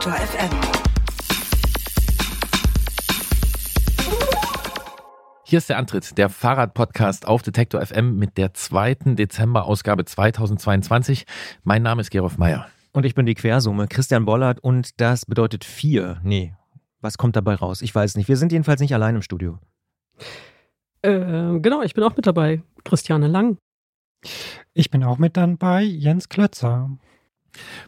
Detektor FM. Hier ist der Antritt, der Fahrradpodcast auf Detektor FM mit der zweiten Dezember-Ausgabe 2022. Mein Name ist Gerolf Meyer. Und ich bin die Quersumme, Christian Bollert, und das bedeutet vier. Nee, was kommt dabei raus? Ich weiß nicht. Wir sind jedenfalls nicht allein im Studio. Äh, genau, ich bin auch mit dabei. Christiane Lang. Ich bin auch mit dabei, Jens Klötzer.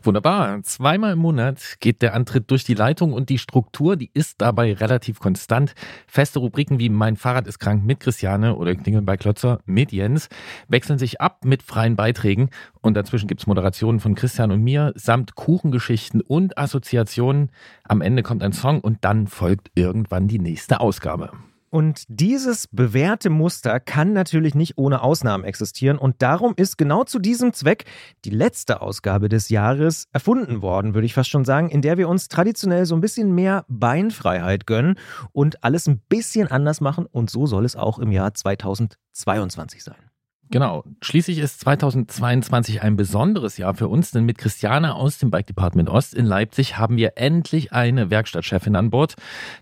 Wunderbar. Zweimal im Monat geht der Antritt durch die Leitung und die Struktur, die ist dabei relativ konstant. Feste Rubriken wie Mein Fahrrad ist krank mit Christiane oder Klingel bei Klötzer mit Jens wechseln sich ab mit freien Beiträgen und dazwischen gibt's Moderationen von Christian und mir samt Kuchengeschichten und Assoziationen. Am Ende kommt ein Song und dann folgt irgendwann die nächste Ausgabe. Und dieses bewährte Muster kann natürlich nicht ohne Ausnahmen existieren. Und darum ist genau zu diesem Zweck die letzte Ausgabe des Jahres erfunden worden, würde ich fast schon sagen, in der wir uns traditionell so ein bisschen mehr Beinfreiheit gönnen und alles ein bisschen anders machen. Und so soll es auch im Jahr 2022 sein. Genau. Schließlich ist 2022 ein besonderes Jahr für uns, denn mit Christiane aus dem Bike Department Ost in Leipzig haben wir endlich eine Werkstattchefin an Bord,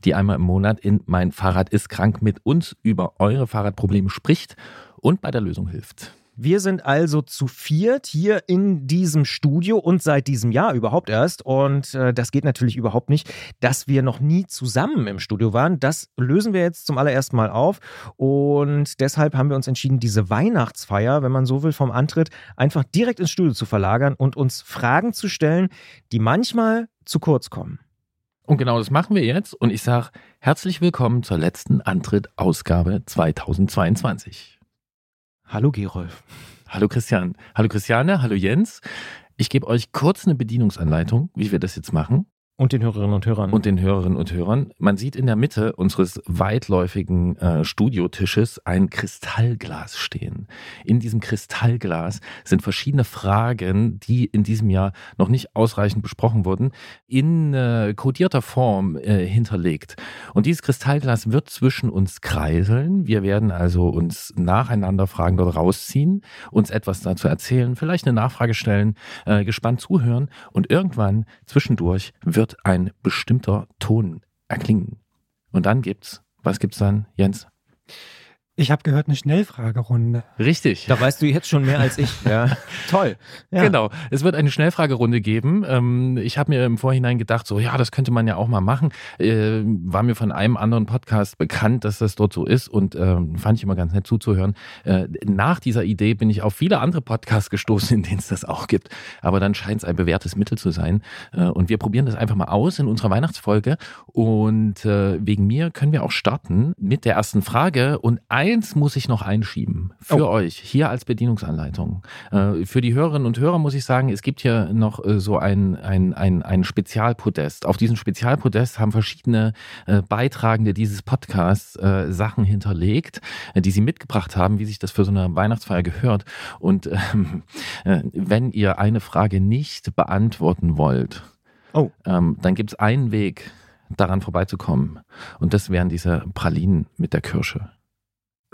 die einmal im Monat in Mein Fahrrad ist krank mit uns über eure Fahrradprobleme spricht und bei der Lösung hilft. Wir sind also zu viert hier in diesem Studio und seit diesem Jahr überhaupt erst. Und äh, das geht natürlich überhaupt nicht, dass wir noch nie zusammen im Studio waren. Das lösen wir jetzt zum allerersten Mal auf. Und deshalb haben wir uns entschieden, diese Weihnachtsfeier, wenn man so will, vom Antritt einfach direkt ins Studio zu verlagern und uns Fragen zu stellen, die manchmal zu kurz kommen. Und genau das machen wir jetzt. Und ich sage herzlich willkommen zur letzten Antritt-Ausgabe 2022. Hallo Gerolf. Hallo Christian. Hallo Christiane. Hallo Jens. Ich gebe euch kurz eine Bedienungsanleitung, wie wir das jetzt machen. Und den Hörerinnen und Hörern. Und den Hörerinnen und Hörern. Man sieht in der Mitte unseres weitläufigen äh, Studiotisches ein Kristallglas stehen. In diesem Kristallglas sind verschiedene Fragen, die in diesem Jahr noch nicht ausreichend besprochen wurden, in äh, kodierter Form äh, hinterlegt. Und dieses Kristallglas wird zwischen uns kreiseln. Wir werden also uns nacheinander Fragen dort rausziehen, uns etwas dazu erzählen, vielleicht eine Nachfrage stellen, äh, gespannt zuhören und irgendwann zwischendurch wird ein bestimmter Ton erklingen. Und dann gibt's, was gibt's dann, Jens? Ich habe gehört, eine Schnellfragerunde. Richtig. Da weißt du jetzt schon mehr als ich. Ja. Toll. Ja. Genau. Es wird eine Schnellfragerunde geben. Ähm, ich habe mir im Vorhinein gedacht, so ja, das könnte man ja auch mal machen. Äh, war mir von einem anderen Podcast bekannt, dass das dort so ist und ähm, fand ich immer ganz nett zuzuhören. Äh, nach dieser Idee bin ich auf viele andere Podcasts gestoßen, in denen es das auch gibt. Aber dann scheint es ein bewährtes Mittel zu sein. Äh, und wir probieren das einfach mal aus in unserer Weihnachtsfolge. Und wegen mir können wir auch starten mit der ersten Frage. Und eins muss ich noch einschieben für Oh. euch hier als Bedienungsanleitung. Äh, für die Hörerinnen und Hörer muss ich sagen, es gibt hier noch äh, so ein, ein, ein, ein Spezialpodest. Auf diesem Spezialpodest haben verschiedene äh, Beitragende dieses Podcasts Sachen hinterlegt, die sie mitgebracht haben, wie sich das für so eine Weihnachtsfeier gehört. Und ähm, äh, wenn ihr eine Frage nicht beantworten wollt, Oh. ähm, dann gibt es einen Weg, daran vorbeizukommen. Und das wären diese Pralinen mit der Kirsche.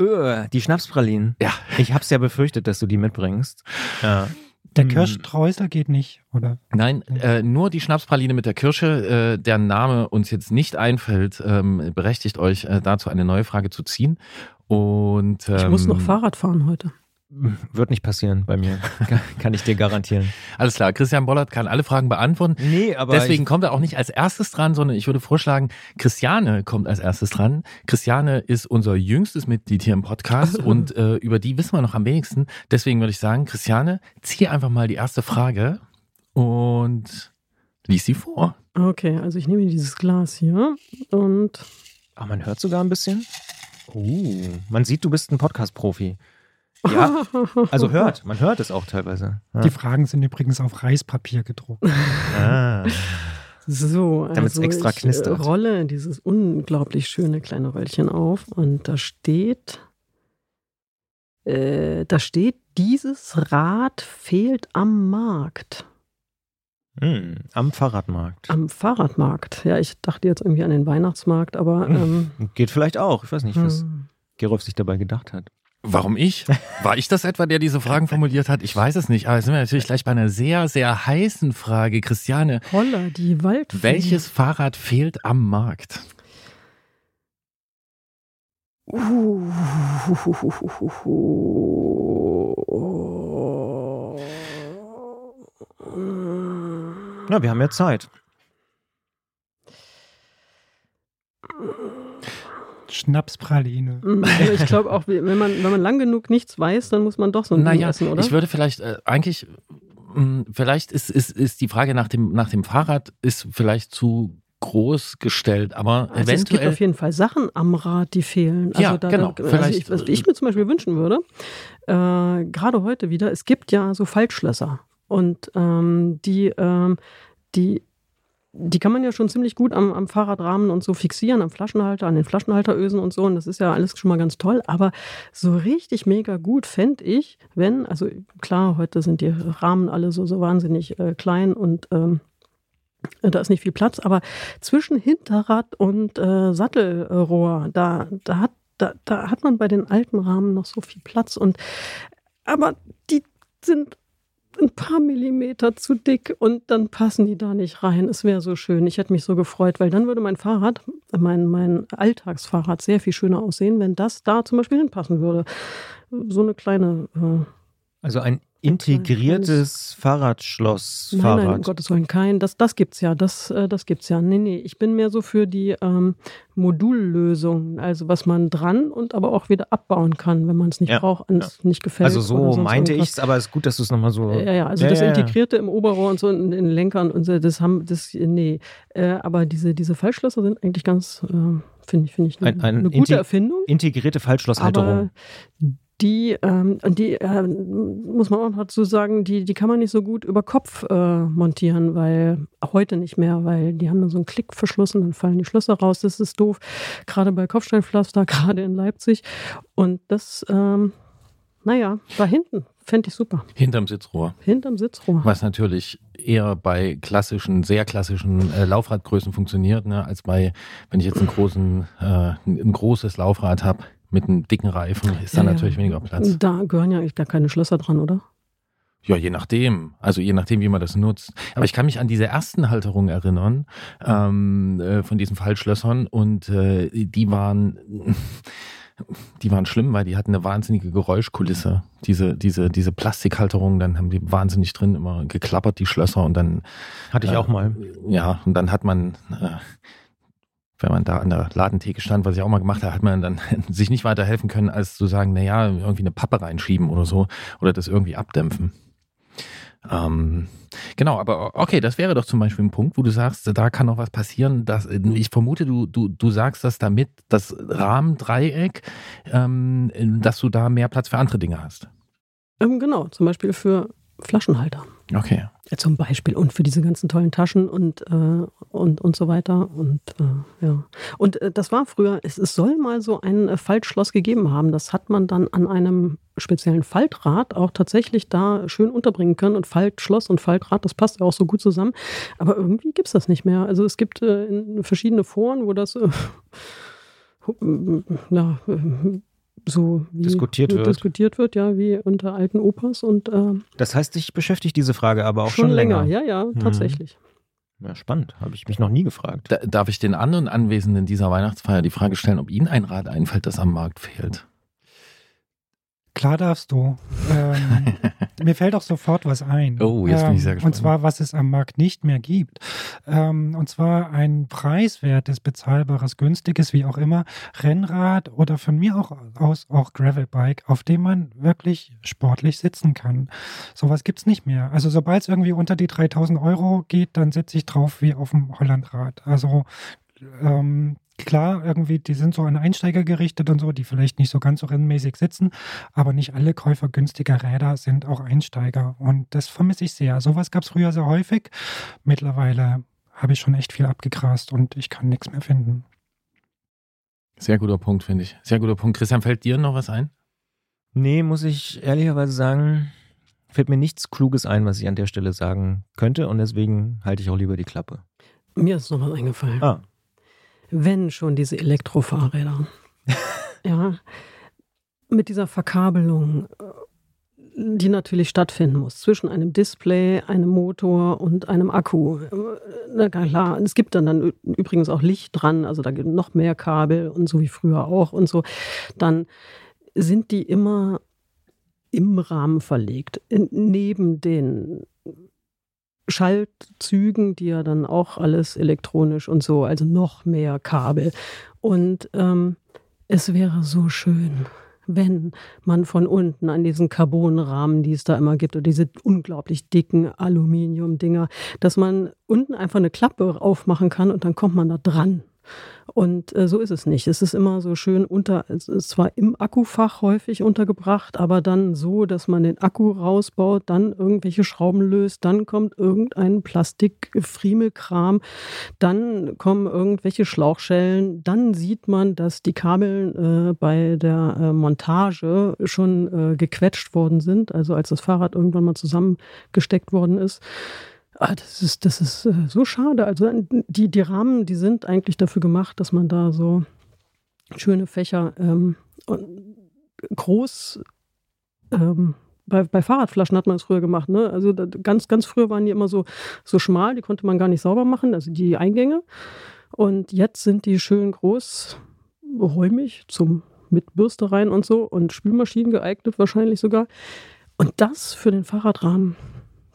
Öh, die Schnapspralinen. Ja. Ich hab's ja befürchtet, dass du die mitbringst. Ja. Der Hm. Kirschstreusel geht nicht, oder? Nein, äh, nur die Schnapspraline mit der Kirsche, äh, deren Name uns jetzt nicht einfällt, ähm, berechtigt euch äh, dazu, eine neue Frage zu ziehen. Und ähm, Ich muss noch Fahrrad fahren heute. Wird nicht passieren bei mir. Kann- ich dir garantieren. Alles klar, Christian Bollert kann alle Fragen beantworten. Nee, aber Deswegen ich, kommt er auch nicht als erstes dran, sondern ich würde vorschlagen, Christiane kommt als erstes dran. Christiane ist unser jüngstes Mitglied hier im Podcast und äh, über die wissen wir noch am wenigsten. Deswegen würde ich sagen, Christiane, zieh einfach mal die erste Frage und lies sie vor. Okay, also ich nehme dieses Glas hier und Ah, man hört sogar ein bisschen. Oh, man sieht, du bist ein Podcast-Profi. Ja, also hört, man hört es auch teilweise. Ja. Die Fragen sind übrigens auf Reispapier gedruckt. Ah. so, Damit's also extra ich knistert. äh, rolle dieses unglaublich schöne kleine Röllchen auf und da steht, äh, da steht, dieses Rad fehlt am Markt. Hm, am Fahrradmarkt. Am Fahrradmarkt. Ja, ich dachte jetzt irgendwie an den Weihnachtsmarkt, aber ähm, Geht vielleicht auch. Ich weiß nicht, was hm. Gerolf sich dabei gedacht hat. Warum ich? War ich das etwa, der diese Fragen formuliert hat? Ich weiß es nicht. Aber jetzt sind wir natürlich gleich bei einer sehr, sehr heißen Frage. Christiane. Holla, die Waldfee. Welches Fahrrad fehlt am Markt? Uh. Na, wir haben ja Zeit. Schnapspraline. Mhm, Ich glaube auch, wenn man, wenn man lang genug nichts weiß, dann muss man doch so ein Ding Naja, essen, oder? ich würde vielleicht äh, eigentlich, mh, vielleicht ist, ist, ist die Frage nach dem, nach dem Fahrrad ist vielleicht zu groß gestellt, aber also es gibt eventuell. auf jeden Fall Sachen am Rad, die fehlen. Also Ja, da, genau. Also ich, was ich mir zum Beispiel wünschen würde, äh, gerade heute wieder, es gibt ja so Faltschlösser. Und ähm, die, ähm, die, die kann man ja schon ziemlich gut am, am Fahrradrahmen und so fixieren, am Flaschenhalter, an den Flaschenhalterösen und so. Und das ist ja alles schon mal ganz toll. Aber so richtig mega gut fände ich, wenn, also klar, heute sind die Rahmen alle so, so wahnsinnig äh, klein und ähm, da ist nicht viel Platz, aber zwischen Hinterrad und äh, Sattelrohr, da, da, hat, da, da hat man bei den alten Rahmen noch so viel Platz. Und aber die sind ein paar Millimeter zu dick und dann passen die da nicht rein. Es wäre so schön. Ich hätte mich so gefreut, weil dann würde mein Fahrrad, mein, mein Alltagsfahrrad sehr viel schöner aussehen, wenn das da zum Beispiel hinpassen würde. So eine kleine. Äh, Also ein integriertes Fahrradschloss. Nein, nein, um Fahrrad. Gottes Willen, kein. Das, das gibt's ja. Das, äh, das gibt's ja. Nee, nee. Ich bin mehr so für die ähm, Modullösung. Also was man dran und aber auch wieder abbauen kann, wenn man es nicht Ja, braucht und es nicht gefällt. also so meinte ich es, aber es ist gut, dass du es nochmal so. Ja, ja, also Ja, das ja, ja. Integrierte im Oberrohr und so in den Lenkern und so, das haben, das, nee. Äh, aber diese, diese Fallschlösser sind eigentlich ganz, äh, finde ich, finde ich, eine, Ein- ein eine gute Integ- Erfindung. Integrierte Faltschlosshalterung. Aber die, ähm, die äh, muss man auch dazu sagen, die, die kann man nicht so gut über Kopf äh, montieren, weil heute nicht mehr, weil die haben dann so einen Klickverschluss und dann fallen die Schlösser raus. Das ist doof. Gerade bei Kopfsteinpflaster, gerade in Leipzig. Und das, ähm, naja, da hinten fände ich super. Hinterm Sitzrohr. Hinterm Sitzrohr. Was natürlich eher bei klassischen, sehr klassischen äh, Laufradgrößen funktioniert, ne, als bei, wenn ich jetzt einen großen, äh, ein großes Laufrad habe mit einem dicken Reifen, ist da Ja, ja. natürlich weniger Platz. Da gehören ja eigentlich gar keine Schlösser dran, oder? Ja, je nachdem. Also je nachdem, wie man das nutzt. Aber ich kann mich an diese ersten Halterungen erinnern, ähm, äh, von diesen Fallschlössern und äh, die waren, die waren schlimm, weil die hatten eine wahnsinnige Geräuschkulisse. Diese, diese, diese Plastikhalterungen, dann haben die wahnsinnig drin immer geklappert, die Schlösser und dann Hatte ich äh, auch mal. Ja, und dann hat man, äh, wenn man da an der Ladentheke stand, was ich auch mal gemacht habe, hat man dann sich nicht weiter helfen können, als zu sagen, naja, irgendwie eine Pappe reinschieben oder so oder das irgendwie abdämpfen. Ähm, genau, aber okay, das wäre doch zum Beispiel ein Punkt, wo du sagst, da kann noch was passieren. Dass, ich vermute, du, du, du sagst, dass damit das Rahmendreieck, ähm, dass du da mehr Platz für andere Dinge hast. Ähm, genau, zum Beispiel für Flaschenhalter. Okay. Zum Beispiel und für diese ganzen tollen Taschen und, äh, und, und so weiter. Und äh, ja. Und äh, das war früher, es, es soll mal so ein äh, Faltschloss gegeben haben. Das hat man dann an einem speziellen Faltrad auch tatsächlich da schön unterbringen können. Und Faltschloss und Faltrad, das passt ja auch so gut zusammen. Aber irgendwie gibt es das nicht mehr. Also es gibt äh, verschiedene Foren, wo das ja, äh, so wie Diskutiert wird. diskutiert wird, ja, wie unter alten Opas und äh, Das heißt, dich beschäftigt diese Frage aber auch schon, länger. Ja, ja, Mhm. tatsächlich. Ja, spannend. Habe ich mich noch nie gefragt. Da, darf ich den anderen Anwesenden dieser Weihnachtsfeier die Frage stellen, ob Ihnen ein Rad einfällt, das am Markt fehlt? Klar darfst du. Ähm, mir fällt auch sofort was ein. Oh, jetzt bin ich sehr Ähm, gespannt. Und zwar, was es am Markt nicht mehr gibt. Ähm, und zwar ein preiswertes, bezahlbares, günstiges, wie auch immer, Rennrad oder von mir auch aus auch Gravelbike, auf dem man wirklich sportlich sitzen kann. Sowas gibt's nicht mehr. Also sobald es irgendwie unter die 3000 Euro geht, dann sitze ich drauf wie auf dem Hollandrad. Also ähm, klar, irgendwie, die sind so an Einsteiger gerichtet und so, die vielleicht nicht so ganz so rennmäßig sitzen, aber nicht alle Käufer günstiger Räder sind auch Einsteiger. Und das vermisse ich sehr. Sowas gab es früher sehr häufig. Mittlerweile habe ich schon echt viel abgegrast und ich kann nichts mehr finden. Sehr guter Punkt, finde ich. Sehr guter Punkt. Christian, fällt dir noch was ein? Nee, muss ich ehrlicherweise sagen, fällt mir nichts Kluges ein, was ich an der Stelle sagen könnte und deswegen halte ich auch lieber die Klappe. Mir ist noch was eingefallen. Ah, Wenn schon diese Elektrofahrräder. ja. mit dieser Verkabelung, die natürlich stattfinden muss, zwischen einem Display, einem Motor und einem Akku. Na klar, es gibt dann, dann übrigens auch Licht dran, also da gibt noch mehr Kabel und so wie früher auch und so. Dann sind die immer im Rahmen verlegt, in, neben den Schaltzügen, die ja dann auch alles elektronisch und so, also noch mehr Kabel. Und ähm, es wäre so schön, wenn man von unten an diesen Carbonrahmen, die es da immer gibt, oder diese unglaublich dicken Aluminiumdinger, dass man unten einfach eine Klappe aufmachen kann und dann kommt man da dran. Und äh, so ist es nicht. Es ist immer so schön unter, es ist zwar im Akkufach häufig untergebracht, aber dann so, dass man den Akku rausbaut, dann irgendwelche Schrauben löst, dann kommt irgendein Plastikfriemelkram, dann kommen irgendwelche Schlauchschellen, dann sieht man, dass die Kabel äh, bei der äh, Montage schon äh, gequetscht worden sind, also als das Fahrrad irgendwann mal zusammengesteckt worden ist. Ah, das ist, das ist äh, so schade. Also die, die Rahmen, die sind eigentlich dafür gemacht, dass man da so schöne Fächer ähm, groß ähm, bei, bei Fahrradflaschen hat man es früher gemacht. Ne? Also da, ganz, ganz früher waren die immer so, so schmal, die konnte man gar nicht sauber machen, also die Eingänge. Und jetzt sind die schön groß, räumig zum mit Bürste rein und so und Spülmaschinen geeignet wahrscheinlich sogar. Und das für den Fahrradrahmen,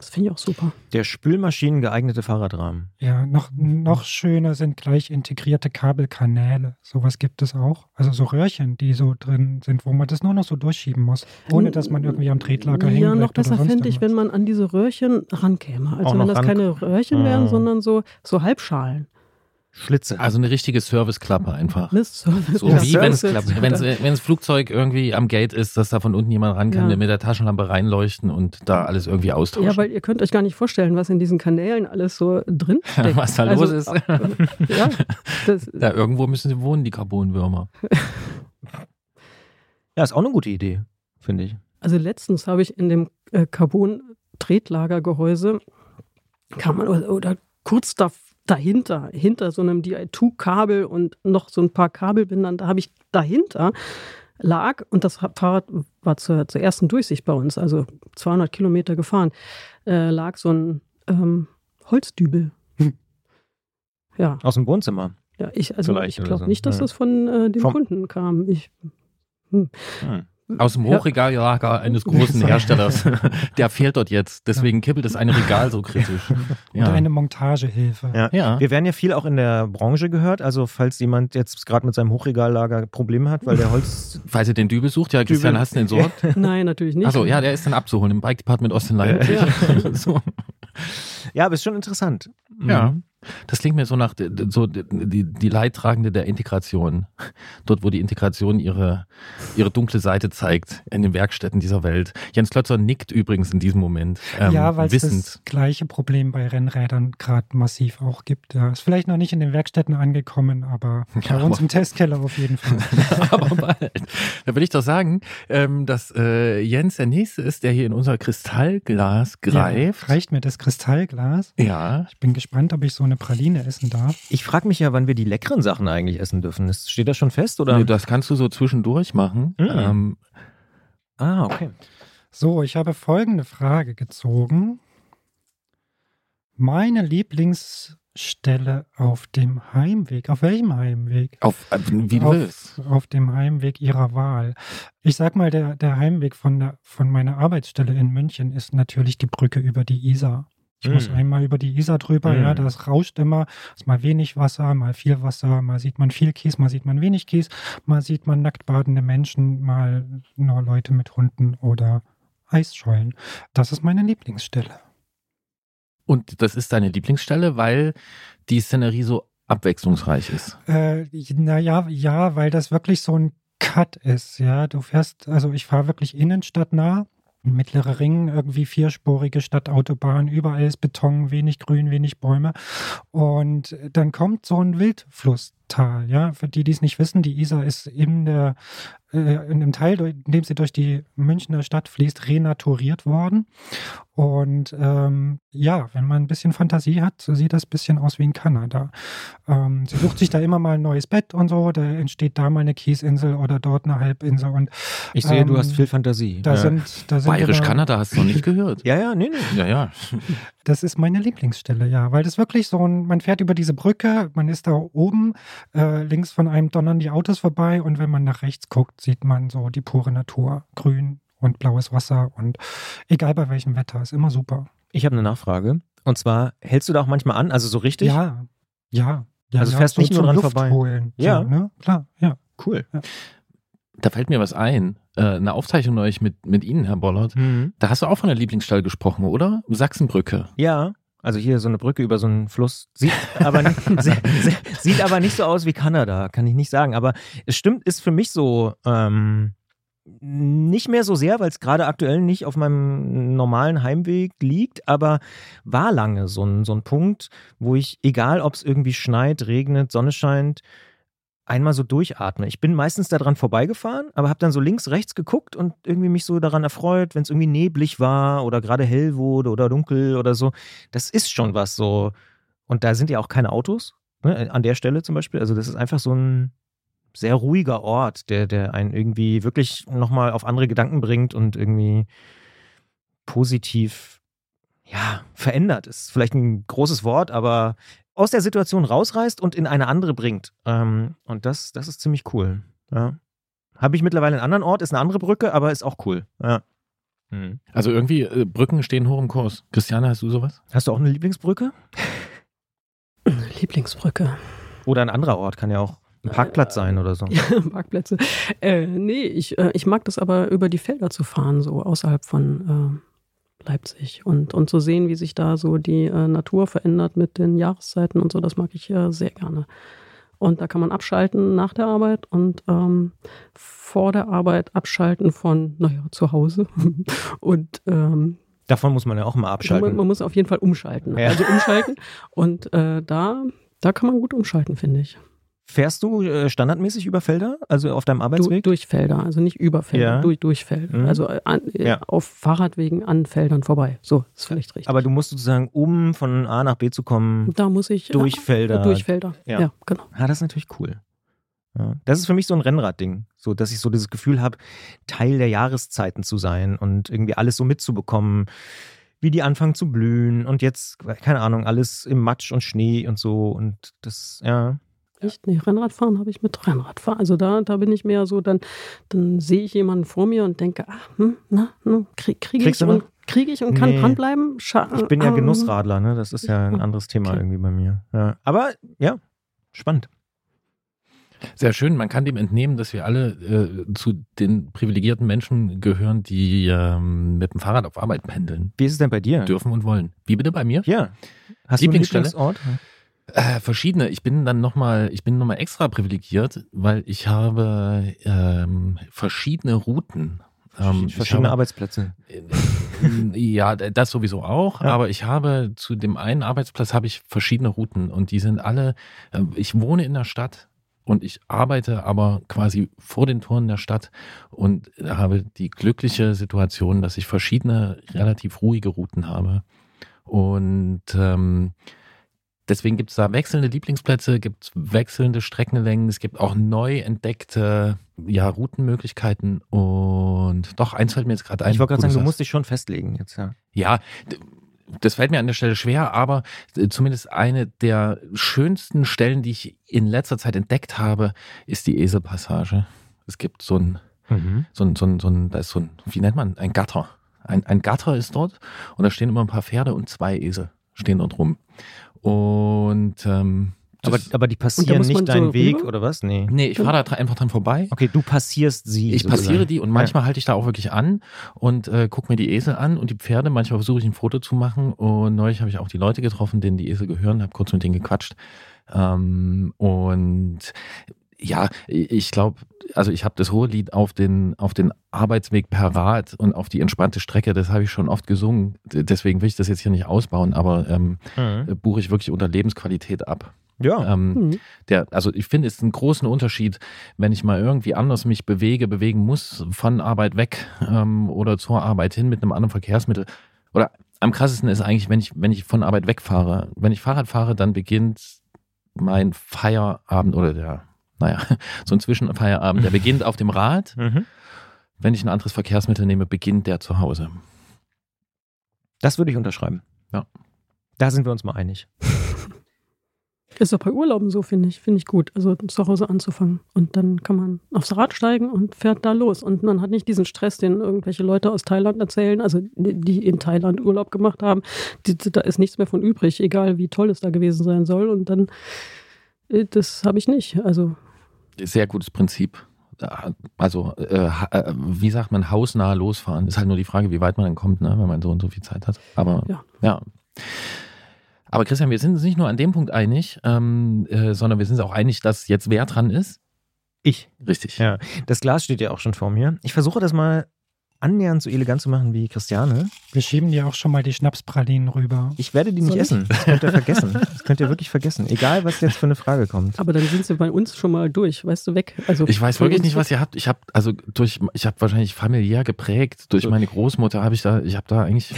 das finde ich auch super. Der Spülmaschinen geeignete Fahrradrahmen. Ja, noch, noch schöner sind gleich integrierte Kabelkanäle. Sowas gibt es auch. Also so Röhrchen, die so drin sind, wo man das nur noch so durchschieben muss, ohne dass man irgendwie am Tretlager hängt. Ja, noch besser fände ich, wenn man an diese Röhrchen rankäme. Also wenn das keine Röhrchen wären, ah. sondern so, so Halbschalen. Schlitze. Also eine richtige Serviceklappe einfach. Eine Service so ja, wie wenn das Flugzeug irgendwie am Gate ist, dass da von unten jemand ran kann, ja. mit der Taschenlampe reinleuchten und da alles irgendwie austauschen. Ja, weil ihr könnt euch gar nicht vorstellen, was in diesen Kanälen alles so drin steckt. was da also, los ist. ja, das, ja, irgendwo müssen sie wohnen, die Carbonwürmer. ja, ist auch eine gute Idee, finde ich. Also letztens habe ich in dem äh, Carbon-Tretlagergehäuse kann man oder, oder kurz davor dahinter, hinter so einem DI2-Kabel und noch so ein paar Kabelbindern, da habe ich dahinter lag und das Fahrrad war zur, zur ersten Durchsicht bei uns, also 200 Kilometer gefahren, äh, lag so ein ähm, Holzdübel. Hm. Ja. Aus dem Wohnzimmer. Ja, ich, also ich glaube so. nicht, dass ja. das von äh, dem Vom Kunden kam. Ich, hm. Hm. Aus dem Hochregallager eines großen Herstellers. Der fehlt dort jetzt. Deswegen kippelt es ein Regal so kritisch. Ja. Und eine Montagehilfe. Ja. ja. Wir werden ja viel auch in der Branche gehört. Also falls jemand jetzt gerade mit seinem Hochregallager Probleme hat, weil der Holz... Falls ihr den Dübel sucht, ja, Christian, hast du den entsorgt? Nein, natürlich nicht. Achso, ja, der ist dann abzuholen im Bike Department Ossenlein. Ja. so. ja, aber ist schon interessant. Ja. Mhm. Das klingt mir so nach so die, die Leidtragende der Integration. Dort, wo die Integration ihre, ihre dunkle Seite zeigt in den Werkstätten dieser Welt. Jens Klötzer nickt übrigens in diesem Moment. Ähm, ja, weil es das gleiche Problem bei Rennrädern gerade massiv auch gibt. Ja, ist vielleicht noch nicht in den Werkstätten angekommen, aber bei ja, uns im Testkeller auf jeden Fall. aber bald. Da will ich doch sagen, ähm, dass äh, Jens der Nächste ist, der hier in unser Kristallglas greift. Ja, reicht mir das Kristallglas? Ja. Ich bin gespannt, ob ich so eine Praline essen darf. Ich frage mich ja, wann wir die leckeren Sachen eigentlich essen dürfen. steht das schon fest? Oder? Nee, das kannst du so zwischendurch machen. Mhm. Ähm, ah, okay. So, ich habe folgende Frage gezogen. Meine Lieblingsstelle auf dem Heimweg. Auf welchem Heimweg? Auf, äh, wie du auf, willst. Auf dem Heimweg Ihrer Wahl. Ich sag mal, der, der Heimweg von, der, von meiner Arbeitsstelle in München ist natürlich die Brücke über die Isar. Ich mm. muss hm. einmal über die Isar drüber, mm. ja, hm. das rauscht immer, ist mal wenig Wasser, mal viel Wasser, mal sieht man viel Kies, mal sieht man wenig Kies, mal sieht man nackt badende Menschen, mal nur Leute mit Hunden oder Eisschollen. Das ist meine Lieblingsstelle. Und das ist deine Lieblingsstelle, weil die Szenerie so abwechslungsreich ist? Äh, naja, ja, weil das wirklich so ein Cut ist, ja. Du fährst, also ich fahre wirklich innenstadtnah Mittlerer Ring, irgendwie vierspurige Stadtautobahn, überall ist Beton, wenig Grün, wenig Bäume. Und dann kommt so ein Wildfluss Tal. Ja, für die, die es nicht wissen, die Isar ist in der äh, in dem Teil, in dem sie durch die Münchner Stadt fließt, renaturiert worden. Und ähm, ja, wenn man ein bisschen Fantasie hat, so sieht das ein bisschen aus wie in Kanada. Ähm, sie sucht sich da immer mal ein neues Bett und so, da entsteht da mal eine Kiesinsel oder dort eine Halbinsel. Und, ich sehe, ähm, du hast viel Fantasie. Da ja. sind, da sind Bayerisch Kanada hast du noch nicht gehört. ja, ja, nee, nee. Ja, ja. Das ist meine Lieblingsstelle, ja, weil das wirklich so ein, man fährt über diese Brücke, man ist da oben, äh, links von einem donnern die Autos vorbei und wenn man nach rechts guckt, sieht man so die pure Natur, grün und blaues Wasser und egal bei welchem Wetter, ist immer super. Ich habe eine Nachfrage. Und zwar, hältst du da auch manchmal an, also so richtig? Ja, ja. ja also ja, fährst so nicht nur dran Luft vorbei. Holen. Ja. So, ne? Klar, ja. Cool. Da fällt mir was ein. Äh, eine Aufzeichnung neulich mit, mit Ihnen, Herr Bollert. Mhm. Da hast du auch von der Lieblingsstelle gesprochen, oder? Sachsenbrücke. Ja, also hier so eine Brücke über so einen Fluss. Sieht aber, nicht, sieht aber nicht so aus wie Kanada, kann ich nicht sagen. Aber es stimmt, ist für mich so ähm, nicht mehr so sehr, weil es gerade aktuell nicht auf meinem normalen Heimweg liegt, aber war lange so ein, so ein Punkt, wo ich, egal ob es irgendwie schneit, regnet, Sonne scheint, einmal so durchatme. Ich bin meistens daran vorbeigefahren, aber habe dann so links, rechts geguckt und irgendwie mich so daran erfreut, wenn es irgendwie neblig war oder gerade hell wurde oder dunkel oder so. Das ist schon was so. Und da sind ja auch keine Autos, ne, an der Stelle zum Beispiel. Also das ist einfach so ein sehr ruhiger Ort, der, der einen irgendwie wirklich nochmal auf andere Gedanken bringt und irgendwie positiv, ja, verändert. Ist vielleicht ein großes Wort, aber aus der Situation rausreißt und in eine andere bringt. Ähm, und das, das ist ziemlich cool. Ja. Habe ich mittlerweile einen anderen Ort, ist eine andere Brücke, aber ist auch cool. Ja. Mhm. Also irgendwie, äh, Brücken stehen hoch im Kurs. Christiane, hast du sowas? Hast du auch eine Lieblingsbrücke? Lieblingsbrücke. Oder ein anderer Ort kann ja auch ein Parkplatz sein oder so. Ja, Parkplätze. Äh, nee, ich, äh, ich mag das aber über die Felder zu fahren, so außerhalb von äh, Leipzig und, und zu sehen, wie sich da so die äh, Natur verändert mit den Jahreszeiten und so, das mag ich äh, sehr gerne. Und da kann man abschalten nach der Arbeit und ähm, vor der Arbeit abschalten von, naja, zu Hause. und ähm, Davon muss man ja auch mal man, abschalten. man muss auf jeden Fall umschalten. Ja. Also umschalten. Und äh, da, da kann man gut umschalten, finde ich. Fährst du äh, standardmäßig über Felder, also auf deinem Du, Arbeitsweg? durch Felder, also nicht über Felder, Ja. durch, durch Felder. Mhm. Also äh, an, äh, Ja. auf Fahrradwegen an Feldern vorbei. So, ist vielleicht richtig. Aber du musst sozusagen, um von A nach B zu kommen, da muss ich durch äh, Felder. Durch Felder. Ja. Ja, genau. Ah, das ist natürlich cool. Ja. Das ist für mich so ein Rennradding, so dass ich so dieses Gefühl habe, Teil der Jahreszeiten zu sein und irgendwie alles so mitzubekommen, wie die anfangen zu blühen und jetzt, keine Ahnung, alles im Matsch und Schnee und so und das, ja. Echt? Nee, Rennradfahren habe ich mit Rennradfahren. Also da, da bin ich mehr so, dann, dann sehe ich jemanden vor mir und denke, ach, hm, na, na krieg, kriege Kriegst ich, und, krieg ich und kann Nee. dranbleiben? Scha Ich bin ja ähm, Genussradler, ne? Das ist ja ein anderes Thema Okay. irgendwie bei mir. Ja. Aber ja, spannend. Sehr schön. Man kann dem entnehmen, dass wir alle äh, zu den privilegierten Menschen gehören, die ähm, mit dem Fahrrad auf Arbeit pendeln. Wie ist es denn bei dir? Dürfen und wollen. Wie bitte bei mir? Ja. Hast du einen Lieblingsstelle? Lieblingsort? Äh, verschiedene. Ich bin dann nochmal, ich bin nochmal extra privilegiert, weil ich habe ähm, verschiedene Routen. Ähm, Verschiedene habe, Arbeitsplätze. Äh, ja, das sowieso auch, Ja. aber ich habe zu dem einen Arbeitsplatz habe ich verschiedene Routen und die sind alle, äh, ich wohne in der Stadt und ich arbeite aber quasi vor den Toren der Stadt und habe die glückliche Situation, dass ich verschiedene relativ ruhige Routen habe und ähm, Deswegen gibt es da wechselnde Lieblingsplätze, gibt es wechselnde Streckenlängen, es gibt auch neu entdeckte ja, Routenmöglichkeiten und doch, eins fällt mir jetzt gerade ein. Ich wollte gerade sagen, du musst dich schon festlegen jetzt, ja. Ja, das fällt mir an der Stelle schwer, aber äh, zumindest eine der schönsten Stellen, die ich in letzter Zeit entdeckt habe, ist die Eselpassage. Es gibt so ein, so ein, so ein, so ein da ist so ein, wie nennt man, ein Gatter. Ein, ein Gatter ist dort und da stehen immer ein paar Pferde und zwei Esel stehen dort rum. Und ähm, Aber, aber die passieren nicht man so deinen Weg rüber? oder was? Nee. nee, ich fahre da einfach dran vorbei. Okay, du passierst sie. Ich sozusagen. passiere die und manchmal halte ich da auch wirklich an und äh, gucke mir die Esel an und die Pferde. Manchmal versuche ich ein Foto zu machen und neulich habe ich auch die Leute getroffen, denen die Esel gehören, habe kurz mit denen gequatscht. Ähm, und ja, ich glaube, also ich habe das hohe Lied auf den, auf den Arbeitsweg per Rad und auf die entspannte Strecke, das habe ich schon oft gesungen. Deswegen will ich das jetzt hier nicht ausbauen, aber ähm, Mhm. buche ich wirklich unter Lebensqualität ab. Ja. Ähm, Mhm. der, also ich finde, es ist einen großen Unterschied, wenn ich mal irgendwie anders mich bewege, bewegen muss, von Arbeit weg ähm, oder zur Arbeit hin mit einem anderen Verkehrsmittel. Oder am krassesten ist eigentlich, wenn ich, wenn ich von Arbeit wegfahre. Wenn ich Fahrrad fahre, dann beginnt mein Feierabend oder der, naja, so ein Zwischenfeierabend, der beginnt auf dem Rad. Mhm. Wenn ich ein anderes Verkehrsmittel nehme, beginnt der zu Hause. Das würde ich unterschreiben. Ja. Da sind wir uns mal einig. Ist auch bei Urlauben so, finde ich. Finde ich gut. Also zu Hause anzufangen. Und dann kann man aufs Rad steigen und fährt da los. Und man hat nicht diesen Stress, den irgendwelche Leute aus Thailand erzählen, also die die in Thailand Urlaub gemacht haben. Die, da ist nichts mehr von übrig, egal wie toll es da gewesen sein soll. Und dann, äh, das habe ich nicht. Also Sehr gutes Prinzip. Also, äh, äh, wie sagt man, hausnah losfahren. Ist halt nur die Frage, wie weit man dann kommt, ne, wenn man so und so viel Zeit hat. Aber Ja. ja. Aber Christian, wir sind uns nicht nur an dem Punkt einig, ähm, äh, sondern wir sind uns auch einig, dass jetzt wer dran ist. Ich. Richtig. Ja. Das Glas steht ja auch schon vor mir. Ich versuche das mal annähernd so elegant zu machen wie Christiane. Wir schieben dir auch schon mal die Schnapspralinen rüber. Ich werde die nicht Soll ich? essen. Das könnt ihr vergessen. Das könnt ihr wirklich vergessen. Egal, was jetzt für eine Frage kommt. Aber dann sind sie bei uns schon mal durch, weißt du, weg. Also Ich weiß wirklich nicht, was ihr habt. Ich habe also durch, ich habe wahrscheinlich familiär geprägt durch So. meine Großmutter. Habe ich da, ich habe da eigentlich.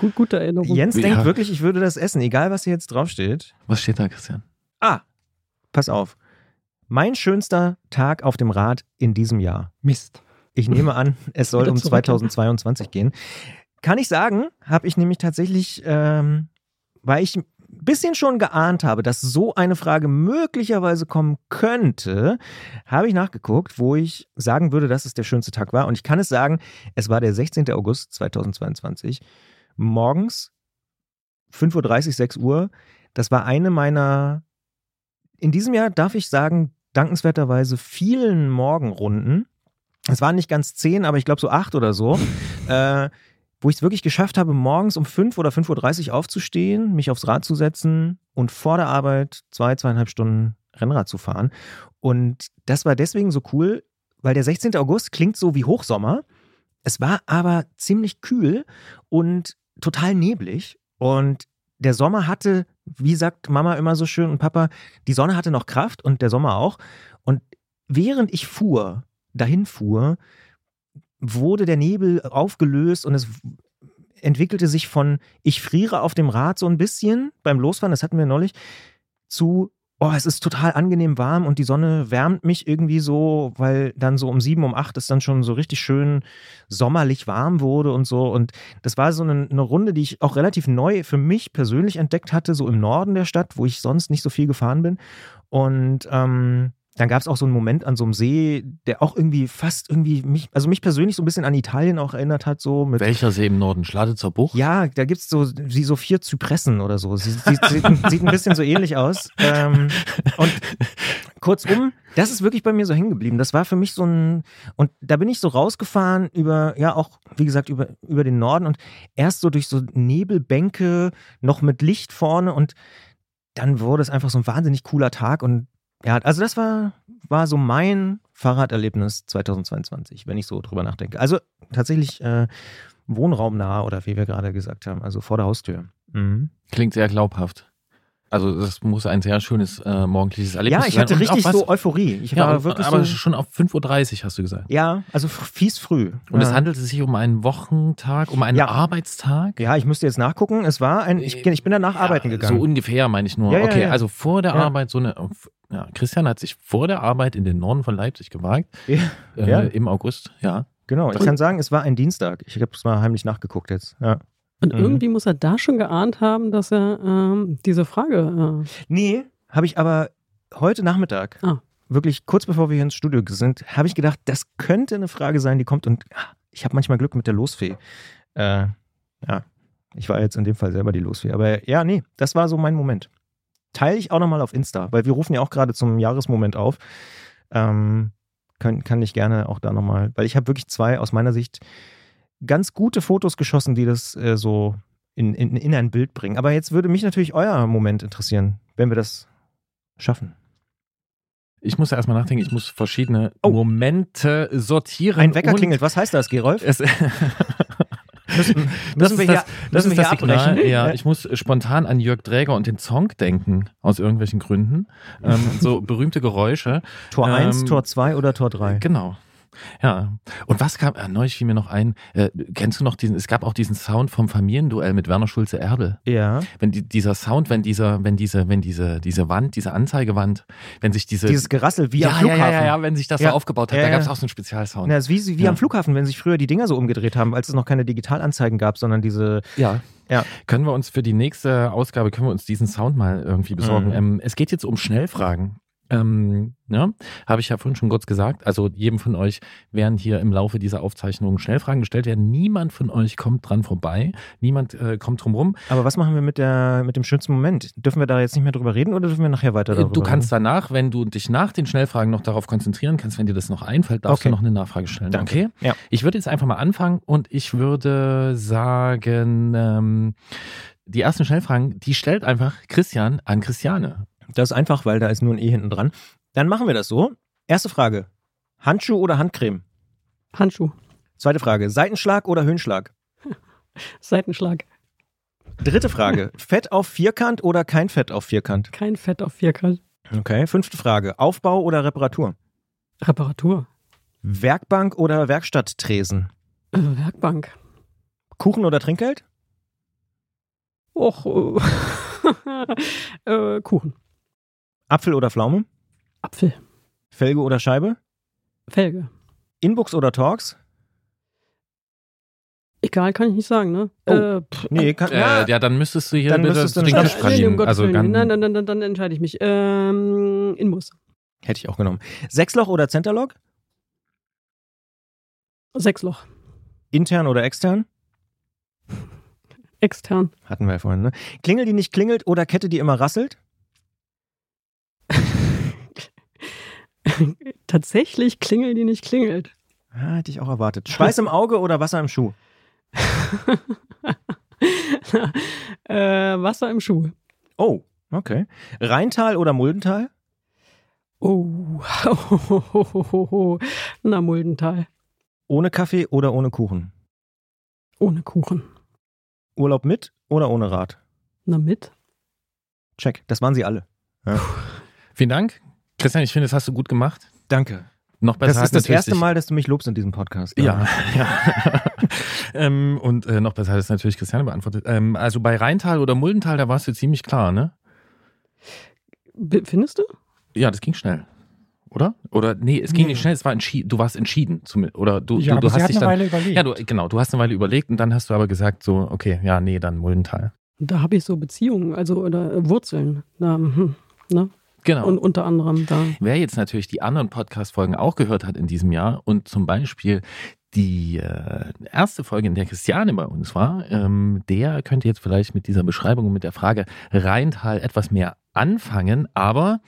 Gut, gute Erinnerung. Jens Ja. denkt wirklich, ich würde das essen, egal was hier jetzt draufsteht. Was steht da, Christian? Ah, pass auf. Mein schönster Tag auf dem Rad in diesem Jahr. Mist. Ich nehme an, es soll um zurück. 2022 gehen. Kann ich sagen, habe ich nämlich tatsächlich, ähm, weil ich ein bisschen schon geahnt habe, dass so eine Frage möglicherweise kommen könnte, habe ich nachgeguckt, wo ich sagen würde, dass es der schönste Tag war. Und ich kann es sagen, es war der 16. August 2022, morgens 5.30 Uhr, 6 Uhr. Das war eine meiner, in diesem Jahr darf ich sagen, dankenswerterweise vielen Morgenrunden. Es waren nicht ganz zehn, aber ich glaube so acht oder so, äh, wo ich es wirklich geschafft habe, morgens um fünf oder 5.30 Uhr aufzustehen, mich aufs Rad zu setzen und vor der Arbeit zwei, zweieinhalb Stunden Rennrad zu fahren. Und das war deswegen so cool, weil der 16. August klingt so wie Hochsommer. Es war aber ziemlich kühl und total neblig. Und der Sommer hatte, wie sagt Mama immer so schön und Papa, die Sonne hatte noch Kraft und der Sommer auch. Und während ich fuhr, dahin fuhr, wurde der Nebel aufgelöst und es entwickelte sich von ich friere auf dem Rad so ein bisschen beim Losfahren, das hatten wir neulich, zu oh, es ist total angenehm warm und die Sonne wärmt mich irgendwie so, weil dann so um sieben, um acht es dann schon so richtig schön sommerlich warm wurde und so. Und das war so eine, eine Runde, die ich auch relativ neu für mich persönlich entdeckt hatte, so im Norden der Stadt, wo ich sonst nicht so viel gefahren bin. Und ähm, dann gab es auch so einen Moment an so einem See, der auch irgendwie fast irgendwie mich, also mich persönlich so ein bisschen an Italien auch erinnert hat, so mit Welcher See im Norden? Schladitzer Bucht? ja, da gibt es so, wie so vier Zypressen oder so. Sie, sie, sieht, sieht ein bisschen so ähnlich aus. Ähm, und kurzum, das ist wirklich bei mir so hängen geblieben. Das war für mich so ein, und da bin ich so rausgefahren über, ja auch, wie gesagt, über, über den Norden und erst so durch so Nebelbänke, noch mit Licht vorne und dann wurde es einfach so ein wahnsinnig cooler Tag und ja, also das war, war so mein Fahrraderlebnis 2022, wenn ich so drüber nachdenke. Also tatsächlich äh, wohnraumnah oder wie wir gerade gesagt haben, also vor der Haustür. Mhm. Klingt sehr glaubhaft. Also das muss ein sehr schönes äh, morgendliches Erlebnis Ja, sein. ich hatte Und richtig was- so Euphorie. Ich ja, war wirklich aber so, schon auf 5.30 Uhr hast du gesagt. ja, also fies früh. Und es ja. handelt sich um einen Wochentag, um einen Ja. Arbeitstag? Ja, ich müsste jetzt nachgucken. Es war ein, ich, ich bin danach arbeiten Ja, gegangen. So ungefähr meine ich nur. Ja, ja, okay, ja. also vor der Ja. Arbeit so eine. Ja, Christian hat sich vor der Arbeit in den Norden von Leipzig gewagt. Ja, Äh, Ja. Im August, ja. genau, ich kann sagen, es war ein Dienstag. Ich habe es mal heimlich nachgeguckt jetzt. Ja. Und Mhm. irgendwie muss er da schon geahnt haben, dass er ähm, diese Frage. Äh, Nee, habe ich aber heute Nachmittag, Ah. wirklich kurz bevor wir hier ins Studio sind, habe ich gedacht, das könnte eine Frage sein, die kommt und ah, ich habe manchmal Glück mit der Losfee. Äh, ja, ich war jetzt in dem Fall selber die Losfee. Aber ja, nee, das war so mein Moment. Teile ich auch nochmal auf Insta, weil wir rufen ja auch gerade zum Jahresmoment auf. Ähm, kann, kann ich gerne auch da nochmal, weil ich habe wirklich zwei aus meiner Sicht ganz gute Fotos geschossen, die das äh, so in, in, in ein Bild bringen. Aber jetzt würde mich natürlich euer Moment interessieren, wenn wir das schaffen. Ich muss erstmal nachdenken, ich muss verschiedene Oh. Momente sortieren. Ein Wecker klingelt. Was heißt das, Gerolf? Es, Müssen, Das müssen wir das, hier, das, ist das Signal. Ja, ich muss spontan an Jörg Dräger und den Song denken, aus irgendwelchen Gründen. Ähm, so berühmte Geräusche. Tor 1, Ähm, Tor 2 oder Tor 3? Genau. Ja. Und was kam, äh, neulich fiel mir noch ein, äh, kennst du noch diesen, es gab auch diesen Sound vom Familienduell mit Werner Schulze-Erdel. Ja. Wenn die, dieser Sound, wenn dieser, wenn diese, wenn diese, diese Wand, diese Anzeigewand, wenn sich diese. Dieses Gerassel wie ja, am ja, Flughafen. ja, ja, ja, wenn sich das Ja. so aufgebaut hat, Ja, da gab es ja. auch so einen Spezialsound. Das ist wie, wie Ja. am Flughafen, wenn sich früher die Dinger so umgedreht haben, als es noch keine Digitalanzeigen gab, sondern diese. Ja. Ja. Können wir uns für die nächste Ausgabe, können wir uns diesen Sound mal irgendwie besorgen. Mhm. Ähm, es geht jetzt um Schnellfragen. Ähm, ja, habe ich ja vorhin schon kurz gesagt. Also jedem von euch werden hier im Laufe dieser Aufzeichnung Schnellfragen gestellt werden. Niemand von euch kommt dran vorbei. Niemand äh, kommt drum rum. Aber was machen wir mit, der, mit dem schönsten Moment? Dürfen wir da jetzt nicht mehr drüber reden oder dürfen wir nachher weiter darüber Äh, Du kannst reden? danach, wenn du dich nach den Schnellfragen noch darauf konzentrieren kannst, wenn dir das noch einfällt, darfst Okay. du noch eine Nachfrage stellen. Danke. Okay? Ja. Ich würde jetzt einfach mal anfangen und ich würde sagen, ähm, die ersten Schnellfragen, die stellt einfach Christian an Christiane. Das ist einfach, weil da ist nur ein E hinten dran. Dann machen wir das so. Erste Frage. Handschuh oder Handcreme? Handschuh, Zweite Frage. Seitenschlag oder Höhenschlag? Seitenschlag, Dritte Frage. Fett auf Vierkant oder kein Fett auf Vierkant? kein Fett auf Vierkant. Okay. Fünfte Frage. Aufbau oder Reparatur? Reparatur, Werkbank oder Werkstatttresen? äh, Werkbank. Kuchen oder Trinkgeld? Och, äh, äh, Kuchen, Apfel oder Pflaume? Apfel, Felge oder Scheibe? Felge. Inbooks oder Talks? Egal, kann ich nicht sagen, ne? Oh. Äh, pff, Nee, kann, Äh, ja, dann müsstest du hier Dann bitte müsstest du den Tisch Stadt- nee, um Also Nein, nein, nein, dann, dann entscheide ich mich. Ähm, Inbus. Hätte ich auch genommen. Sechsloch oder Centerlock? Sechsloch. Intern oder extern? Extern. Hatten wir ja vorhin, ne? Klingel, die nicht klingelt oder Kette, die immer rasselt? Tatsächlich klingelt die nicht klingelt. Ah, hätte ich auch erwartet. Schweiß im Auge oder Wasser im Schuh? äh, Wasser im Schuh. Oh, okay. Rheintal oder Muldental? Oh. Na, Muldental. Ohne Kaffee oder ohne Kuchen? Ohne Kuchen. Urlaub mit oder ohne Rad? Na, mit? Check. Das waren sie alle. Vielen Dank. Christian, ich finde, das hast du gut gemacht. Danke. Noch besser Das ist das erste Mal, dass du mich lobst in diesem Podcast. Ja, ja. ähm, und äh, noch besser hat es natürlich Christiane beantwortet. Ähm, also bei Rheintal oder Muldental, da warst du ziemlich klar, ne? B findest du? Ja, das ging schnell. Oder? Oder nee, es ging Nee. nicht schnell, es war entschieden. Du warst entschieden. Oder du, ja, du, du hast hat dich eine dann. Weile überlegt. Ja, du, genau, du hast eine Weile überlegt und dann hast du aber gesagt, so, okay, ja, nee, dann Muldental. Da habe ich so Beziehungen, also oder äh, Wurzeln. Da, hm, ne? Genau. Und unter anderem da. Wer jetzt natürlich die anderen Podcast-Folgen auch gehört hat in diesem Jahr und zum Beispiel die äh, erste Folge, in der Christiane bei uns war, ähm, der könnte jetzt vielleicht mit dieser Beschreibung und mit der Frage Rheintal etwas mehr anfangen, aber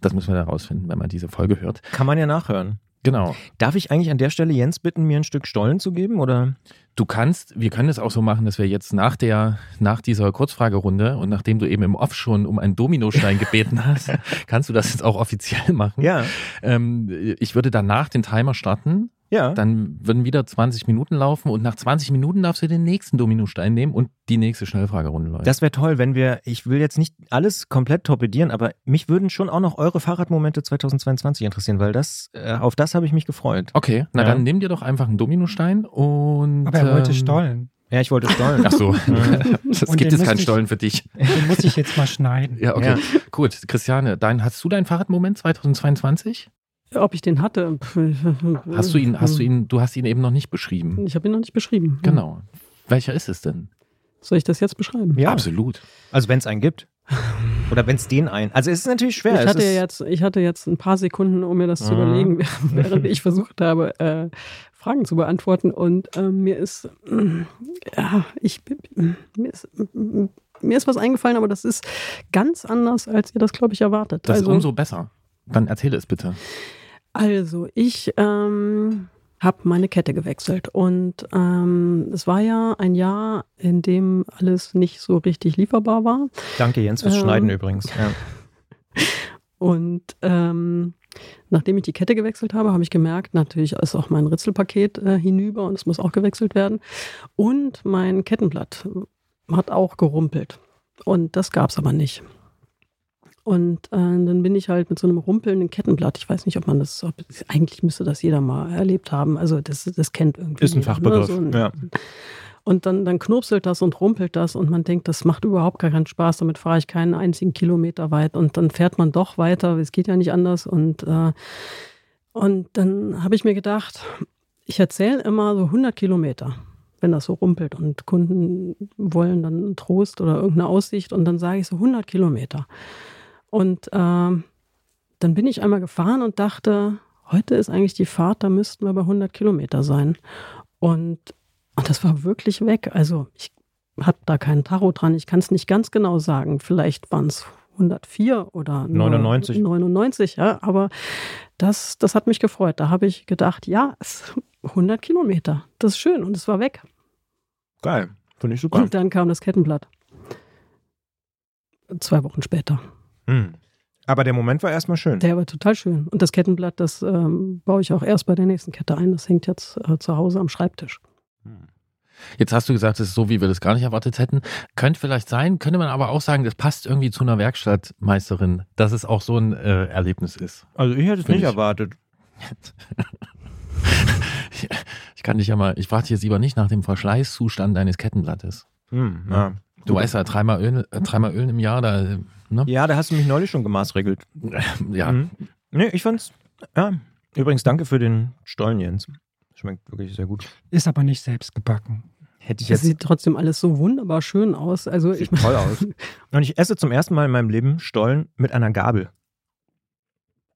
das müssen wir dann rausfinden, wenn man diese Folge hört. Kann man ja nachhören. Genau. Darf ich eigentlich an der Stelle Jens bitten, mir ein Stück Stollen zu geben? Oder? Du kannst, wir können es auch so machen, dass wir jetzt nach der, nach dieser Kurzfragerunde und nachdem du eben im Off schon um einen Dominostein gebeten hast, kannst du das jetzt auch offiziell machen. Ja, Ähm, ich würde danach den Timer starten ja. Dann würden wieder 20 Minuten laufen und nach 20 Minuten darfst du den nächsten Dominostein nehmen und die nächste Schnellfragerunde läuft. Das wäre toll, wenn wir, ich will jetzt nicht alles komplett torpedieren, aber mich würden schon auch noch eure Fahrradmomente 2022 interessieren, weil das, äh, auf das habe ich mich gefreut. okay, na Ja. dann nimm dir doch einfach einen Dominostein und. Aber er wollte ähm, Stollen. Ja, ich wollte Stollen. Ach so, es gibt jetzt keinen ich- Stollen für dich. Den muss ich jetzt mal schneiden. Ja, okay. Ja. Gut, Christiane, dein, hast du deinen Fahrradmoment 2022? Ob ich den hatte? Hast du ihn, hast du ihn, du hast ihn eben noch nicht beschrieben. Ich habe ihn noch nicht beschrieben. Genau. Welcher ist es denn? Soll ich das jetzt beschreiben? Ja, Absolut. also wenn es einen gibt. Oder wenn es den einen. Also es ist natürlich schwer. Ich hatte, jetzt, ich hatte jetzt ein paar Sekunden, um mir das zu Mhm. überlegen, während ich versucht habe, äh, Fragen zu beantworten. Und ähm, mir ist, ja, ich, mir ist, mir ist was eingefallen, aber das ist ganz anders, als ihr das, glaube ich, erwartet. Das also, ist umso besser. Dann erzähle es bitte. Also, ich ähm, habe meine Kette gewechselt und ähm, es war ja ein Jahr, in dem alles nicht so richtig lieferbar war. Danke Jens fürs Ähm. Schneiden übrigens. Ja. Und ähm, Nachdem ich die Kette gewechselt habe, habe ich gemerkt, natürlich ist auch mein Ritzelpaket äh, hinüber und es muss auch gewechselt werden. Und mein Kettenblatt hat auch gerumpelt. Und das gab es aber nicht. Und äh, dann bin ich halt mit so einem rumpelnden Kettenblatt. Ich weiß nicht, ob man das, ob, eigentlich müsste das jeder mal erlebt haben. Also das, das kennt irgendwie. Ist ein jeder, Fachbegriff. Ne? So ein, ja. Und dann, dann knurpselt das und rumpelt das und man denkt, das macht überhaupt gar keinen Spaß, damit fahre ich keinen einzigen Kilometer weit. Und dann fährt man doch weiter, es geht ja nicht anders. Und, äh, und dann habe ich mir gedacht, ich erzähle immer so 100 Kilometer, wenn das so rumpelt und Kunden wollen dann einen Trost oder irgendeine Aussicht und dann sage ich so 100 Kilometer. Und äh, dann bin ich einmal gefahren und dachte, heute ist eigentlich die Fahrt, da müssten wir bei 100 Kilometer sein. Und und das war wirklich weg. Also ich habe da keinen Tacho dran. Ich kann es nicht ganz genau sagen. Vielleicht waren es 104 oder 99. 99, ja. Aber das, das hat mich gefreut. Da habe ich gedacht, ja, 100 Kilometer. Das ist schön. Und es war weg. Geil. Finde ich super. Und dann kam das Kettenblatt. Zwei Wochen später. Hm. Aber der Moment war erstmal schön. Der war total schön. Und das Kettenblatt, das ähm, baue ich auch erst bei der nächsten Kette ein. Das hängt jetzt äh, zu Hause am Schreibtisch. Jetzt hast du gesagt, es ist so, wie wir das gar nicht erwartet hätten. Könnte vielleicht sein, könnte man aber auch sagen, das passt irgendwie zu einer Werkstattmeisterin, dass es auch so ein äh, Erlebnis ist. Also ich hätte es nicht ich. erwartet. ich kann dich ja mal, ich frage dich jetzt lieber nicht nach dem Verschleißzustand deines Kettenblattes. Hm, ja. Du weißt ja, dreimal Öl, äh, dreimal Ölen im Jahr, da, ne? ja, da hast du mich neulich schon gemaßregelt. Ja. Mhm. Nee, ich fand's. Ja. Übrigens, danke für den Stollen, Jens. Schmeckt wirklich sehr gut. Ist aber nicht selbst gebacken. Hätte ich Es jetzt. sieht trotzdem alles so wunderbar schön aus. Also ich Sieht toll aus. Und ich esse zum ersten Mal in meinem Leben Stollen mit einer Gabel.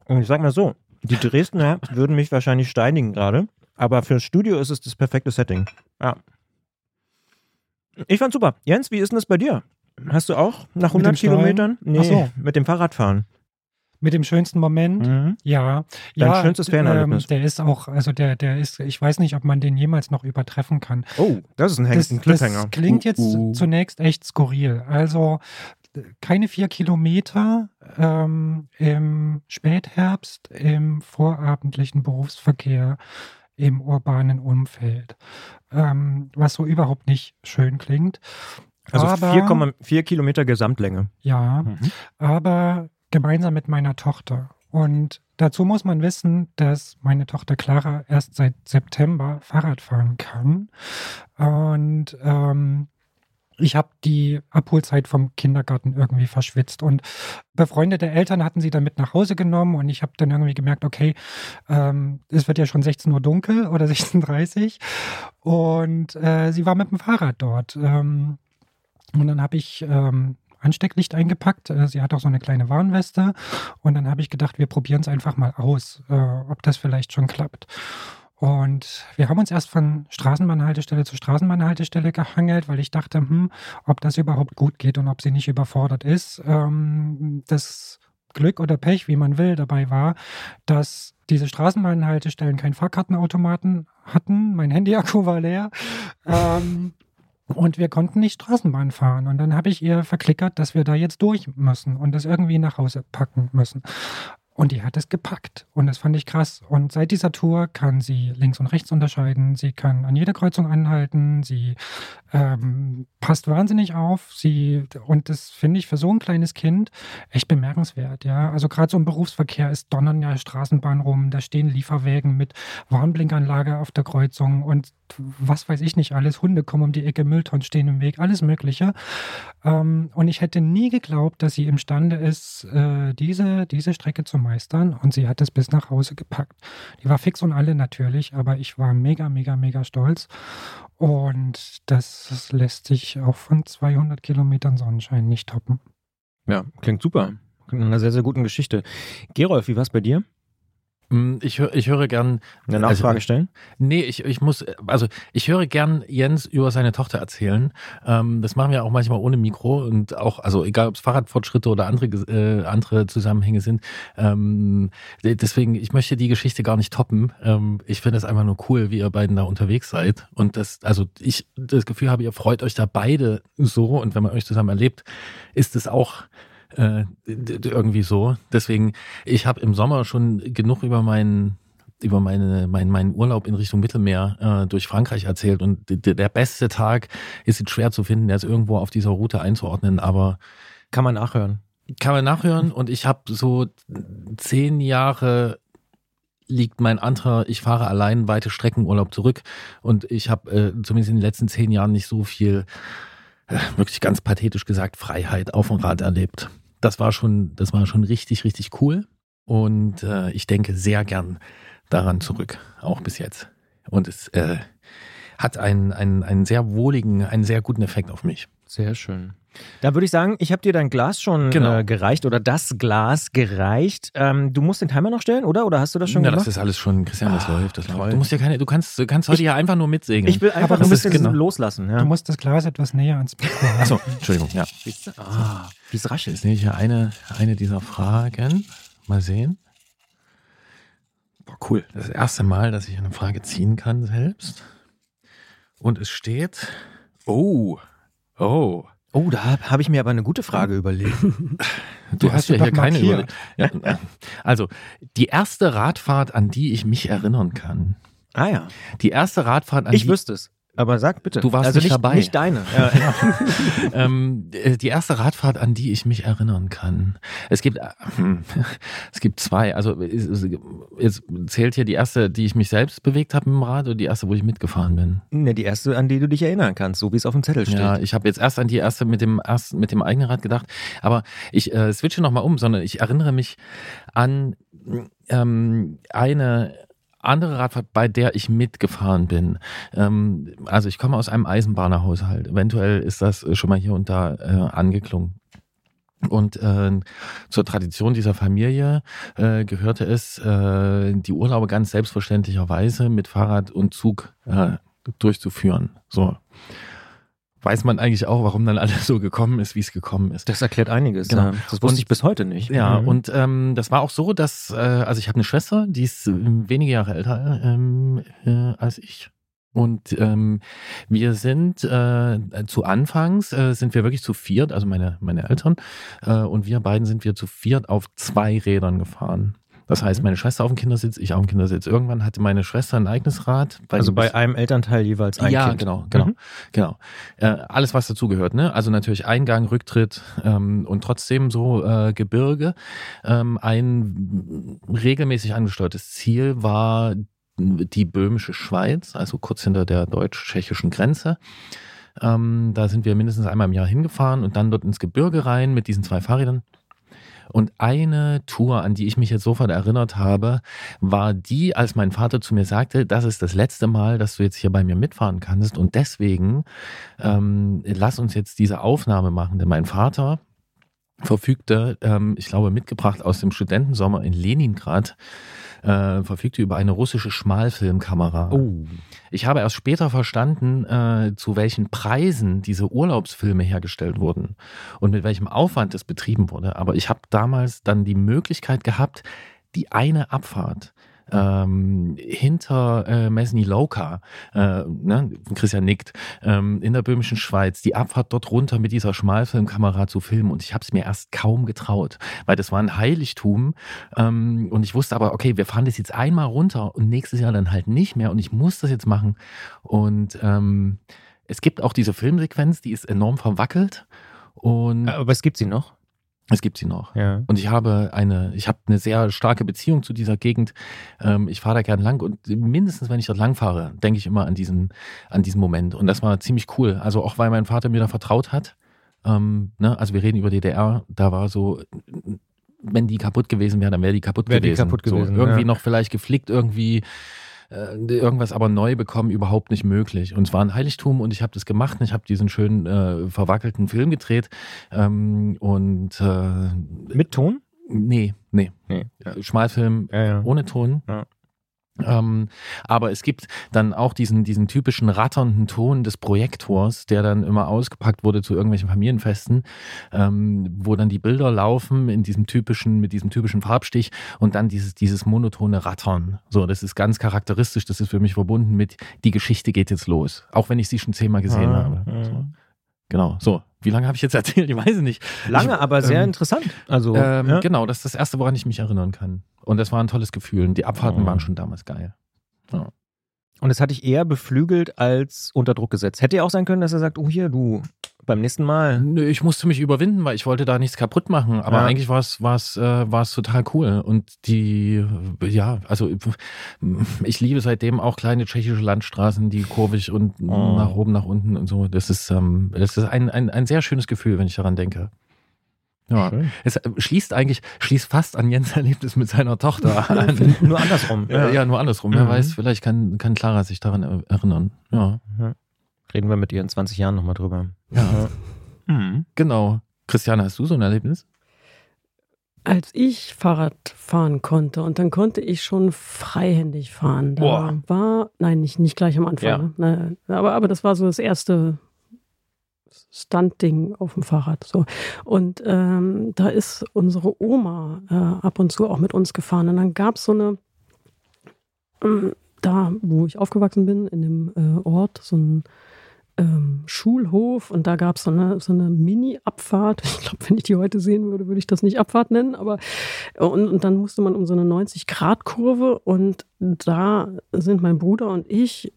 Und ich sag mal so, die Dresdner würden mich wahrscheinlich steinigen gerade, aber fürs Studio ist es das perfekte Setting. Ja. Ich fand's super. Jens, wie ist denn das bei dir? Hast du auch nach Mit dem 100 Stollen? Kilometern? Nee, Ach so. mit dem Fahrradfahren. Mit dem schönsten Moment, Mhm. ja. Dein ja, schönstes Fernerlebnis. Ähm, der ist auch, also der, der ist, ich weiß nicht, ob man den jemals noch übertreffen kann. Oh, das ist ein, Das, ein Cliffhanger. das klingt jetzt Uh, uh. zunächst echt skurril. Also keine vier Kilometer ähm, im Spätherbst im vorabendlichen Berufsverkehr im urbanen Umfeld, ähm, was so überhaupt nicht schön klingt. Also aber, 4,4 Kilometer Gesamtlänge. Ja, Mhm. aber gemeinsam mit meiner Tochter. Und dazu muss man wissen, dass meine Tochter Clara erst seit September Fahrrad fahren kann. Und ähm, ich habe die Abholzeit vom Kindergarten irgendwie verschwitzt. Und befreundete Eltern hatten sie dann mit nach Hause genommen und ich habe dann irgendwie gemerkt, okay, ähm, es wird ja schon 16 Uhr dunkel oder 16.30 Uhr. Und äh, sie war mit dem Fahrrad dort. Ähm, und dann habe ich ähm, Anstecklicht eingepackt. Äh, Sie hat auch so eine kleine Warnweste. Und dann habe ich gedacht, wir probieren es einfach mal aus, äh, ob das vielleicht schon klappt. Und wir haben uns erst von Straßenbahnhaltestelle zu Straßenbahnhaltestelle gehangelt, weil ich dachte, hm, ob das überhaupt gut geht und ob sie nicht überfordert ist. Ähm, das Glück oder Pech, wie man will, dabei war, dass diese Straßenbahnhaltestellen keinen Fahrkartenautomaten hatten. Mein Handyakku war leer. Ähm, und wir konnten nicht Straßenbahn fahren. Und dann habe ich ihr verklickert, dass wir da jetzt durch müssen und das irgendwie nach Hause packen müssen. Und die hat es gepackt. Und das fand ich krass. Und seit dieser Tour kann sie links und rechts unterscheiden. Sie kann an jeder Kreuzung anhalten. Sie ähm, passt wahnsinnig auf. Sie, und das finde ich für so ein kleines Kind echt bemerkenswert. Ja, also gerade so im Berufsverkehr ist donnern ja Straßenbahn rum. Da stehen Lieferwägen mit Warnblinkanlage auf der Kreuzung und was weiß ich nicht alles. Hunde kommen um die Ecke, Mülltonnen stehen im Weg, alles Mögliche. Ähm, und ich hätte nie geglaubt, dass sie imstande ist, äh, diese, diese Strecke zu meistern. Und sie hat es bis nach Hause gepackt. Die war fix und alle natürlich, aber ich war mega, mega, mega stolz. Und das lässt sich auch von 200 Kilometern Sonnenschein nicht toppen. Ja, klingt super. Klingt einer sehr, sehr guten Geschichte. Gerolf, wie war's bei dir? Mm, Ich, höre, ich höre gern. Eine Nachfrage Also, stellen? Nee, ich, ich muss, also ich höre gern Jens über seine Tochter erzählen. Ähm, das machen wir auch manchmal ohne Mikro und auch, also egal ob es Fahrradfortschritte oder andere, äh, andere Zusammenhänge sind. Ähm, de- deswegen, ich möchte die Geschichte gar nicht toppen. Ähm, ich finde es einfach nur cool, wie ihr beiden da unterwegs seid. Und das, also ich das Gefühl habe, ihr freut euch da beide so und wenn man euch zusammen erlebt, ist es auch Äh, irgendwie so. Deswegen, ich habe im Sommer schon genug über meinen über meine, mein, meinen Urlaub in Richtung Mittelmeer äh, durch Frankreich erzählt und der beste Tag ist jetzt schwer zu finden, der ist irgendwo auf dieser Route einzuordnen, aber kann man nachhören. Kann man nachhören und ich habe so zehn Jahre liegt mein anderer, ich fahre allein weite Streckenurlaub zurück und ich habe äh, zumindest in den letzten zehn Jahren nicht so viel, äh, wirklich ganz pathetisch gesagt, Freiheit auf dem Rad erlebt. Das war schon, das war schon richtig, richtig cool und äh, ich denke sehr gern daran zurück, auch bis jetzt. Und es äh, hat einen, einen, einen sehr wohligen, einen sehr guten Effekt auf mich. Sehr schön. Da würde ich sagen, ich habe dir dein Glas schon genau. äh, gereicht oder das Glas gereicht. Ähm, du musst den Timer noch stellen, oder? Oder hast du das schon ja, gemacht? das ist alles schon, Christian, das ah, läuft. Das läuft. Du musst ja keine, du kannst, du kannst heute ich, ja einfach nur mitsingen. Ich will einfach ein bisschen genau. loslassen. Ja. Du musst das Glas etwas näher ans Mikro haben. Achso, Entschuldigung, ja. Ah, wie es raschelt. Jetzt nehme ich ja eine, eine dieser Fragen. Mal sehen. Boah, cool. Das erste Mal, dass ich eine Frage ziehen kann selbst. Und es steht, oh, oh. Oh, da habe ich mir aber eine gute Frage überlegt. Du, hast, hast ja hier keine überlegt. Ja, also, die erste Radfahrt, an die ich mich erinnern kann. Ah ja. Die erste Radfahrt, an ich die... Ich wüsste es. Aber sag bitte. Du warst also nicht, nicht dabei. Nicht deine. Ja, ähm, äh, die erste Radfahrt, an die ich mich erinnern kann. Es gibt, äh, es gibt zwei. Also es zählt hier die erste, die ich mich selbst bewegt habe im Rad oder die erste, wo ich mitgefahren bin. Ne, die erste, an die du dich erinnern kannst, so wie es auf dem Zettel steht. Ja, ich habe jetzt erst an die erste mit dem ersten, mit dem eigenen Rad gedacht. Aber ich äh, switche nochmal um, sondern ich erinnere mich an ähm, eine andere Radfahrt, bei der ich mitgefahren bin. Ähm, also ich komme aus einem Eisenbahnerhaushalt. Eventuell ist das schon mal hier und da äh, angeklungen. Und äh, zur Tradition dieser Familie äh, gehörte es, äh, die Urlaube ganz selbstverständlicherweise mit Fahrrad und Zug äh, durchzuführen. So weiß man eigentlich auch, warum dann alles so gekommen ist, wie es gekommen ist. Das erklärt einiges. Genau. Ja. Das wusste und, ich bis heute nicht. Ja, mhm. und ähm, das war auch so, dass, äh, also ich habe eine Schwester, die ist äh, wenige Jahre älter ähm, äh, als ich. Und ähm, wir sind äh, zu Anfangs äh, sind wir wirklich zu viert, also meine meine Eltern äh, und wir beiden sind wir zu viert auf zwei Rädern gefahren. Das heißt, mhm. meine Schwester auf dem Kindersitz, ich auf dem Kindersitz. Irgendwann hatte meine Schwester ein eigenes Rad. Also bei einem Elternteil jeweils ein ja, Kind. Ja, genau, genau, mhm. genau. Äh, alles, was dazugehört, ne? Also natürlich Eingang, Rücktritt ähm, und trotzdem so äh, Gebirge. Ähm, ein regelmäßig angesteuertes Ziel war die böhmische Schweiz, also kurz hinter der deutsch-tschechischen Grenze. Ähm, da sind wir mindestens einmal im Jahr hingefahren und dann dort ins Gebirge rein mit diesen zwei Fahrrädern. Und eine Tour, an die ich mich jetzt sofort erinnert habe, war die, als mein Vater zu mir sagte, das ist das letzte Mal, dass du jetzt hier bei mir mitfahren kannst und deswegen ähm, lass uns jetzt diese Aufnahme machen. Denn mein Vater verfügte, ähm, ich glaube, mitgebracht aus dem Studentensommer in Leningrad, äh, verfügte über eine russische Schmalfilmkamera. Oh. Ich habe erst später verstanden, äh, zu welchen Preisen diese Urlaubsfilme hergestellt wurden und mit welchem Aufwand das betrieben wurde. Aber ich habe damals dann die Möglichkeit gehabt, die eine Abfahrt ähm, hinter äh, Mesny Loka, äh, ne, Christian nickt, ähm, in der böhmischen Schweiz, die Abfahrt dort runter mit dieser Schmalfilmkamera zu filmen. Und ich habe es mir erst kaum getraut, weil das war ein Heiligtum. Ähm, und ich wusste aber, okay, wir fahren das jetzt einmal runter und nächstes Jahr dann halt nicht mehr. Und ich muss das jetzt machen. Und ähm, es gibt auch diese Filmsequenz, die ist enorm verwackelt. Und aber es gibt sie noch? Es gibt sie noch. Ja. Und ich habe eine, ich habe eine sehr starke Beziehung zu dieser Gegend. Ähm, ich fahre da gern lang und mindestens, wenn ich dort lang fahre, denke ich immer an diesen, an diesen Moment. Und das war ziemlich cool. Also auch weil mein Vater mir da vertraut hat. Ähm, ne? Also wir reden über DDR, da war so, wenn die kaputt gewesen wäre, dann wäre die kaputt wär gewesen. Die kaputt gewesen. So, irgendwie ja. noch vielleicht geflickt, irgendwie äh, irgendwas aber neu bekommen überhaupt nicht möglich. Und es war ein Heiligtum und ich habe das gemacht und ich habe diesen schönen äh, verwackelten Film gedreht. Ähm, und äh, mit Ton? Nee, nee. nee. Schmalfilm ja, ja. ohne Ton. Ja. Ähm, aber es gibt dann auch diesen, diesen typischen ratternden Ton des Projektors, der dann immer ausgepackt wurde zu irgendwelchen Familienfesten, ähm, wo dann die Bilder laufen in diesem typischen, mit diesem typischen Farbstich und dann dieses, dieses monotone Rattern. So, das ist ganz charakteristisch, das ist für mich verbunden mit, die Geschichte geht jetzt los. Auch wenn ich sie schon zehnmal gesehen ah, habe. So. Genau, so. Wie lange habe ich jetzt erzählt? Ich weiß es nicht. Lange, ich, aber sehr ähm, interessant. Also, Ähm, ja. Genau, das ist das Erste, woran ich mich erinnern kann. Und das war ein tolles Gefühl. Und Die Abfahrten Oh. waren schon damals geil. Und es hat dich eher beflügelt als unter Druck gesetzt. Hätte ja auch sein können, dass er sagt, oh hier, du, beim nächsten Mal. Nö, ich musste mich überwinden, weil ich wollte da nichts kaputt machen. Aber Ja. eigentlich war es war es äh, war es total cool. Und die ja, also ich liebe seitdem auch kleine tschechische Landstraßen, die kurvig und Oh. nach oben, nach unten und so. Das ist ähm, das ist ein, ein ein sehr schönes Gefühl, wenn ich daran denke. Ja, Schön. es äh, schließt eigentlich schließt fast an Jens Erlebnis mit seiner Tochter an. Nur andersrum. Ja, ja, nur andersrum. Wer Mhm. weiß, vielleicht kann, kann Clara sich daran er- erinnern. Ja, Reden wir mit ihr in 20 Jahren nochmal drüber. ja. Mhm. genau. Christiane, hast du so ein Erlebnis? Als ich Fahrrad fahren konnte und dann konnte ich schon freihändig fahren. Da Boah. war, nein, nicht, nicht gleich am Anfang. Ja. Ne? Ne, Aber, aber das war so das erste Stunt-Ding auf dem Fahrrad. So. Und ähm, da ist unsere Oma äh, ab und zu auch mit uns gefahren. Und dann gab es so eine, ähm, da wo ich aufgewachsen bin, in dem äh, Ort, so ein ähm, Schulhof und da gab es so eine, so eine Mini-Abfahrt. Ich glaube, wenn ich die heute sehen würde, würde ich das nicht Abfahrt nennen, aber und, und dann musste man um so eine 90-Grad-Kurve und da sind mein Bruder und ich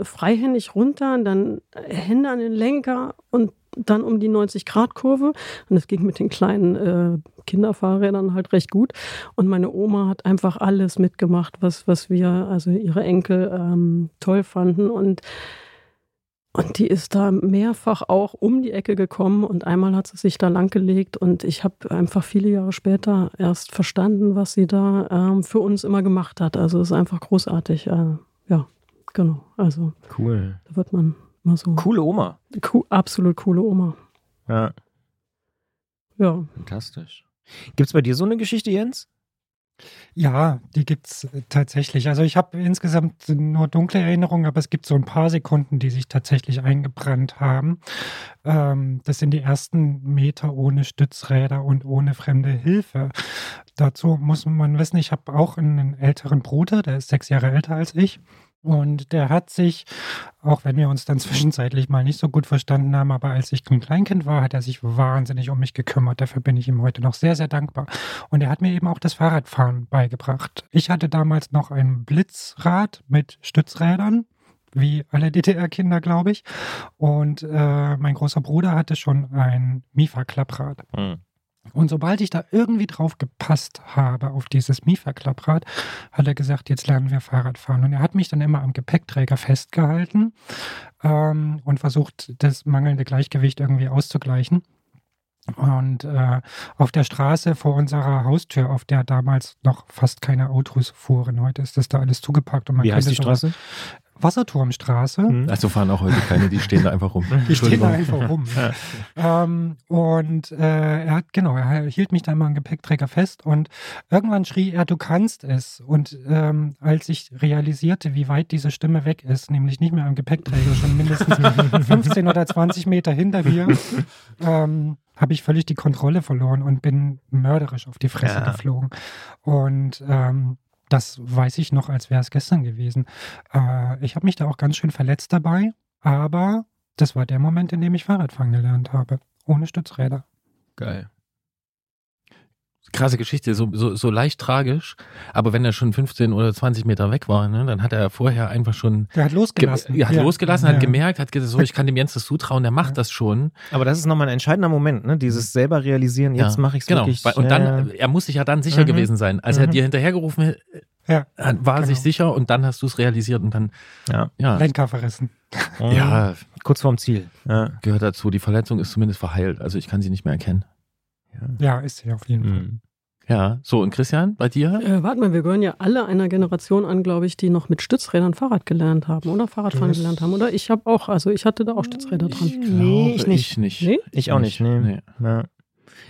freihändig runter, und dann Hände an den Lenker und dann um die 90-Grad-Kurve. Und es ging mit den kleinen äh, Kinderfahrrädern halt recht gut. Und meine Oma hat einfach alles mitgemacht, was, was wir, also ihre Enkel, ähm, toll fanden. Und und die ist da mehrfach auch um die Ecke gekommen und einmal hat sie sich da langgelegt und ich habe einfach viele Jahre später erst verstanden, was sie da ähm, für uns immer gemacht hat. Also es ist einfach großartig. Äh, ja, genau. Also Cool. da wird man immer so Coole Oma. co absolut coole Oma. Ja, Ja. fantastisch. Gibt es bei dir so eine Geschichte, Jens? Ja, die gibt's äh, tatsächlich. Also ich habe insgesamt nur dunkle Erinnerungen, aber es gibt so ein paar Sekunden, die sich tatsächlich eingebrannt haben. Ähm, das sind die ersten Meter ohne Stützräder und ohne fremde Hilfe. Dazu muss man wissen, ich habe auch einen älteren Bruder, der ist sechs Jahre älter als ich. Und der hat sich, auch wenn wir uns dann zwischenzeitlich mal nicht so gut verstanden haben, aber als ich ein Kleinkind war, hat er sich wahnsinnig um mich gekümmert. Dafür bin ich ihm heute noch sehr, sehr dankbar. Und er hat mir eben auch das Fahrradfahren beigebracht. Ich hatte damals noch ein Blitzrad mit Stützrädern, wie alle DDR-Kinder, glaube ich. Und äh, mein großer Bruder hatte schon ein Mifa-Klapprad. Hm. Und sobald ich da irgendwie drauf gepasst habe auf dieses Mifa-Klapprad, hat er gesagt, jetzt lernen wir Fahrrad fahren. Und er hat mich dann immer am Gepäckträger festgehalten ähm, und versucht, das mangelnde Gleichgewicht irgendwie auszugleichen. Und äh, auf der Straße vor unserer Haustür, auf der damals noch fast keine Autos fuhren, heute ist das da alles zugepackt. Und man Wie heißt die Straße? Wasserturmstraße. Hm. Also fahren auch heute keine, die stehen da einfach rum. Die stehen da einfach rum. ähm, und äh, er hat, genau, er hielt mich da immer am Gepäckträger fest und irgendwann schrie er, du kannst es. Und ähm, als ich realisierte, wie weit diese Stimme weg ist, nämlich nicht mehr am Gepäckträger, schon mindestens 15 oder 20 Meter hinter mir, ähm, habe ich völlig die Kontrolle verloren und bin mörderisch auf die Fresse Ja. geflogen. Und ähm, das weiß ich noch, als wäre es gestern gewesen. Äh, ich habe mich da auch ganz schön verletzt dabei, aber das war der Moment, in dem ich Fahrradfahren gelernt habe. Ohne Stützräder. Geil. Krasse Geschichte, so, so, so leicht tragisch. Aber wenn er schon 15 oder 20 Meter weg war, ne, dann hat er vorher einfach schon Der hat ge losgelassen. ja, hat losgelassen, Ja. hat gemerkt, hat gesagt, so, ich kann dem Jens das zutrauen, der macht Ja. das schon. Aber das ist nochmal ein entscheidender Moment, ne? Dieses selber realisieren, jetzt Ja, mache ich es Genau. wirklich. Weil- Und dann, ja, er muss sich ja dann sicher Mhm. gewesen sein. Als er Mhm. dir hinterhergerufen Ja, hat, war er Genau. sich sicher und dann hast du es realisiert und dann, ja. ja, Lenker verrissen. ja, Kurz vorm Ziel. Ja. gehört dazu. Die Verletzung ist zumindest verheilt. Also ich kann sie nicht mehr erkennen. Ja, ist sie auf jeden Fall. Mhm. Ja, so und Christian, bei dir? Äh, warte mal, wir gehören ja alle einer Generation an, glaube ich, die noch mit Stützrädern Fahrrad gelernt haben oder Fahrradfahren Das- gelernt haben. Oder ich habe auch, also ich hatte da auch Stützräder dran. Nee, ich nicht. Ich nicht. Nee? Ich auch nicht, nee. Nee. Ja.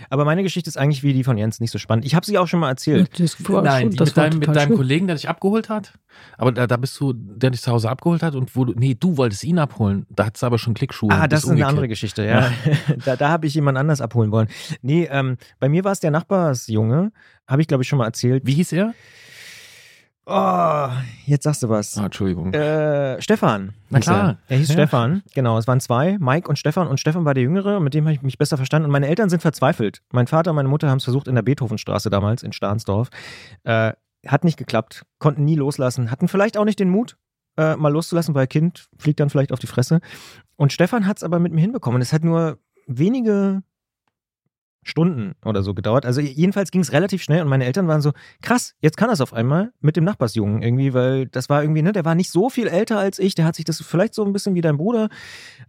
Aber meine Geschichte ist eigentlich wie die von Jens nicht so spannend. Ich habe sie auch schon mal erzählt. Das war Nein, schon, die das mit war deinem, mit deinem schlimm. Kollegen, der dich abgeholt hat. Aber da, da bist du, der dich zu Hause abgeholt hat und wo du, nee, du wolltest ihn abholen. Da hat es aber schon Klickschuhe. Ah, das ist eine umgekehrt. andere Geschichte, ja. da da habe ich jemand anders abholen wollen. Nee, ähm, bei mir war es der Nachbarsjunge, habe ich glaube ich schon mal erzählt. Wie hieß er? Oh, jetzt sagst du was. Ah, Entschuldigung. Äh, Stefan. Na hieß er. klar. Er hieß Ja. Stefan. Genau, es waren zwei, Mike und Stefan. Und Stefan war der Jüngere, mit dem habe ich mich besser verstanden. Und meine Eltern sind verzweifelt. Mein Vater und meine Mutter haben es versucht in der Beethovenstraße damals, in Stahnsdorf. Äh, hat nicht geklappt, konnten nie loslassen, hatten vielleicht auch nicht den Mut, äh, mal loszulassen, weil Kind fliegt dann vielleicht auf die Fresse. Und Stefan hat es aber mit mir hinbekommen. Es hat nur wenige Stunden oder so gedauert. Also jedenfalls ging es relativ schnell und meine Eltern waren so, krass, jetzt kann es auf einmal mit dem Nachbarsjungen irgendwie, weil das war irgendwie, ne, der war nicht so viel älter als ich, der hat sich das vielleicht so ein bisschen wie dein Bruder,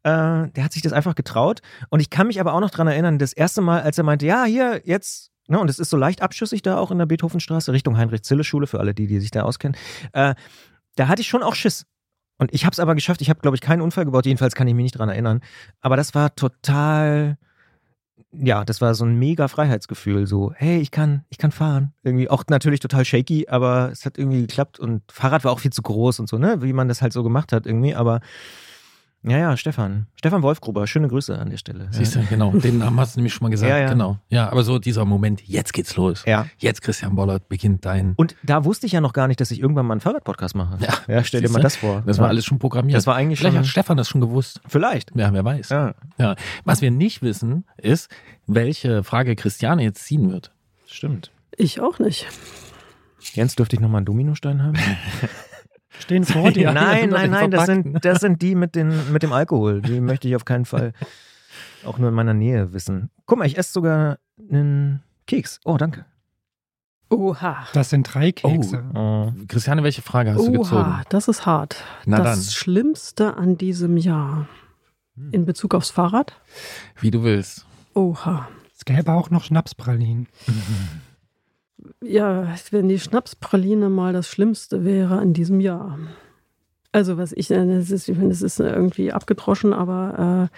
äh, der hat sich das einfach getraut. Und ich kann mich aber auch noch dran erinnern, das erste Mal, als er meinte, ja, hier, jetzt, ne, und es ist so leicht abschüssig da auch in der Beethovenstraße, Richtung Heinrich-Zille-Schule, für alle die, die sich da auskennen, äh, da hatte ich schon auch Schiss. Und ich habe es aber geschafft. Ich habe, glaube ich, keinen Unfall gebaut. Jedenfalls kann ich mich nicht dran erinnern. Aber das war total, ja, das war so ein mega Freiheitsgefühl. So, hey, ich kann, ich kann fahren. Irgendwie auch natürlich total shaky, aber es hat irgendwie geklappt. Und Fahrrad war auch viel zu groß und so, ne, wie man das halt so gemacht hat irgendwie. Aber ja, ja, Stefan, Stefan Wolfgruber, schöne Grüße an der Stelle. Siehst du, genau. Den Namen hast du nämlich schon mal gesagt. Ja, ja. Genau. Ja, aber so dieser Moment, jetzt geht's los. Ja. Jetzt, Christian Bollert, beginnt dein. Und da wusste ich ja noch gar nicht, dass ich irgendwann mal einen Fahrradpodcast mache. Ja, ja stell dir mal das vor. Das war alles schon programmiert. Das war eigentlich Vielleicht schon. hat Stefan das schon gewusst. Vielleicht. Ja, wer weiß. Ja, Ja. Was wir nicht wissen, ist, welche Frage Christiane jetzt ziehen wird. stimmt. Ich auch nicht. Jens, dürfte ich nochmal einen Dominostein haben? Stehen vor dir. Nein, nein, nein, das sind, das sind die mit, den, mit dem Alkohol. Die möchte ich auf keinen Fall auch nur in meiner Nähe wissen. Guck mal, ich esse sogar einen Keks. Oh, danke. Oha. Das sind drei Kekse. Oh. Christiane, welche Frage hast du gezogen? Oha, das ist hart. Na das dann. Schlimmste an diesem Jahr Hm. in Bezug aufs Fahrrad? Wie du willst. Oha. Es gäbe auch noch Schnapspralinen. Ja, wenn die Schnapspraline mal das Schlimmste wäre an diesem Jahr. Also was ich, äh, das ist, ich finde, es ist irgendwie abgedroschen, aber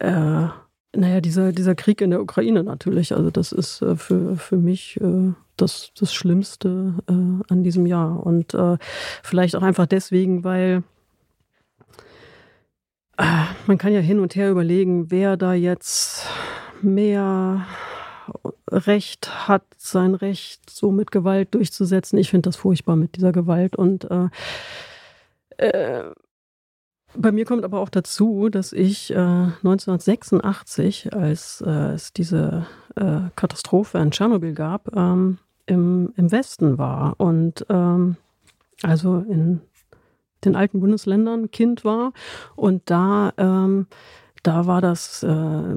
äh, äh, naja, dieser, dieser Krieg in der Ukraine natürlich, also das ist äh, für, für mich äh, das, das Schlimmste äh, an diesem Jahr. Und vielleicht auch einfach deswegen, weil man kann ja hin und her überlegen, wer da jetzt mehr Recht hat, sein Recht so mit Gewalt durchzusetzen. Ich finde das furchtbar mit dieser Gewalt. Und äh, äh, bei mir kommt aber auch dazu, dass ich äh, 1986, als äh, es diese äh, Katastrophe in Tschernobyl gab, ähm, im, im Westen war und ähm, also in den alten Bundesländern Kind war und da ähm, da war das äh,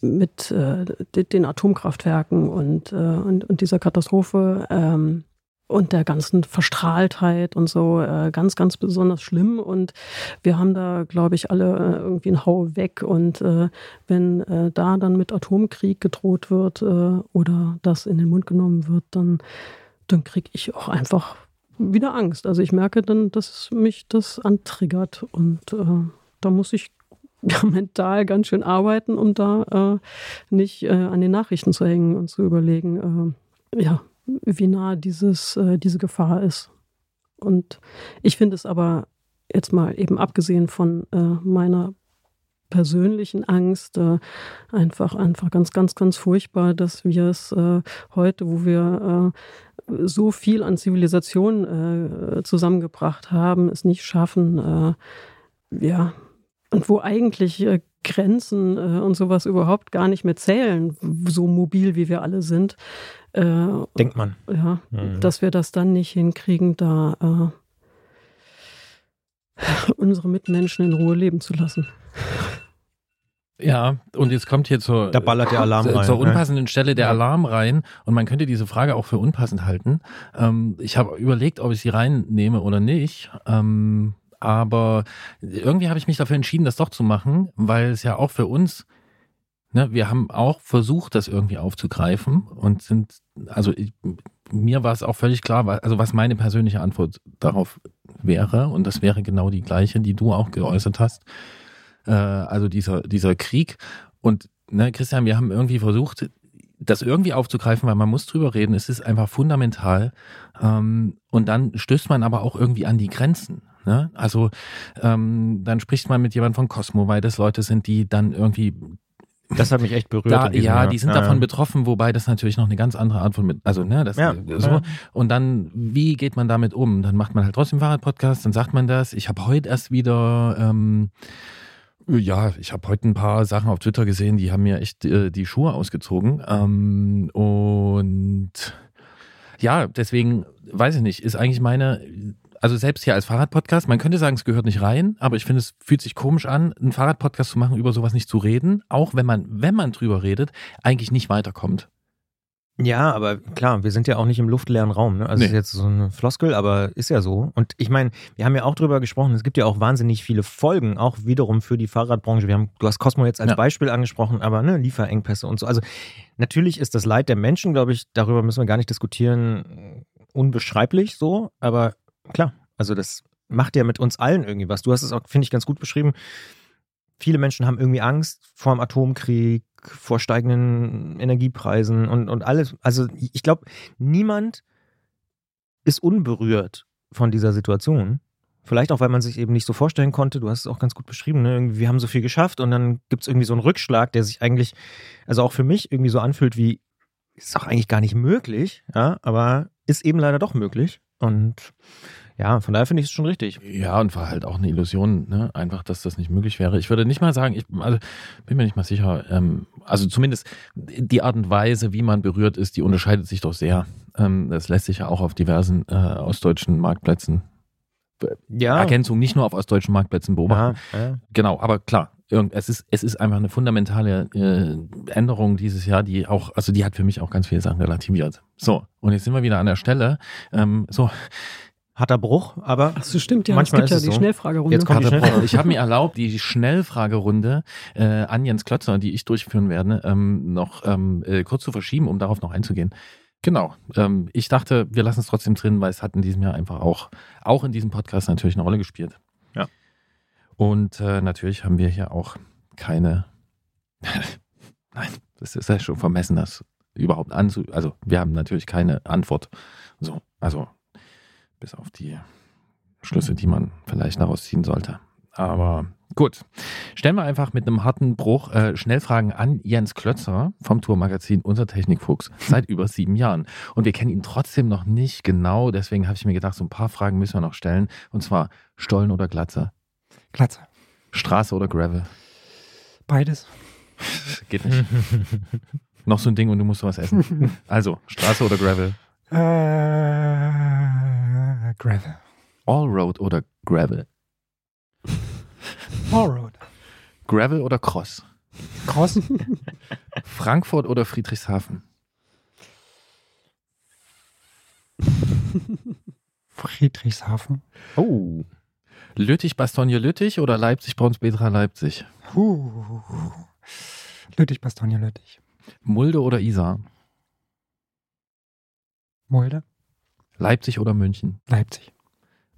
mit äh, de- den Atomkraftwerken und, äh, und, und dieser Katastrophe ähm, und der ganzen Verstrahltheit und so äh, ganz, ganz besonders schlimm. Und wir haben da, glaube ich, alle äh, irgendwie einen Hau weg. Und äh, wenn da dann mit Atomkrieg gedroht wird oder das in den Mund genommen wird, dann, dann kriege ich auch einfach wieder Angst. Also ich merke dann, dass mich das antriggert. Und da muss ich mental ganz schön arbeiten, um da äh, nicht äh, an den Nachrichten zu hängen und zu überlegen, äh, ja, wie nah dieses, äh, diese Gefahr ist. Und ich finde es aber jetzt mal eben abgesehen von äh, meiner persönlichen Angst äh, einfach einfach ganz ganz ganz furchtbar, dass wir es äh, heute, wo wir äh, so viel an Zivilisation äh, zusammengebracht haben, es nicht schaffen, äh, ja und wo eigentlich äh, Grenzen äh, und sowas überhaupt gar nicht mehr zählen, so mobil wie wir alle sind. Äh, Denkt man. ja, Mhm. dass wir das dann nicht hinkriegen, da äh, unsere Mitmenschen in Ruhe leben zu lassen. Ja, und jetzt kommt hier zur, Da ballert der Alarm zur, rein. zur ne? unpassenden Stelle der Ja. Alarm rein und man könnte diese Frage auch für unpassend halten. Ähm, ich habe überlegt, ob ich sie reinnehme oder nicht. Ähm, aber irgendwie habe ich mich dafür entschieden, das doch zu machen, weil es ja auch für uns, ne, wir haben auch versucht, das irgendwie aufzugreifen und sind, also ich, mir war es auch völlig klar, also was meine persönliche Antwort darauf wäre und das wäre genau die gleiche, die du auch geäußert hast. Äh, also dieser, dieser Krieg und ne, Christian, wir haben irgendwie versucht, das irgendwie aufzugreifen, weil man muss drüber reden. Es ist einfach fundamental. Ähm, und dann stößt man aber auch irgendwie an die Grenzen. Ne? Also ähm, dann spricht man mit jemandem von Cosmo, weil das Leute sind, die dann irgendwie Das hat mich echt berührt. Da, diesem ja, die sind Ja, davon ja. betroffen, wobei das natürlich noch eine ganz andere Art von, mit, also ne, das so. Und dann, wie geht man damit um? Dann macht man halt trotzdem Fahrradpodcast, dann sagt man das. Ich habe heute erst wieder, ähm, ja, ich habe heute ein paar Sachen auf Twitter gesehen, die haben mir echt äh, die Schuhe ausgezogen. Ähm, und ja, deswegen weiß ich nicht, ist eigentlich meine, also selbst hier als Fahrradpodcast, man könnte sagen, es gehört nicht rein, aber ich finde, es fühlt sich komisch an, einen Fahrradpodcast zu machen, über sowas nicht zu reden, auch wenn man, wenn man drüber redet, eigentlich nicht weiterkommt. Ja, aber klar, wir sind ja auch nicht im luftleeren Raum. Ne? Also Nee. ist jetzt so eine Floskel, aber ist ja so. Und ich meine, wir haben ja auch drüber gesprochen, es gibt ja auch wahnsinnig viele Folgen, auch wiederum für die Fahrradbranche. Wir haben, du hast Cosmo jetzt als Ja. Beispiel angesprochen, aber ne, Lieferengpässe und so. Also natürlich ist das Leid der Menschen, glaube ich, darüber müssen wir gar nicht diskutieren, unbeschreiblich so, aber klar, also das macht ja mit uns allen irgendwie was. Du hast es auch, finde ich, ganz gut beschrieben. Viele Menschen haben irgendwie Angst vor dem Atomkrieg, vor steigenden Energiepreisen und, und alles. Also ich glaube, niemand ist unberührt von dieser Situation. Vielleicht auch, weil man sich eben nicht so vorstellen konnte. Du hast es auch ganz gut beschrieben. Ne? Wir haben so viel geschafft und dann gibt es irgendwie so einen Rückschlag, der sich eigentlich, also auch für mich irgendwie so anfühlt wie, ist doch eigentlich gar nicht möglich, ja, aber ist eben leider doch möglich. Und ja, von daher finde ich es schon richtig. Ja, und war halt auch eine Illusion, ne? Einfach, dass das nicht möglich wäre. Ich würde nicht mal sagen, ich also, bin mir nicht mal sicher, ähm, also zumindest die Art und Weise, wie man berührt ist, die unterscheidet sich doch sehr. Ähm, das lässt sich ja auch auf diversen äh, ostdeutschen Marktplätzen, Ja. Ergänzung nicht nur auf ostdeutschen Marktplätzen beobachten. ja, ja. Genau, aber klar, es ist, es ist einfach eine fundamentale äh, Änderung dieses Jahr, die auch, also die hat für mich auch ganz viele Sachen relativiert. So, und jetzt sind wir wieder an der Stelle. Ähm, so, Harter Bruch, aber Ach so, stimmt ja. Manchmal es gibt ja ist es die so. Schnellfragerunde. Jetzt kommt die Harter Schnellfrage. Bruch. Ich habe mir erlaubt, die Schnellfragerunde äh, an Jens Klötzer, die ich durchführen werde, ähm, noch ähm, äh, kurz zu verschieben, um darauf noch einzugehen. Genau. Ähm, ich dachte, wir lassen es trotzdem drin, weil es hat in diesem Jahr einfach auch, auch in diesem Podcast natürlich eine Rolle gespielt. Ja. Und äh, natürlich haben wir hier auch keine. Nein, das ist ja schon vermessen, das überhaupt anzu. Also, wir haben natürlich keine Antwort. So, also, bis auf die Schlüsse, die man vielleicht daraus ziehen sollte. Aber gut. Stellen wir einfach mit einem harten Bruch äh, Schnellfragen an Jens Klötzer vom Tourmagazin Unser Technikfuchs seit über sieben Jahren. Und wir kennen ihn trotzdem noch nicht genau. Deswegen habe ich mir gedacht, so ein paar Fragen müssen wir noch stellen. Und zwar Stollen oder Glatze? Glatze. Straße oder Gravel? Beides. Geht nicht. noch so ein Ding und du musst was essen. Also, Straße oder Gravel? Äh, Gravel. Allroad oder Gravel? Allroad. Gravel oder Cross? Cross. Frankfurt oder Friedrichshafen? Friedrichshafen. Oh. Lüttich, Bastogne, Lüttich oder Leipzig, Brunsbedra, Leipzig? Uh. Lüttich, Bastogne, Lüttich. Mulde oder Isar? Mulde. Leipzig oder München? Leipzig.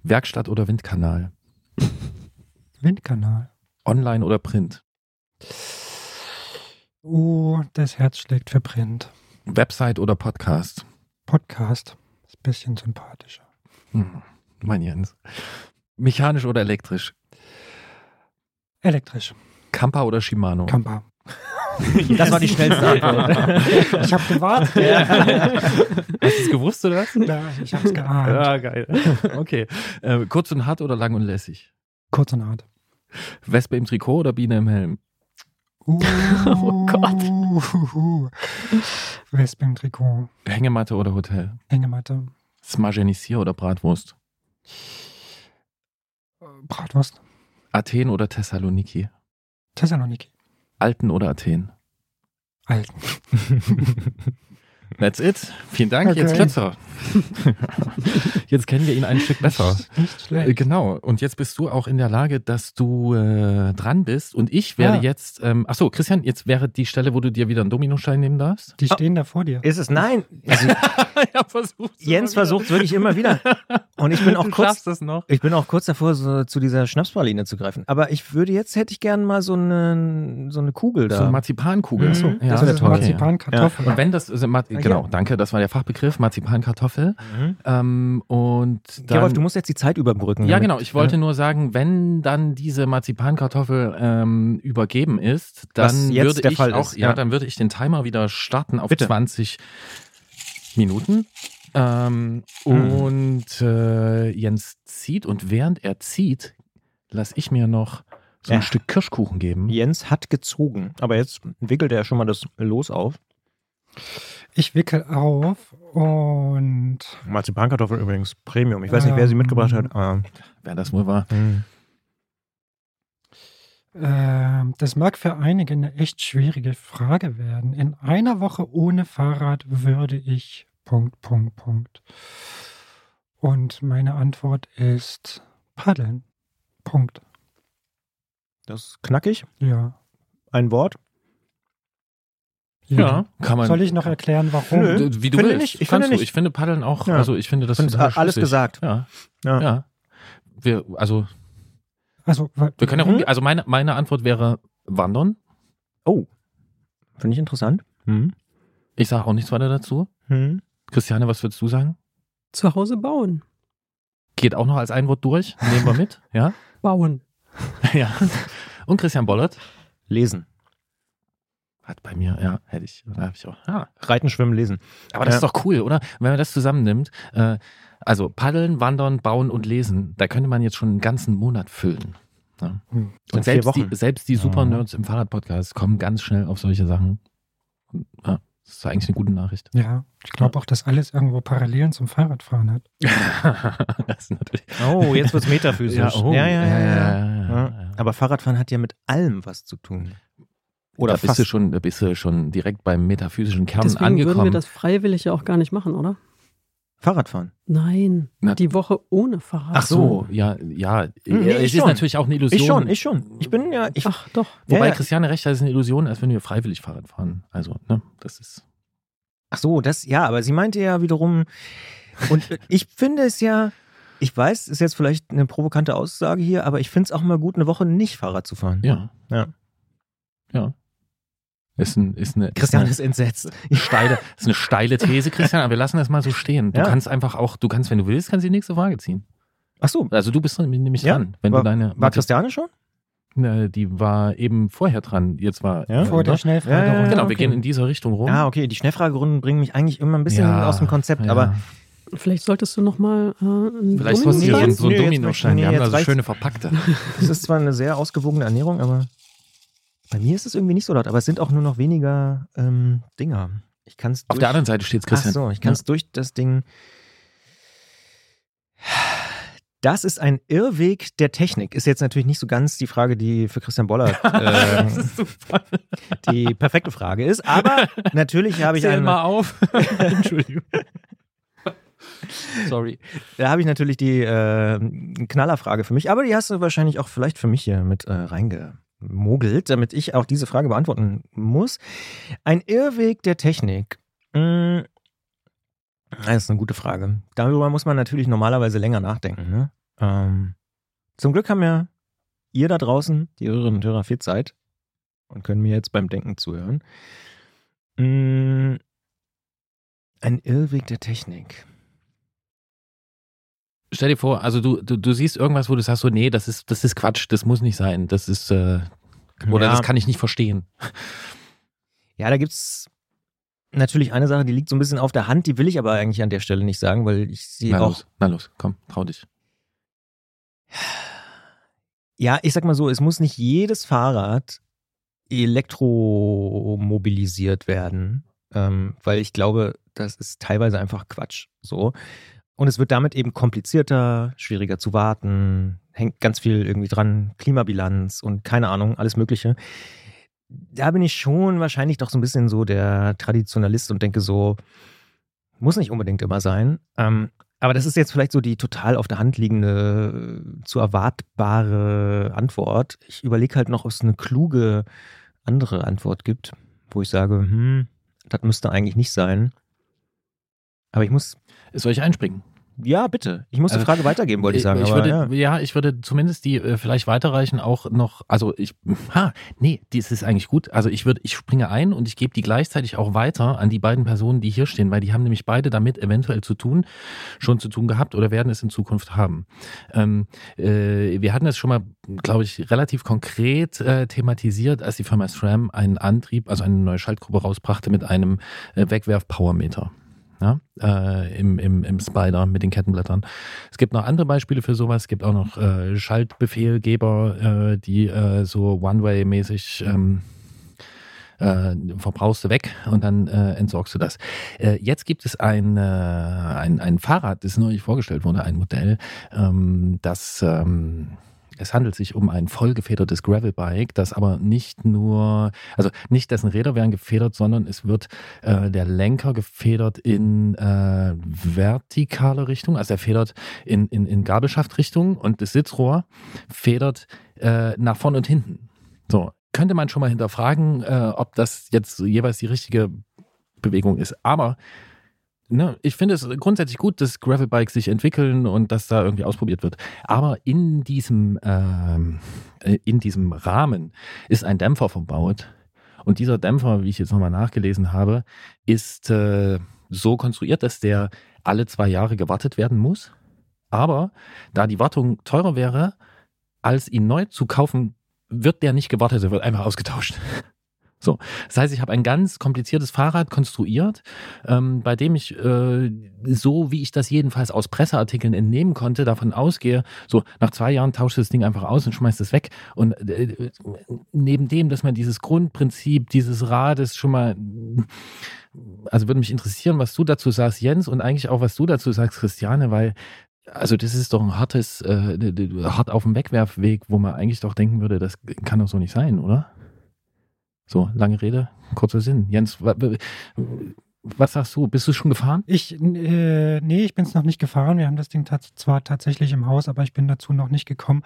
Werkstatt oder Windkanal? Windkanal. Online oder Print? Oh, das Herz schlägt für Print. Website oder Podcast? Podcast. Ist ein bisschen sympathischer. Hm, mein Jens. Mechanisch oder elektrisch? Elektrisch. Kampa oder Shimano? Kampa. Das war die schnellste Antwort. Ich habe gewartet. Hast du es gewusst oder was? Ja, ich habe es geahnt. Ja, geil. Okay. Äh, kurz und hart oder lang und lässig? Kurz und hart. Wespe im Trikot oder Biene im Helm? Uh, Oh Gott. Wespe im Trikot. Hängematte oder Hotel? Hängematte. Smagenisier oder Bratwurst? Bratwurst. Athen oder Thessaloniki? Thessaloniki. Alten oder Athen? Alten. That's it. Vielen Dank, Okay. jetzt Klötzer. jetzt kennen wir ihn ein Stück besser. Nicht Äh, schlecht. Genau. Und jetzt bist du auch in der Lage, dass du äh, dran bist. Und ich werde Ja. jetzt, ähm, ach so, Christian, jetzt wäre die Stelle, wo du dir wieder einen Dominostein nehmen darfst. Die stehen da vor dir. Ist es? Nein. Also, ja, Jens versucht es wirklich immer wieder. Und ich bin auch du kurz, ich bin auch kurz davor, so zu dieser Schnapspraline zu greifen. Aber ich würde jetzt, hätte ich gerne mal so eine, so eine Kugel da. So eine Marzipankugel. Mhm. So, Das ja, wäre ist toll. Marzipan, Kartoffel. Und wenn das, also, genau, Ja. danke. Das war der Fachbegriff, Marzipankartoffel. Mhm. Ähm, und dann, Gerolf, du musst jetzt die Zeit überbrücken. ja, damit- genau. Ich wollte nur sagen, wenn dann diese Marzipankartoffel ähm, übergeben ist, dann würde ich Fall auch, ist, ja, ja. dann würde ich den Timer wieder starten auf Bitte. 20 Minuten. Ähm, Hm. Und äh, Jens zieht und während er zieht, lasse ich mir noch so ein Ja. Stück Kirschkuchen geben. Jens hat gezogen, aber jetzt wickelt er schon mal das Los auf. Ich wickel auf und Marzipankartoffel übrigens Premium. Ich weiß nicht, wer sie mitgebracht hat, aber. Wer das wohl war. hm. ähm, das mag für einige eine echt schwierige Frage werden. In einer Woche ohne Fahrrad würde ich Punkt, Punkt, Punkt. Und meine Antwort ist paddeln. Punkt. Das ist knackig. Ja. Ein Wort. Ja, kann man. Soll ich noch erklären, warum? Nö. Wie du Finde willst. nicht, ich Kannst finde du. nicht. Ich finde Paddeln auch, Ja. also ich finde das Finde total alles schlüssig. gesagt. Ja, Ja. ja. Wir, also, Also, wir können ja Mhm. rumgehen. Also meine, meine Antwort wäre Wandern. Oh. Finde ich interessant. Hm. Ich sage auch nichts weiter dazu. Hm. Christiane, was würdest du sagen? Zu Hause bauen. Geht auch noch als ein Wort durch. Nehmen wir mit. Ja. Bauen. ja. Und Christian Bollert? Lesen. Hat bei mir, ja, hätte ich, da habe ich auch. Ja. Reiten, schwimmen, lesen. Aber das Ja. ist doch cool, oder? Wenn man das zusammennimmt, äh, also paddeln, wandern, bauen und lesen, da könnte man jetzt schon einen ganzen Monat füllen. Ja. Hm. Und vier selbst die, selbst die Super-Nerds im Fahrradpodcast kommen ganz schnell auf solche Sachen. Und, Ja, das ist eigentlich eine gute Nachricht. Ja, ich glaube auch, dass alles irgendwo Parallelen zum Fahrradfahren hat. das natürlich. Oh, jetzt wird's metaphysisch. oh, ja, ja, ja, ja, ja, Ja. ja. Aber Fahrradfahren hat ja mit allem was zu tun. Oder da bist du schon, da bist du schon direkt beim metaphysischen Kern Deswegen angekommen. würden wir das freiwillig ja auch gar nicht machen, oder? Fahrradfahren. Nein, Na- die Woche ohne Fahrrad. Ach so. ja, ja. Hm, nee, es ist schon. natürlich auch eine Illusion. Ich schon, ich schon. Ich bin ja, ich, Ach doch. Wobei ja, ja. Christiane recht hat, es ist eine Illusion, als wenn wir freiwillig Fahrrad fahren. Also, ne, das ist. Ach so, das, ja, aber sie meinte ja wiederum, und ich finde es ja, ich weiß, ist jetzt vielleicht eine provokante Aussage hier, aber ich finde es auch mal gut, eine Woche nicht Fahrrad zu fahren. Ja. Ja. Ja. Ist, ein, ist, eine, Christian ist, ist entsetzt. eine steile, ist eine steile These, Christian, aber wir lassen das mal so stehen. Du Ja. kannst einfach auch, du kannst, wenn du willst, kannst du die nächste Frage ziehen. Ach so, Also du bist dran- nämlich Ja. dran. Wenn war, du deine. war Christiane schon? Ne, die war eben vorher dran. Jetzt war. Ja? Vor der ne? Schnellfrage. Ja, ja, ja. Genau, okay. wir gehen in dieser Richtung rum. Ah, okay, die Schnellfragerunden bringen mich eigentlich immer ein bisschen Ja, aus dem Konzept, ja. aber Vielleicht solltest du noch mal äh, einen Vielleicht Domino hast du hier so, so einen Nee, Dominostein. möchte- Wir nee, haben da so schöne verpackte. es ist zwar eine sehr ausgewogene Ernährung, aber bei mir ist es irgendwie nicht so laut, aber es sind auch nur noch weniger ähm, Dinger. Ich kann es Auf der anderen Seite steht Ach Christian. so, ich kann es durch das Ding. Das ist ein Irrweg der Technik. Ist jetzt natürlich nicht so ganz die Frage, die für Christian Bollert äh, die perfekte Frage ist. Aber natürlich habe ich Zähl eine, mal auf. Entschuldigung. Sorry. da habe ich natürlich die äh, Knallerfrage für mich. Aber die hast du wahrscheinlich auch vielleicht für mich hier mit äh, reingemogelt, damit ich auch diese Frage beantworten muss. Ein Irrweg der Technik. Mm, Das ist eine gute Frage. Darüber muss man natürlich normalerweise länger nachdenken. Ne? Ähm, zum Glück haben ja ihr da draußen, die Hörerinnen und Hörer, viel Zeit und können mir jetzt beim Denken zuhören. Mm, Ein Irrweg der Technik. Stell dir vor, also du, du, du siehst irgendwas, wo du sagst so, nee, das ist, das ist Quatsch, das muss nicht sein. Das ist, äh, oder Ja. das kann ich nicht verstehen. Ja, da gibt's natürlich eine Sache, die liegt so ein bisschen auf der Hand, die will ich aber eigentlich an der Stelle nicht sagen, weil ich sie Na auch. los, na los, komm, trau dich. Ja, ich sag mal so, es muss nicht jedes Fahrrad elektromobilisiert werden, ähm, weil ich glaube, das ist teilweise einfach Quatsch. So. Und es wird damit eben komplizierter, schwieriger zu warten, hängt ganz viel irgendwie dran, Klimabilanz und keine Ahnung, alles Mögliche. Da bin ich schon wahrscheinlich doch so ein bisschen so der Traditionalist und denke so, muss nicht unbedingt immer sein. Ähm, aber das ist jetzt vielleicht so die total auf der Hand liegende, äh, zu erwartbare Antwort. Ich überlege halt noch, ob es eine kluge andere Antwort gibt, wo ich sage, hm, das müsste eigentlich nicht sein. Aber ich muss, Soll ich einspringen? Ja, bitte. Ich muss die Also, Frage weitergeben, wollte ich sagen. Ich aber, würde, ja. ja. ich würde zumindest die äh, vielleicht weiterreichen auch noch, also ich, ha, nee, das ist eigentlich gut. Also ich würde, ich springe ein und ich gebe die gleichzeitig auch weiter an die beiden Personen, die hier stehen, weil die haben nämlich beide damit eventuell zu tun, schon zu tun gehabt oder werden es in Zukunft haben. Ähm, äh, wir hatten es schon mal, glaube ich, relativ konkret äh, thematisiert, als die Firma SRAM einen Antrieb, also eine neue Schaltgruppe rausbrachte mit einem äh, Wegwerf-Powermeter ja, äh, im, im, im Spider mit den Kettenblättern. Es gibt noch andere Beispiele für sowas. Es gibt auch noch äh, Schaltbefehlgeber, äh, die äh, so One-Way-mäßig ähm, äh, verbrauchst du weg und dann äh, entsorgst du das. Jetzt gibt es ein, ein, ein Fahrrad, das neulich vorgestellt wurde, ein Modell, ähm, das ähm, es handelt sich um ein vollgefedertes Gravelbike, das aber nicht nur, also nicht dessen Räder werden gefedert, sondern es wird äh, der Lenker gefedert in äh, vertikale Richtung, also er federt in, in, in Gabelschaftrichtung und das Sitzrohr federt äh, nach vorn und hinten. So, könnte man schon mal hinterfragen, äh, ob das jetzt jeweils die richtige Bewegung ist. Aber ne, ich finde es grundsätzlich gut, dass Gravelbikes sich entwickeln und dass da irgendwie ausprobiert wird. Aber in diesem, ähm, äh, in diesem Rahmen ist ein Dämpfer verbaut. Und dieser Dämpfer, wie ich jetzt nochmal nachgelesen habe, ist äh, so konstruiert, dass der alle zwei Jahre gewartet werden muss. Aber da die Wartung teurer wäre, als ihn neu zu kaufen, wird der nicht gewartet, er wird einfach ausgetauscht. So, das heißt, ich habe ein ganz kompliziertes Fahrrad konstruiert, ähm, bei dem ich äh, so, wie ich das jedenfalls aus Presseartikeln entnehmen konnte, davon ausgehe, so nach zwei Jahren tauscht das Ding einfach aus und schmeißt es weg. Und äh, neben dem, dass man dieses Grundprinzip dieses Rades schon mal, also würde mich interessieren, was du dazu sagst, Jens, und eigentlich auch, was du dazu sagst, Christiane, weil also das ist doch ein hartes, äh, hart auf dem Wegwerfweg, wo man eigentlich doch denken würde, das kann doch so nicht sein, oder? So, lange Rede, kurzer Sinn. Jens, wa- wa- was sagst du? Bist du schon gefahren? Ich, äh, nee, ich bin es noch nicht gefahren. Wir haben das Ding zwar tatsächlich im Haus, aber ich bin dazu noch nicht gekommen.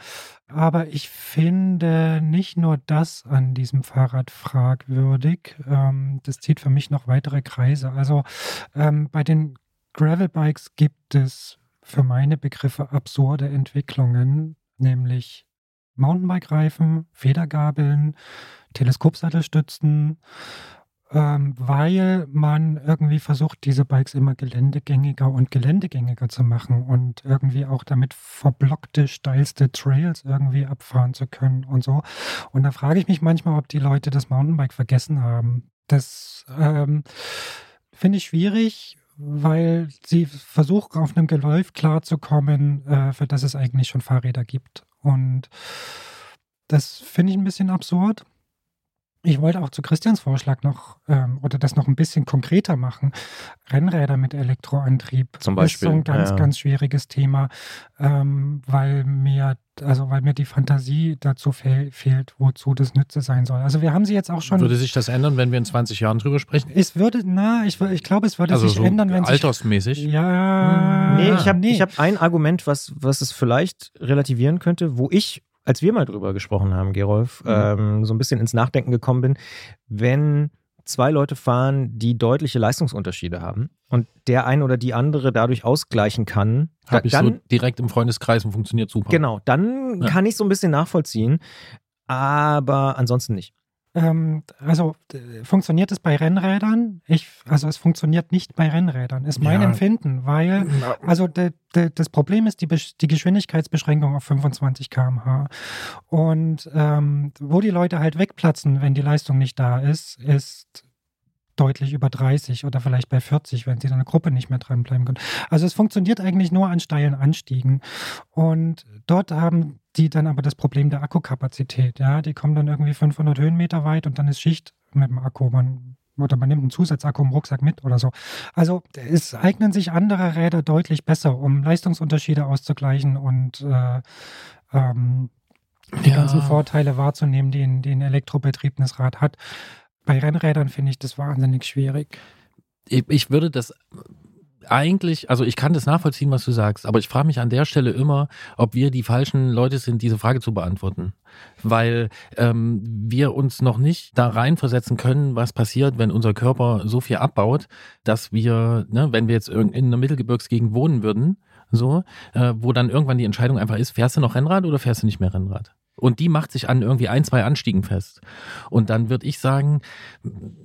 Aber ich finde nicht nur das an diesem Fahrrad fragwürdig. Ähm, das zieht für mich noch weitere Kreise. Also ähm, bei den Gravelbikes gibt es für meine Begriffe absurde Entwicklungen, nämlich Mountainbike-Reifen, Federgabeln, Teleskopsattelstützen, ähm, weil man irgendwie versucht, diese Bikes immer geländegängiger und geländegängiger zu machen und irgendwie auch damit verblockte, steilste Trails irgendwie abfahren zu können und so. Und da frage ich mich manchmal, ob die Leute das Mountainbike vergessen haben. Das ähm, finde ich schwierig, weil sie versuchen, auf einem Geläuf klarzukommen, äh, für das es eigentlich schon Fahrräder gibt. Und das finde ich ein bisschen absurd. Ich wollte auch zu Christians Vorschlag noch ähm, oder das noch ein bisschen konkreter machen. Rennräder mit Elektroantrieb Zum ist so Beispiel, ein ganz, ja. ganz schwieriges Thema, ähm, weil mir also weil mir die Fantasie dazu fehl, fehlt, wozu das Nütze sein soll. Also wir haben sie jetzt auch schon. Würde sich das ändern, wenn wir in 20 Jahren drüber sprechen? es würde, na, ich, ich glaube, es würde Also sich so ändern, wenn sich altersmäßig? ja, Nee, ich habe nee. ich hab ein Argument, was, was es vielleicht relativieren könnte, wo ich, als wir mal drüber gesprochen haben, Gerolf, Mhm. ähm, so ein bisschen ins Nachdenken gekommen bin, wenn zwei Leute fahren, die deutliche Leistungsunterschiede haben und der eine oder die andere dadurch ausgleichen kann, Habe ich dann, so direkt im Freundeskreis und funktioniert super. genau, dann Ja. kann ich so ein bisschen nachvollziehen, aber ansonsten nicht. Ähm, also funktioniert es bei Rennrädern? Ich, also es funktioniert nicht bei Rennrädern, ist mein Ja. Empfinden, weil also de, de, das Problem ist die, die Geschwindigkeitsbeschränkung auf 25 km/h. Und ähm, wo die Leute halt wegplatzen, wenn die Leistung nicht da ist, ist deutlich über 30 oder vielleicht bei 40, wenn sie dann eine Gruppe nicht mehr dranbleiben können. Also es funktioniert eigentlich nur an steilen Anstiegen. Und dort haben die dann aber das Problem der Akkukapazität. Ja, die kommen dann irgendwie 500 Höhenmeter weit und dann ist Schicht mit dem Akku. Man, oder man nimmt einen Zusatzakku im Rucksack mit oder so. Also es eignen sich andere Räder deutlich besser, um Leistungsunterschiede auszugleichen und äh, ähm, die Ja. ganzen Vorteile wahrzunehmen, die ein, die ein elektrobetriebenes Rad hat. Bei Rennrädern finde ich das wahnsinnig schwierig. ich, ich würde das eigentlich, also ich kann das nachvollziehen, was du sagst, aber ich frage mich an der Stelle immer, ob wir die falschen Leute sind, diese Frage zu beantworten. Weil ähm, wir uns noch nicht da reinversetzen können, was passiert, wenn unser Körper so viel abbaut, dass wir, ne, wenn wir jetzt in einer Mittelgebirgsgegend wohnen würden, so, äh, wo dann irgendwann die Entscheidung einfach ist, fährst du noch Rennrad oder fährst du nicht mehr Rennrad? Und die macht sich an irgendwie ein, zwei Anstiegen fest. Und dann würde ich sagen,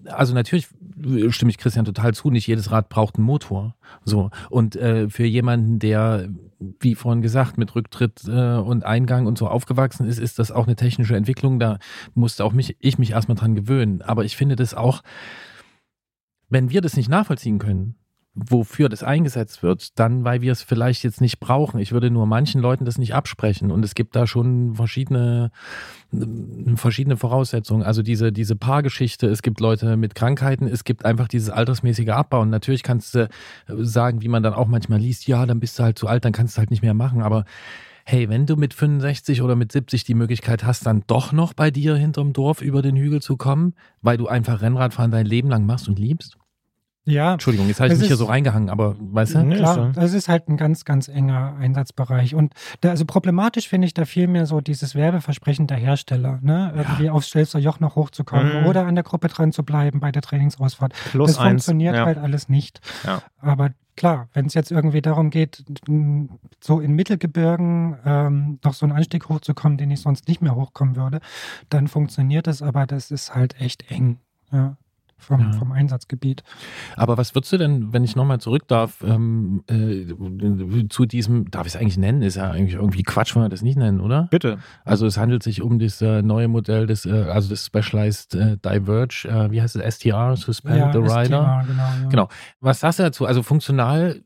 also natürlich stimme ich Christian total zu, nicht jedes Rad braucht einen Motor. So. Und äh, für jemanden, der, wie vorhin gesagt, mit Rücktritt äh, und Eingang und so aufgewachsen ist, ist das auch eine technische Entwicklung. Da musste auch mich, ich mich erstmal dran gewöhnen. Aber ich finde das auch, wenn wir das nicht nachvollziehen können, wofür das eingesetzt wird, dann weil wir es vielleicht jetzt nicht brauchen. Ich würde nur manchen Leuten das nicht absprechen und es gibt da schon verschiedene verschiedene Voraussetzungen. Also diese diese Paargeschichte, es gibt Leute mit Krankheiten, es gibt einfach dieses altersmäßige Abbauen. Natürlich kannst du sagen, wie man dann auch manchmal liest, ja, dann bist du halt zu alt, dann kannst du halt nicht mehr machen, aber hey, wenn du mit 65 oder mit 70 die Möglichkeit hast, dann doch noch bei dir hinterm Dorf über den Hügel zu kommen, weil du einfach Rennradfahren dein Leben lang machst und liebst, ja. Entschuldigung, jetzt habe ich mich hier so reingehangen, aber weißt du? Nee, klar, das ist halt ein ganz, ganz enger Einsatzbereich. Und da, also problematisch finde ich da vielmehr so dieses Werbeversprechen der Hersteller, ne? Irgendwie ja. aufs Stelzer Joch noch hochzukommen mhm. oder an der Gruppe dran zu bleiben bei der Trainingsausfahrt. Plus das eins. funktioniert ja. halt alles nicht. Ja. Aber klar, wenn es jetzt irgendwie darum geht, so in Mittelgebirgen ähm, noch so einen Anstieg hochzukommen, den ich sonst nicht mehr hochkommen würde, dann funktioniert das, aber das ist halt echt eng. Ja vom, ja. vom Einsatzgebiet. Aber was würdest du denn, wenn ich nochmal zurück darf, ähm, äh, zu diesem, darf ich es eigentlich nennen? Ist ja eigentlich irgendwie Quatsch, wenn wir das nicht nennen, oder? Bitte. Also es handelt sich um das äh, neue Modell, des, äh, also das Specialized äh, Diverge, äh, wie heißt es, STR, Suspend ja, the Rider. STR, genau, ja. genau. Was sagst du dazu? Also funktional,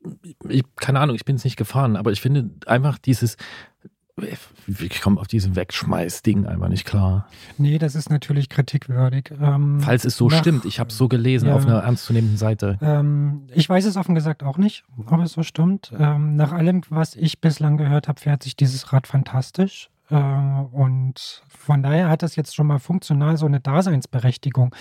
ich, keine Ahnung, ich bin es nicht gefahren, aber ich finde einfach dieses ich komme auf diesen Wegschmeiß-Ding einfach nicht klar. Nee, das ist natürlich kritikwürdig. Ähm, Falls es so nach, stimmt, ich habe es so gelesen ja, auf einer ernstzunehmenden Seite. Ähm, ich weiß es offen gesagt auch nicht, ob es so stimmt. Ähm, nach allem, was ich bislang gehört habe, fährt sich dieses Rad fantastisch. Äh, und von daher hat das jetzt schon mal funktional so eine Daseinsberechtigung.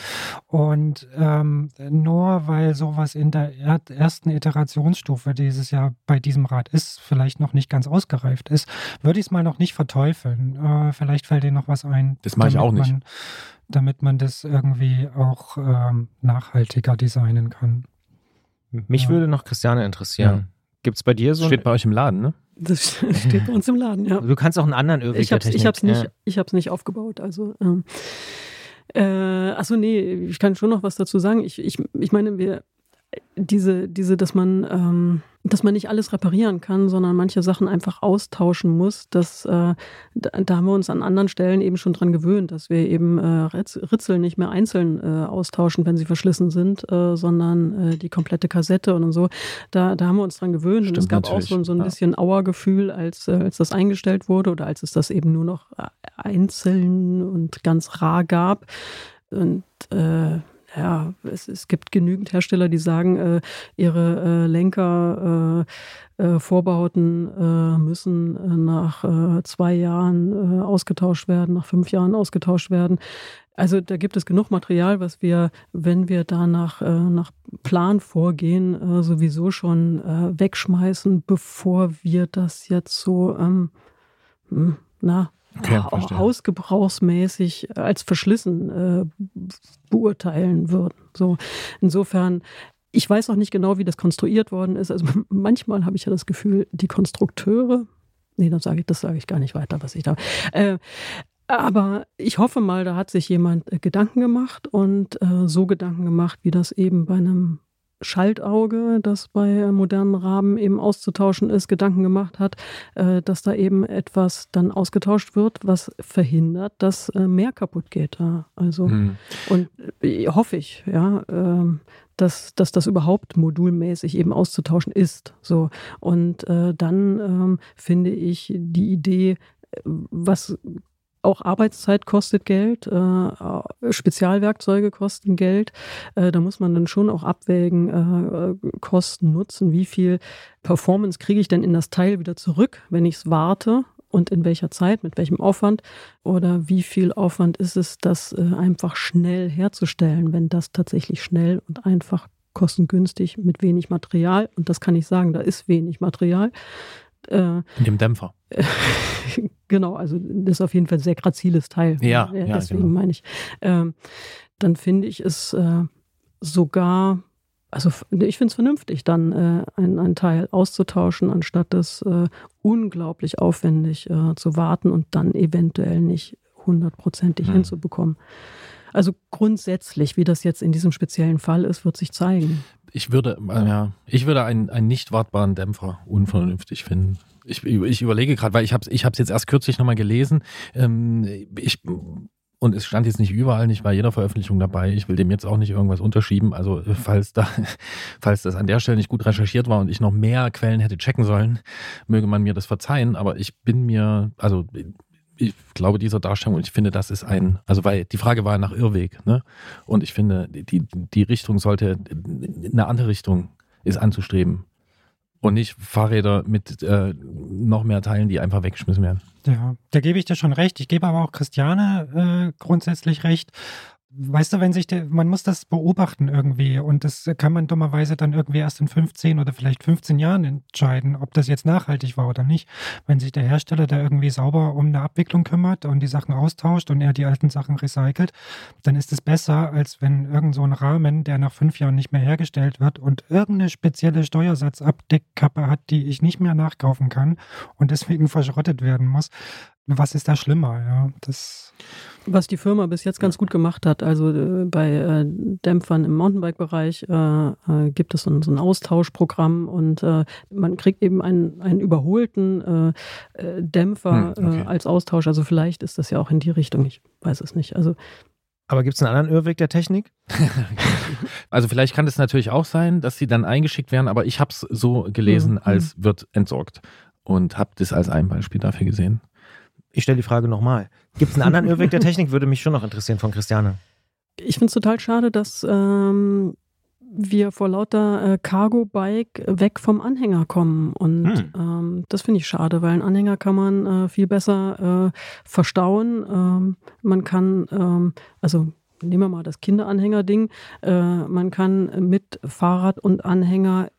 Und ähm, nur weil sowas in der ersten Iterationsstufe dieses Jahr bei diesem Rad ist, vielleicht noch nicht ganz ausgereift ist, würde ich es mal noch nicht verteufeln. Äh, vielleicht fällt dir noch was ein. Das mache ich auch nicht. Man, damit man das irgendwie auch ähm, nachhaltiger designen kann. Mich ja. würde noch Christiane interessieren. Ja. Gibt es bei dir so. Steht bei euch im Laden, ne? Das steht bei uns im Laden, ja. Du kannst auch einen anderen irgendwie. Ich habe es ich nicht, ja. ich hab's nicht aufgebaut. Also, ähm, äh, achso, nee, ich kann schon noch was dazu sagen. Ich, ich, ich meine, wir, diese, diese, dass man, ähm, dass man nicht alles reparieren kann, sondern manche Sachen einfach austauschen muss. Das, äh, da, haben wir uns an anderen Stellen eben schon dran gewöhnt, dass wir eben äh, Ritzel nicht mehr einzeln äh, austauschen, wenn sie verschlissen sind, äh, sondern äh, die komplette Kassette und so. Da, da haben wir uns dran gewöhnt. Stimmt, und es gab natürlich. auch so, so ein bisschen ja. Auergefühl, als, äh, als das eingestellt wurde oder als es das eben nur noch einzeln und ganz rar gab. Und äh, ja, es, es gibt genügend Hersteller, die sagen, äh, ihre äh, Lenker, äh, äh Vorbauten äh, müssen äh, nach zwei Jahren ausgetauscht werden, nach fünf Jahren ausgetauscht werden. Also da gibt es genug Material, was wir, wenn wir da nach, nach Plan vorgehen, sowieso schon wegschmeißen, bevor wir das jetzt so, ähm, hm, na, okay, auch hausgebrauchsmäßig als verschlissen äh, beurteilen würden. So insofern ich weiß auch nicht genau, wie das konstruiert worden ist. Also manchmal habe ich ja das Gefühl, die Konstrukteure, nee, dann sage ich, das sage ich gar nicht weiter, was ich da. Äh, aber ich hoffe mal, da hat sich jemand äh, Gedanken gemacht und äh, so Gedanken gemacht, wie das eben bei einem Schaltauge, das bei modernen Rahmen eben auszutauschen ist, Gedanken gemacht hat, äh, dass da eben etwas dann ausgetauscht wird, was verhindert, dass äh, mehr kaputt geht. Also hm. und äh, hoffe ich, ja, ähm, dass, dass das überhaupt modulmäßig eben auszutauschen ist. So und dann ähm, finde ich die Idee, was auch Arbeitszeit kostet Geld, äh, Spezialwerkzeuge kosten Geld. Äh, da muss man dann schon auch abwägen, äh, Kosten, Nutzen, wie viel Performance kriege ich denn in das Teil wieder zurück, wenn ich es warte und in welcher Zeit, mit welchem Aufwand oder wie viel Aufwand ist es, das äh, einfach schnell herzustellen, wenn das tatsächlich schnell und einfach kostengünstig mit wenig Material, und das kann ich sagen, da ist wenig Material, äh, in dem Dämpfer. genau, also das ist auf jeden Fall ein sehr graziles Teil. Ja, ja deswegen genau. meine ich. Ähm, dann finde ich es äh, sogar also ich finde es vernünftig, dann äh, einen Teil auszutauschen, anstatt das äh, unglaublich aufwendig äh, zu warten und dann eventuell nicht hundertprozentig hm. hinzubekommen. Also grundsätzlich, wie das jetzt in diesem speziellen Fall ist, wird sich zeigen. Ich würde, äh, ja, ich würde einen, einen nicht wartbaren Dämpfer unvernünftig finden. Ich, ich überlege gerade, weil ich habe es ich jetzt erst kürzlich nochmal gelesen. Ähm, ich und es stand jetzt nicht überall, nicht bei jeder Veröffentlichung dabei. Ich will dem jetzt auch nicht irgendwas unterschieben. Also falls da, falls das an der Stelle nicht gut recherchiert war und ich noch mehr Quellen hätte checken sollen, möge man mir das verzeihen. Aber ich bin mir, also ich glaube dieser Darstellung, ich finde, das ist ein, also weil die Frage war nach Irrweg, ne? Und ich finde, die, die Richtung sollte, eine andere Richtung ist anzustreben und nicht Fahrräder mit äh, noch mehr Teilen, die einfach weggeschmissen werden. Ja, da gebe ich dir schon recht. Ich gebe aber auch Christiane äh, grundsätzlich recht weißt du, wenn sich der, man muss das beobachten irgendwie und das kann man dummerweise dann irgendwie erst in 15 oder vielleicht 15 Jahren entscheiden, ob das jetzt nachhaltig war oder nicht. Wenn sich der Hersteller da irgendwie sauber um eine Abwicklung kümmert und die Sachen austauscht und er die alten Sachen recycelt, dann ist es besser, als wenn irgend so ein Rahmen, der nach fünf Jahren nicht mehr hergestellt wird und irgendeine spezielle Steuersatzabdeckkappe hat, die ich nicht mehr nachkaufen kann und deswegen verschrottet werden muss. Was ist da schlimmer? Ja, das was die Firma bis jetzt ganz gut gemacht hat, also äh, bei äh, Dämpfern im Mountainbike-Bereich äh, äh, gibt es so ein, so ein Austauschprogramm und äh, man kriegt eben einen, einen überholten äh, Dämpfer hm, okay. als Austausch. Also vielleicht ist das ja auch in die Richtung, ich weiß es nicht. Also aber gibt es einen anderen Irrweg der Technik? also vielleicht kann es natürlich auch sein, dass sie dann eingeschickt werden, aber ich habe es so gelesen, mhm. als wird entsorgt und habe das als ein Beispiel dafür gesehen. Ich stelle die Frage nochmal. Gibt es einen anderen Irrweg der Technik? Würde mich schon noch interessieren von Christiane. Ich finde es total schade, dass ähm, wir vor lauter äh, Cargo-Bike weg vom Anhänger kommen. Und hm. ähm, das finde ich schade, weil einen Anhänger kann man äh, viel besser äh, verstauen. Ähm, man kann, ähm, also nehmen wir mal das Kinderanhänger-Ding, äh, man kann mit Fahrrad und Anhänger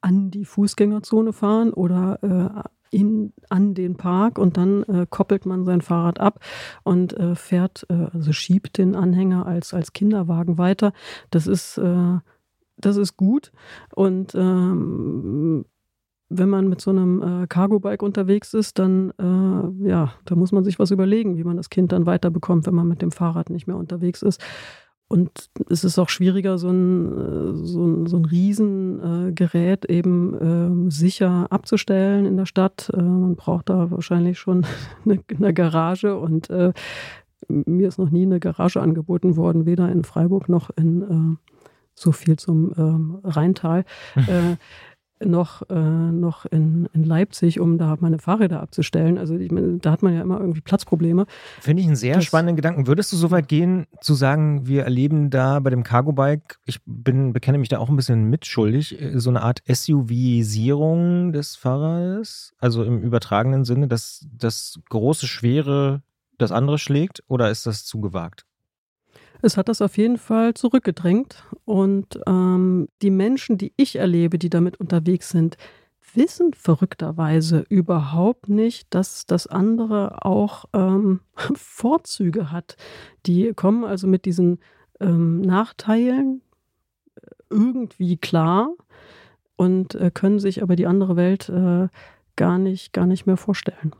an die Fußgängerzone fahren oder äh, in, an den Park und dann äh, koppelt man sein Fahrrad ab und äh, fährt, äh, also schiebt den Anhänger als, als Kinderwagen weiter. Das ist, äh, das ist gut. Und ähm, wenn man mit so einem äh, Cargo-Bike unterwegs ist, dann, äh, ja, da muss man sich was überlegen, wie man das Kind dann weiterbekommt, wenn man mit dem Fahrrad nicht mehr unterwegs ist. Und es ist auch schwieriger, so ein, äh, so ein, so ein Riesengerät eben äh, sicher abzustellen in der Stadt. Äh, man braucht da wahrscheinlich schon eine, eine Garage und äh, mir ist noch nie eine Garage angeboten worden, weder in Freiburg noch in so viel zum ähm, Rheintal. Noch, äh, noch in, in Leipzig, um da meine Fahrräder abzustellen. Also ich meine, da hat man ja immer irgendwie Platzprobleme. Finde ich einen sehr das, spannenden Gedanken. Würdest du so weit gehen, zu sagen, wir erleben da bei dem Cargo Bike, ich bin, bekenne mich da auch ein bisschen mitschuldig, äh, so eine Art SUV-Sierung des Fahrrades? Also im übertragenen Sinne, dass das große, schwere das andere schlägt? Oder ist das zu gewagt? Es hat das auf jeden Fall zurückgedrängt. Und ähm, die Menschen, die ich erlebe, die damit unterwegs sind, wissen verrückterweise überhaupt nicht, dass das andere auch ähm, Vorzüge hat. Die kommen also mit diesen ähm, Nachteilen äh, irgendwie klar und äh, können sich aber die andere Welt äh, gar nicht, gar nicht mehr vorstellen.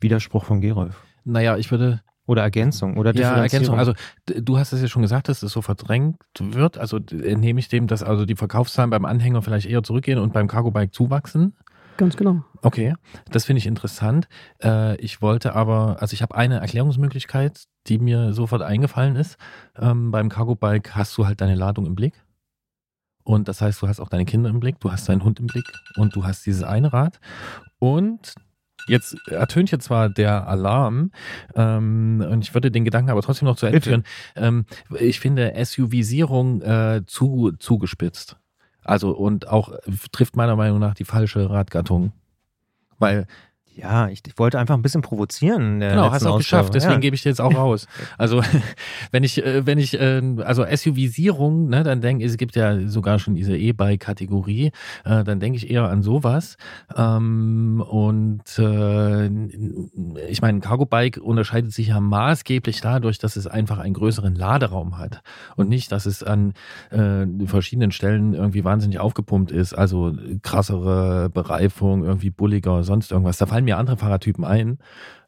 Widerspruch von Gerolf. Naja, ich würde oder Ergänzung oder Ja, Ergänzung. Also du hast es ja schon gesagt, dass es so verdrängt wird. Also entnehme ich dem, dass also die Verkaufszahlen beim Anhänger vielleicht eher zurückgehen und beim Cargo Bike zuwachsen. Ganz genau. Okay, das finde ich interessant. Äh, ich wollte aber, also ich habe eine Erklärungsmöglichkeit, die mir sofort eingefallen ist. Ähm, beim Cargo Bike hast du halt deine Ladung im Blick. Und das heißt, du hast auch deine Kinder im Blick, du hast deinen Hund im Blick und du hast dieses eine Rad. Und Jetzt ertönt hier zwar der Alarm, ähm, und ich würde den Gedanken aber trotzdem noch zu Ende führen. Ähm, ich finde SUV-Sierung äh, zu zugespitzt. Also und auch trifft meiner Meinung nach die falsche Radgattung. Weil Ja, ich, ich wollte einfach ein bisschen provozieren. Genau, hast du auch geschafft, deswegen ja. gebe ich dir jetzt auch raus. Also wenn ich, äh, wenn ich, äh, also SUV-Sierung, ne, dann denke ich, es gibt ja sogar schon diese E-Bike-Kategorie, äh, dann denke ich eher an sowas. Ähm, und äh, ich meine, ein Cargo-Bike unterscheidet sich ja maßgeblich dadurch, dass es einfach einen größeren Laderaum hat und nicht, dass es an äh, verschiedenen Stellen irgendwie wahnsinnig aufgepumpt ist, also krassere Bereifung, irgendwie bulliger, sonst irgendwas. Da fallen mir andere Fahrradtypen ein.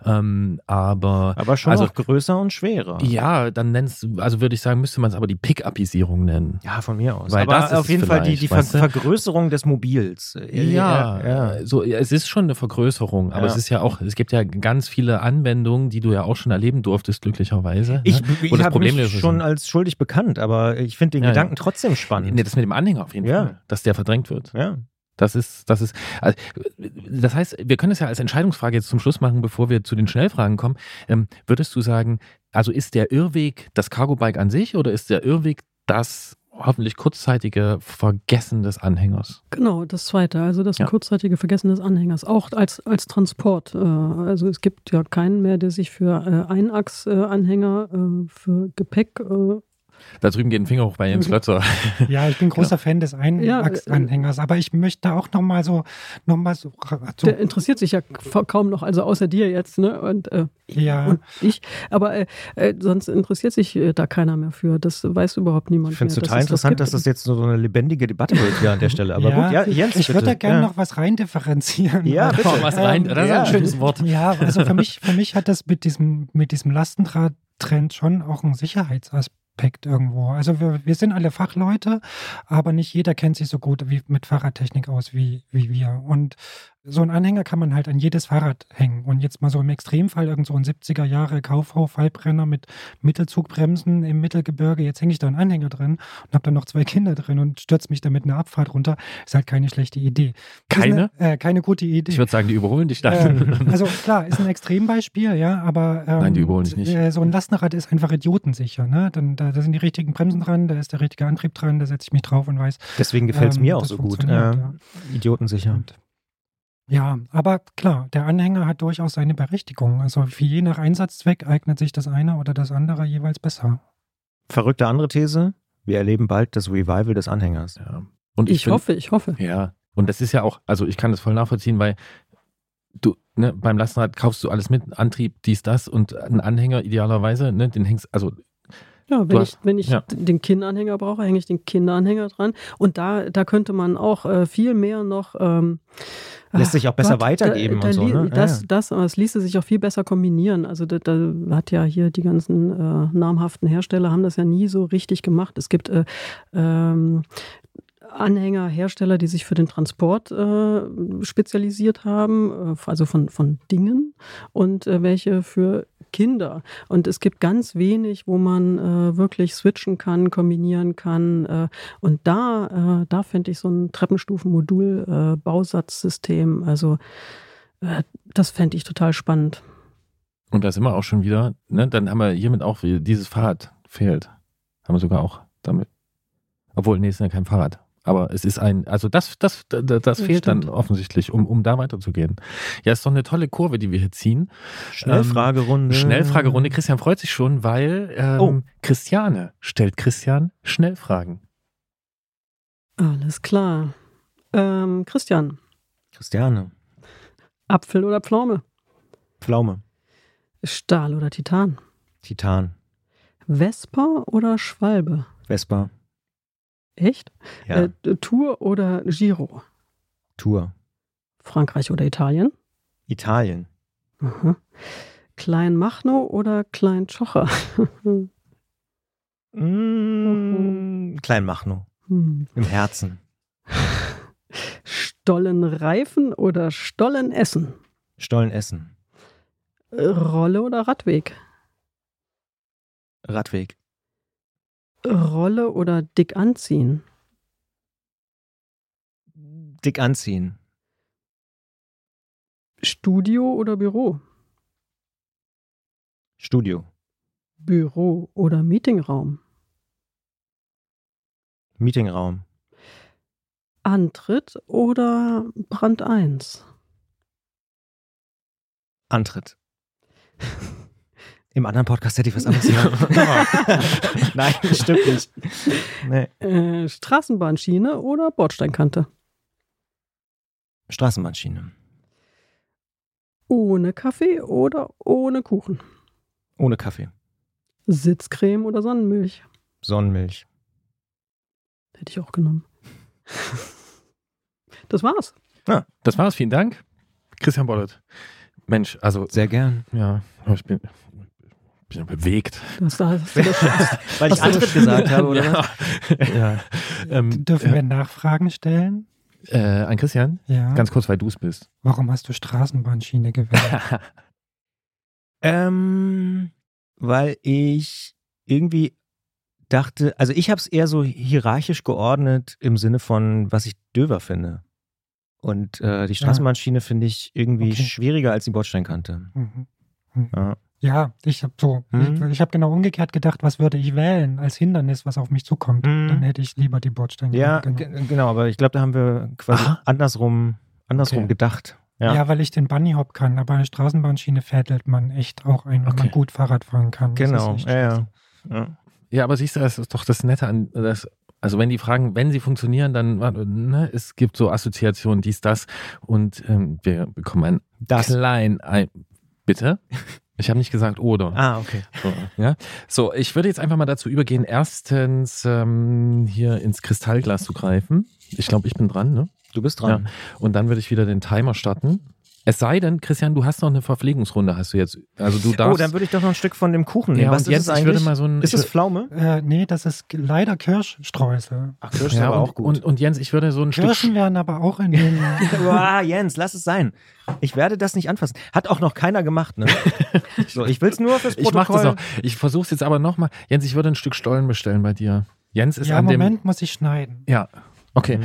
Ähm, aber Aber schon Also- auch größer und schwerer. ja, dann nennst du, also würde ich sagen, müsste man es aber die Pick-Upisierung nennen. Ja, von mir aus. Weil Aber das ist auf jeden Fall die, die Ver? Vergrößerung des Mobils. Ja, ja. so ja, es ist schon eine Vergrößerung, aber Ja. es ist ja auch, es gibt ja ganz viele Anwendungen, die du ja auch schon erleben durftest, glücklicherweise. Ich, ne? ich habe mich schon als schuldig bekannt, aber ich finde den. Gedanken trotzdem spannend. Nee, das mit dem Anhänger auf jeden. Fall, dass der verdrängt wird. Ja. Das ist, das ist, also, das heißt, wir können es ja als Entscheidungsfrage jetzt zum Schluss machen, bevor wir zu den Schnellfragen kommen. Ähm, würdest du sagen, also ist der Irrweg das Cargo-Bike an sich oder ist der Irrweg das hoffentlich kurzzeitige Vergessen des Anhängers? Genau, das zweite, also das Ja. kurzzeitige Vergessen des Anhängers, auch als, als Transport. Äh, also es gibt ja keinen mehr, der sich für äh, Einachs-Anhänger, äh, für Gepäck Da drüben geht ein Finger hoch bei Jens Klötzer. Ja, ich bin großer Genau. Fan des Ja, Einachsanhängers, aber ich möchte auch noch mal so, noch mal so, so Der interessiert sich ja ka- kaum noch, also außer dir jetzt, ne? Und, äh, ja, und ich. Aber äh, äh, sonst interessiert sich äh, da keiner mehr für. Das weiß überhaupt niemand. Ich finde es total dass interessant, gibt. dass das jetzt so eine lebendige Debatte wird hier an der Stelle. Aber ja, gut, ja, Jens, ich würde da gerne ja. noch was reindifferenzieren. Ja, bitte. Oh, was rein, Ähm, das ist ja. ein schönes Wort. Ja, also für mich, für mich hat das mit diesem, mit diesem Lastenradtrend schon auch einen Sicherheitsaspekt irgendwo. Also wir, wir sind alle Fachleute, aber nicht jeder kennt sich so gut wie, mit Fahrradtechnik aus wie, wie wir. Und so ein Anhänger kann man halt an jedes Fahrrad hängen. Und jetzt mal so im Extremfall irgend so ein 70er Jahre Kaufhof-Fallbrenner mit Mittelzugbremsen im Mittelgebirge. Jetzt hänge ich da einen Anhänger drin und habe da noch zwei Kinder drin und stürze mich damit eine Abfahrt runter. Ist halt keine schlechte Idee. Keine? Eine, äh, keine gute Idee. Ich würde sagen, die überholen dich dann. Ähm, also klar, ist ein Extrembeispiel, ja, aber ähm, Nein, die überholen dich nicht. Äh, so ein Lastenrad ist einfach idiotensicher. Ne? Dann, da, da sind die richtigen Bremsen dran, da ist der richtige Antrieb dran, da setze ich mich drauf und weiß. Deswegen gefällt es ähm, mir auch so gut. Äh, ja. idiotensicher. Und, ja, aber klar, der Anhänger hat durchaus seine Berechtigung. Also für je nach Einsatzzweck eignet sich das eine oder das andere jeweils besser. Verrückte andere These. Wir erleben bald das Revival des Anhängers. Ja. Und Ich find- hoffe, ich hoffe. Ja, und das ist ja auch, also ich kann das voll nachvollziehen, weil du, ne, beim Lastenrad kaufst du alles mit, Antrieb, dies, das und einen Anhänger idealerweise, ne, den hängst, also Ja, wenn ich, wenn ich ja. den Kinderanhänger brauche, hänge ich den Kinderanhänger dran. Und da, da könnte man auch äh, viel mehr noch. Ähm, Lässt sich auch besser Gott, weitergeben da, und so, ne? Das, das, aber es ließe sich auch viel besser kombinieren. Also da, da hat ja hier die ganzen äh, namhaften Hersteller haben das ja nie so richtig gemacht. Es gibt äh, ähm, Anhängerhersteller, die sich für den Transport äh, spezialisiert haben, äh, also von, von Dingen und äh, welche für Kinder. Und es gibt ganz wenig, wo man äh, wirklich switchen kann, kombinieren kann. Äh, und da, äh, da fände ich so ein Treppenstufen-Modul-Bausatzsystem, also das fände ich total spannend. und da sind wir auch schon wieder, ne, dann haben wir hiermit auch, dieses Fahrrad fehlt. Haben wir sogar auch damit. Obwohl, nee, ist ja kein Fahrrad. Aber es ist ein, also das, das, das, das fehlt dann stimmt. offensichtlich, um, um da weiterzugehen. Ja, ist doch eine tolle Kurve, die wir hier ziehen. Schnellfragerunde. Schnellfragerunde. Christian freut sich schon, weil ähm, Oh. Christiane stellt Christian Schnellfragen. Alles klar. Ähm, Christian, Christiane. Apfel oder Pflaume? Pflaume. Stahl oder Titan? Titan. Vespa oder Schwalbe? Vespa. Echt? Ja. Äh, Tour oder Giro? Tour. Frankreich oder Italien? Italien. Mhm. Klein Machno oder Klein Tschocher? Mm, Kleinmachnow. Hm. Im Herzen. Stollenreifen oder Stollenessen? Stollen essen. Rolle oder Radweg? Radweg. Rolle oder dick anziehen? Dick anziehen. Studio oder Büro? Studio. Büro oder Meetingraum? Meetingraum. Antritt oder Brand 1? antritt. Im anderen Podcast hätte ich was anderes gesagt. Nein, stimmt nicht. Nee. Äh, Straßenbahnschiene oder Bordsteinkante? Straßenbahnschiene. Ohne Kaffee oder ohne Kuchen? Ohne Kaffee. Sitzcreme oder Sonnenmilch? Sonnenmilch. Hätte ich auch genommen. Das war's. Das war's, vielen Dank. Christian Bollert. Mensch, also, Sehr gern. ja, ich bin, bin bewegt. Du hast da, hast du das Weil ich Antritt gesagt habe, oder? ja. ja. Ähm, Dürfen wir Nachfragen stellen? äh, an Christian? Ja. Ganz kurz, weil du es bist. Warum hast du Straßenbahnschiene gewählt? Ähm, weil ich irgendwie dachte, also ich habe es eher so hierarchisch geordnet im Sinne von, was ich döver finde. Und äh, die Straßenbahnschiene finde ich irgendwie Okay. schwieriger als die Bordsteinkante. Mhm. Ja. Ja, ich habe so, Mhm. ich, ich habe genau umgekehrt gedacht, was würde ich wählen als Hindernis, was auf mich zukommt. Mhm. Dann hätte ich lieber die Bordsteinkante Ja, genommen. ge- genau, aber ich glaube, da haben wir quasi Aha. andersrum, andersrum Okay. gedacht. Ja. Ja. weil ich den Bunny Hop kann, aber eine Straßenbahnschiene fädelt man echt auch ein, wenn Okay. man gut Fahrrad fahren kann. Genau. Ja, ja. ja. Aber siehst du, das ist doch das Nette an das. Also wenn die fragen, wenn sie funktionieren, dann warte, ne, es gibt so Assoziationen, dies, das und ähm, wir bekommen ein Das. klein ein, bitte. Ich habe nicht gesagt oder. Ah, okay. So, ja. so, ich würde jetzt einfach mal dazu übergehen, erstens ähm, hier ins Kristallglas zu greifen. Ich glaube, ich bin dran, ne? Du bist dran. Und dann würde ich wieder den Timer starten. Es sei denn, Christian, du hast noch eine Verpflegungsrunde, hast du jetzt. Also du darfst. Oh, dann würde ich doch noch ein Stück von dem Kuchen nehmen. ja, Was und ist jetzt, es ich eigentlich? würde mal so ein. ist ich es Pflaume? Äh, nee, das ist leider Kirschstreusel. Ach, Kirsch ja, und, Und, und Jens, ich würde so ein Kirschen Stück. werden aber auch in den. Boah, Jens, lass es sein. Ich werde das nicht anfassen. Hat auch noch keiner gemacht, ne? so, ich will es nur fürs Ich Protokoll. mache das noch. Ich versuche es jetzt aber nochmal. Jens, ich würde ein Stück Stollen bestellen bei dir. Jens ist ja, an dem. Moment, muss ich schneiden. Ja. Okay. Mm.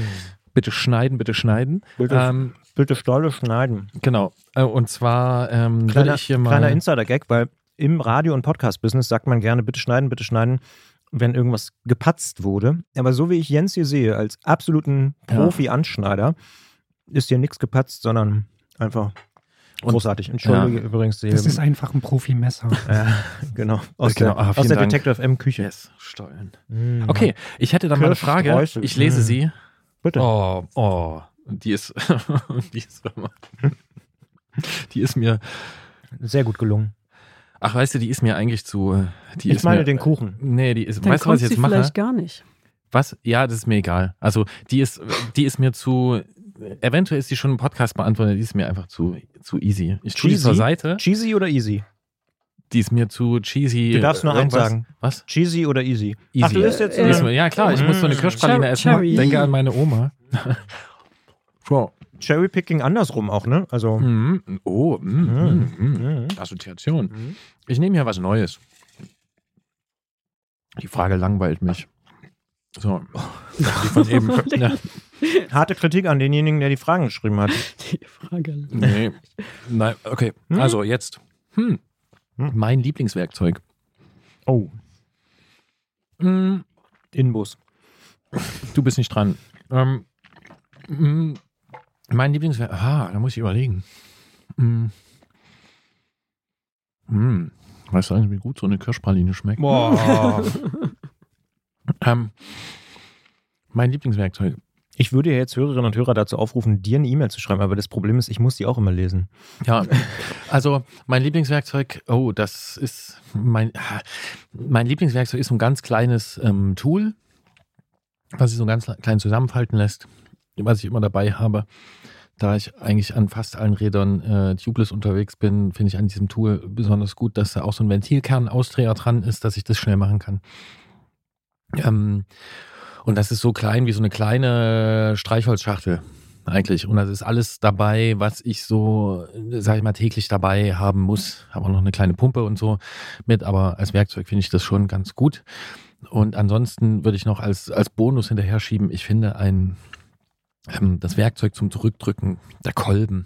Bitte schneiden, bitte schneiden. Bitte, Ähm, bitte Stolle schneiden. genau. Äh, Und zwar ähm, Kleiner, ich hier mal. kleiner Insider-Gag, weil im Radio- und Podcast-Business sagt man gerne, bitte schneiden, bitte schneiden, wenn irgendwas gepatzt wurde. Aber so wie ich Jens hier sehe, als absoluten Ja. Profi-Anschneider, ist hier nichts gepatzt, sondern einfach großartig. Entschuldige übrigens. Die, Das ist einfach ein Profimesser. ja, genau. Aus Genau, der, ah, aus der. Detective M-Küche. Yes, Stollen. Mm. Okay, ich hätte dann mal eine Frage. Kirschstreusel. Ich lese Mm. sie. Bitte. Oh, oh. Die ist. die ist. Die ist mir. Sehr gut gelungen. Ach, weißt du, die ist mir eigentlich zu. Die Ich ist meine mir, den Kuchen. Nee, die ist. Dann weißt du, was ich jetzt mache? vielleicht gar nicht. Was? Ja, das ist mir egal. Also, die ist, die ist mir zu. Eventuell ist die schon im Podcast beantwortet, die ist mir einfach zu, zu easy. Ich tue die Cheesy? zur Seite. Cheesy oder easy? Die ist mir zu cheesy. Du darfst nur eins sagen. Was? Cheesy oder easy? Easy. Ach, du isst jetzt Äh, Die ist äh, mir, ja, klar, ich muss so eine Mm. Kirschpraline essen. Cherry. Denke an meine Oma. so. Cherrypicking andersrum auch, ne? Also. Mhm. Oh, mm, mm, mm. Assoziation. Mhm. Ich nehme hier was Neues. Die Frage langweilt mich. So. Die von eben. ja, Harte Kritik an denjenigen, der die Fragen geschrieben hat. Die Frage. nee. Nein, okay. Hm? Also jetzt. Hm. Hm. Mein Lieblingswerkzeug. Oh. Hm, Inbus. du bist nicht dran. Ähm, hm, mein Lieblingswerkzeug. Ah, da muss ich überlegen. Hm. Hm. Weißt du eigentlich, wie gut so eine Kirschpraline schmeckt? Boah. Ähm, mein Lieblingswerkzeug. Ich würde ja jetzt Hörerinnen und Hörer dazu aufrufen, dir eine E-Mail zu schreiben, aber das Problem ist, ich muss die auch immer lesen. Ja, also mein Lieblingswerkzeug, oh, das ist mein, mein Lieblingswerkzeug ist so ein ganz kleines ähm, Tool, was sich so ganz klein zusammenfalten lässt, was ich immer dabei habe. Da ich eigentlich an fast allen Rädern äh, tubeless unterwegs bin, finde ich an diesem Tool besonders gut, dass da auch so ein Ventilkern-Ausdreher dran ist, dass ich das schnell machen kann. Ähm, und das ist so klein wie so eine kleine Streichholzschachtel eigentlich. Und das ist alles dabei, was ich so, sag ich mal, täglich dabei haben muss. Habe auch noch eine kleine Pumpe und so mit, aber als Werkzeug finde ich das schon ganz gut. Und ansonsten würde ich noch als, als Bonus hinterher schieben, ich finde ein, das Werkzeug zum Zurückdrücken, der Kolben,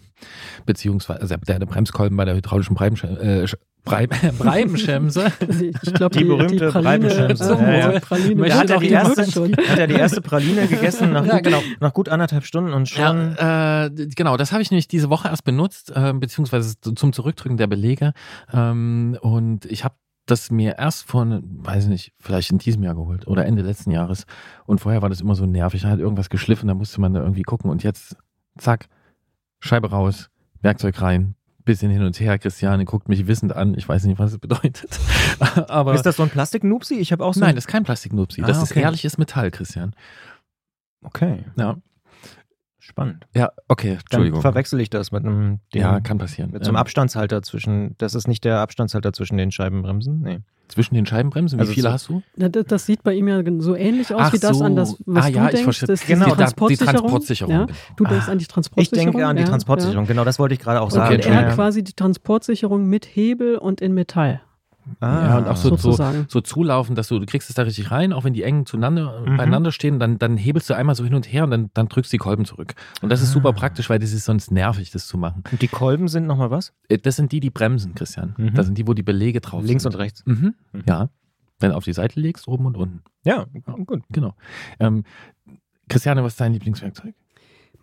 beziehungsweise also der, der Bremskolben bei der hydraulischen Bremse, äh, Breibenschemse. Ich glaube, Die berühmte Breibenschemse. äh, Ja, ja. Praline Er Er hat auf die erste, hat ja die erste Praline gegessen nach, Ja, gut, genau. nach gut anderthalb Stunden und schon. Ja, äh, genau, das habe ich nämlich diese Woche erst benutzt, äh, beziehungsweise zum Zurückdrücken der Belege. Ähm, und ich habe das mir erst von, weiß ich nicht, vielleicht in diesem Jahr geholt oder Ende letzten Jahres. Und vorher war das immer so nervig. Da hat irgendwas geschliffen, da musste man da irgendwie gucken. Und jetzt, zack, Scheibe raus, Werkzeug rein, bisschen hin und her. Christiane guckt mich wissend an. Ich weiß nicht, was es bedeutet. Aber ist das so ein Plastik-Nupsi? Ich habe auch so. nein, das ist kein Plastiknupsi. Das Ah, ist okay. ehrliches Metall, Christian. Okay, Ja, spannend. ja, okay, Dann Entschuldigung. verwechsel ich das mit einem. dem- ja, kann passieren. Mit so einem Ähm, Abstandshalter zwischen. Das ist nicht der Abstandshalter zwischen den Scheibenbremsen? Nee. Zwischen den Scheibenbremsen, wie Also viele so- hast du? Ja, Das, das sieht bei ihm ja so ähnlich aus Ach wie das so. an das, was Ah, du ja, ich denkst. verstehe. Das ist Genau. die Die, da- die Transportsicherung. Transportsicherung. Ja, du denkst Ah. an die Ich Transportsicherung. denke an die ja, Transportsicherung. Genau, das wollte ich gerade auch Ja. sagen. Und er hat quasi die Transportsicherung mit Hebel und in Metall, Ah, Ja, und auch so- sozusagen. so zulaufen, dass du, du kriegst es da richtig rein, auch wenn die eng zueinander, Mhm. beieinander stehen, dann, dann hebelst du einmal so hin und her und dann, dann drückst du die Kolben zurück. Und das ist super Ah. praktisch, weil das ist sonst nervig, das zu machen. Und die Kolben sind nochmal was? Äh, Das sind die, die bremsen, Christian. Mhm. Das sind die, wo die Belege drauf Links sind. und rechts. Mhm. Mhm. Ja. Wenn du auf die Seite legst, oben und unten. Ja, gut. Genau. Ähm, Christiane, was ist dein Lieblingswerkzeug?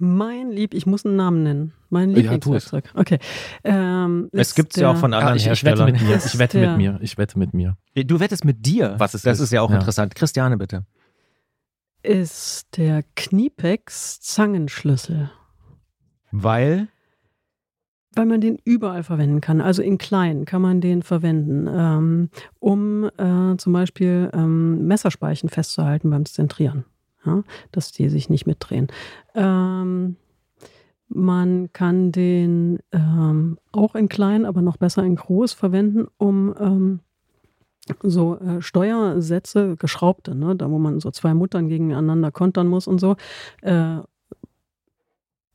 Mein Lieb, ich muss einen Namen nennen. Mein Ja. Lieblingswerkzeug. Okay. Ähm, Es ist gibt es ja auch von anderen Ah, ich, ich wette Herstellern. mit mir. Ist Ich wette mit mir. Ich wette mit mir. Du wettest mit dir. Was es das ist. ist ja auch Ja. interessant. Christiane, bitte. ist der Kniepex Zangenschlüssel. Weil. Weil man den überall verwenden kann. Also in klein kann man den verwenden, ähm, um äh, zum Beispiel ähm, Messerspeichen festzuhalten beim Zentrieren. Ja, dass die sich nicht mitdrehen. Ähm, man kann den ähm, auch in klein, aber noch besser in groß verwenden, um ähm, so äh, Steuersätze, geschraubte, ne, da wo man so zwei Muttern gegeneinander kontern muss und so, äh,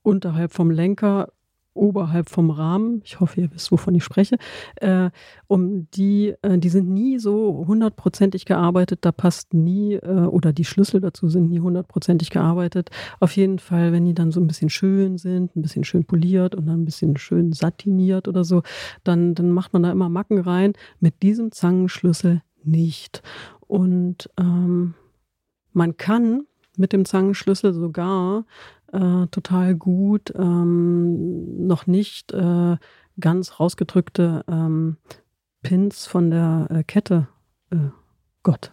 unterhalb vom Lenker, oberhalb vom Rahmen, ich hoffe, ihr wisst, wovon ich spreche, äh, um die, äh, die sind nie so hundertprozentig gearbeitet, da passt nie, äh, oder die Schlüssel dazu sind nie hundertprozentig gearbeitet. Auf jeden Fall, wenn die dann so ein bisschen schön sind, ein bisschen schön poliert und dann ein bisschen schön satiniert oder so, dann, dann macht man da immer Macken rein. Mit diesem Zangenschlüssel nicht. Und ähm, man kann mit dem Zangenschlüssel sogar äh, total gut ähm, noch nicht äh, ganz rausgedrückte ähm, Pins von der äh, Kette. Äh, Gott,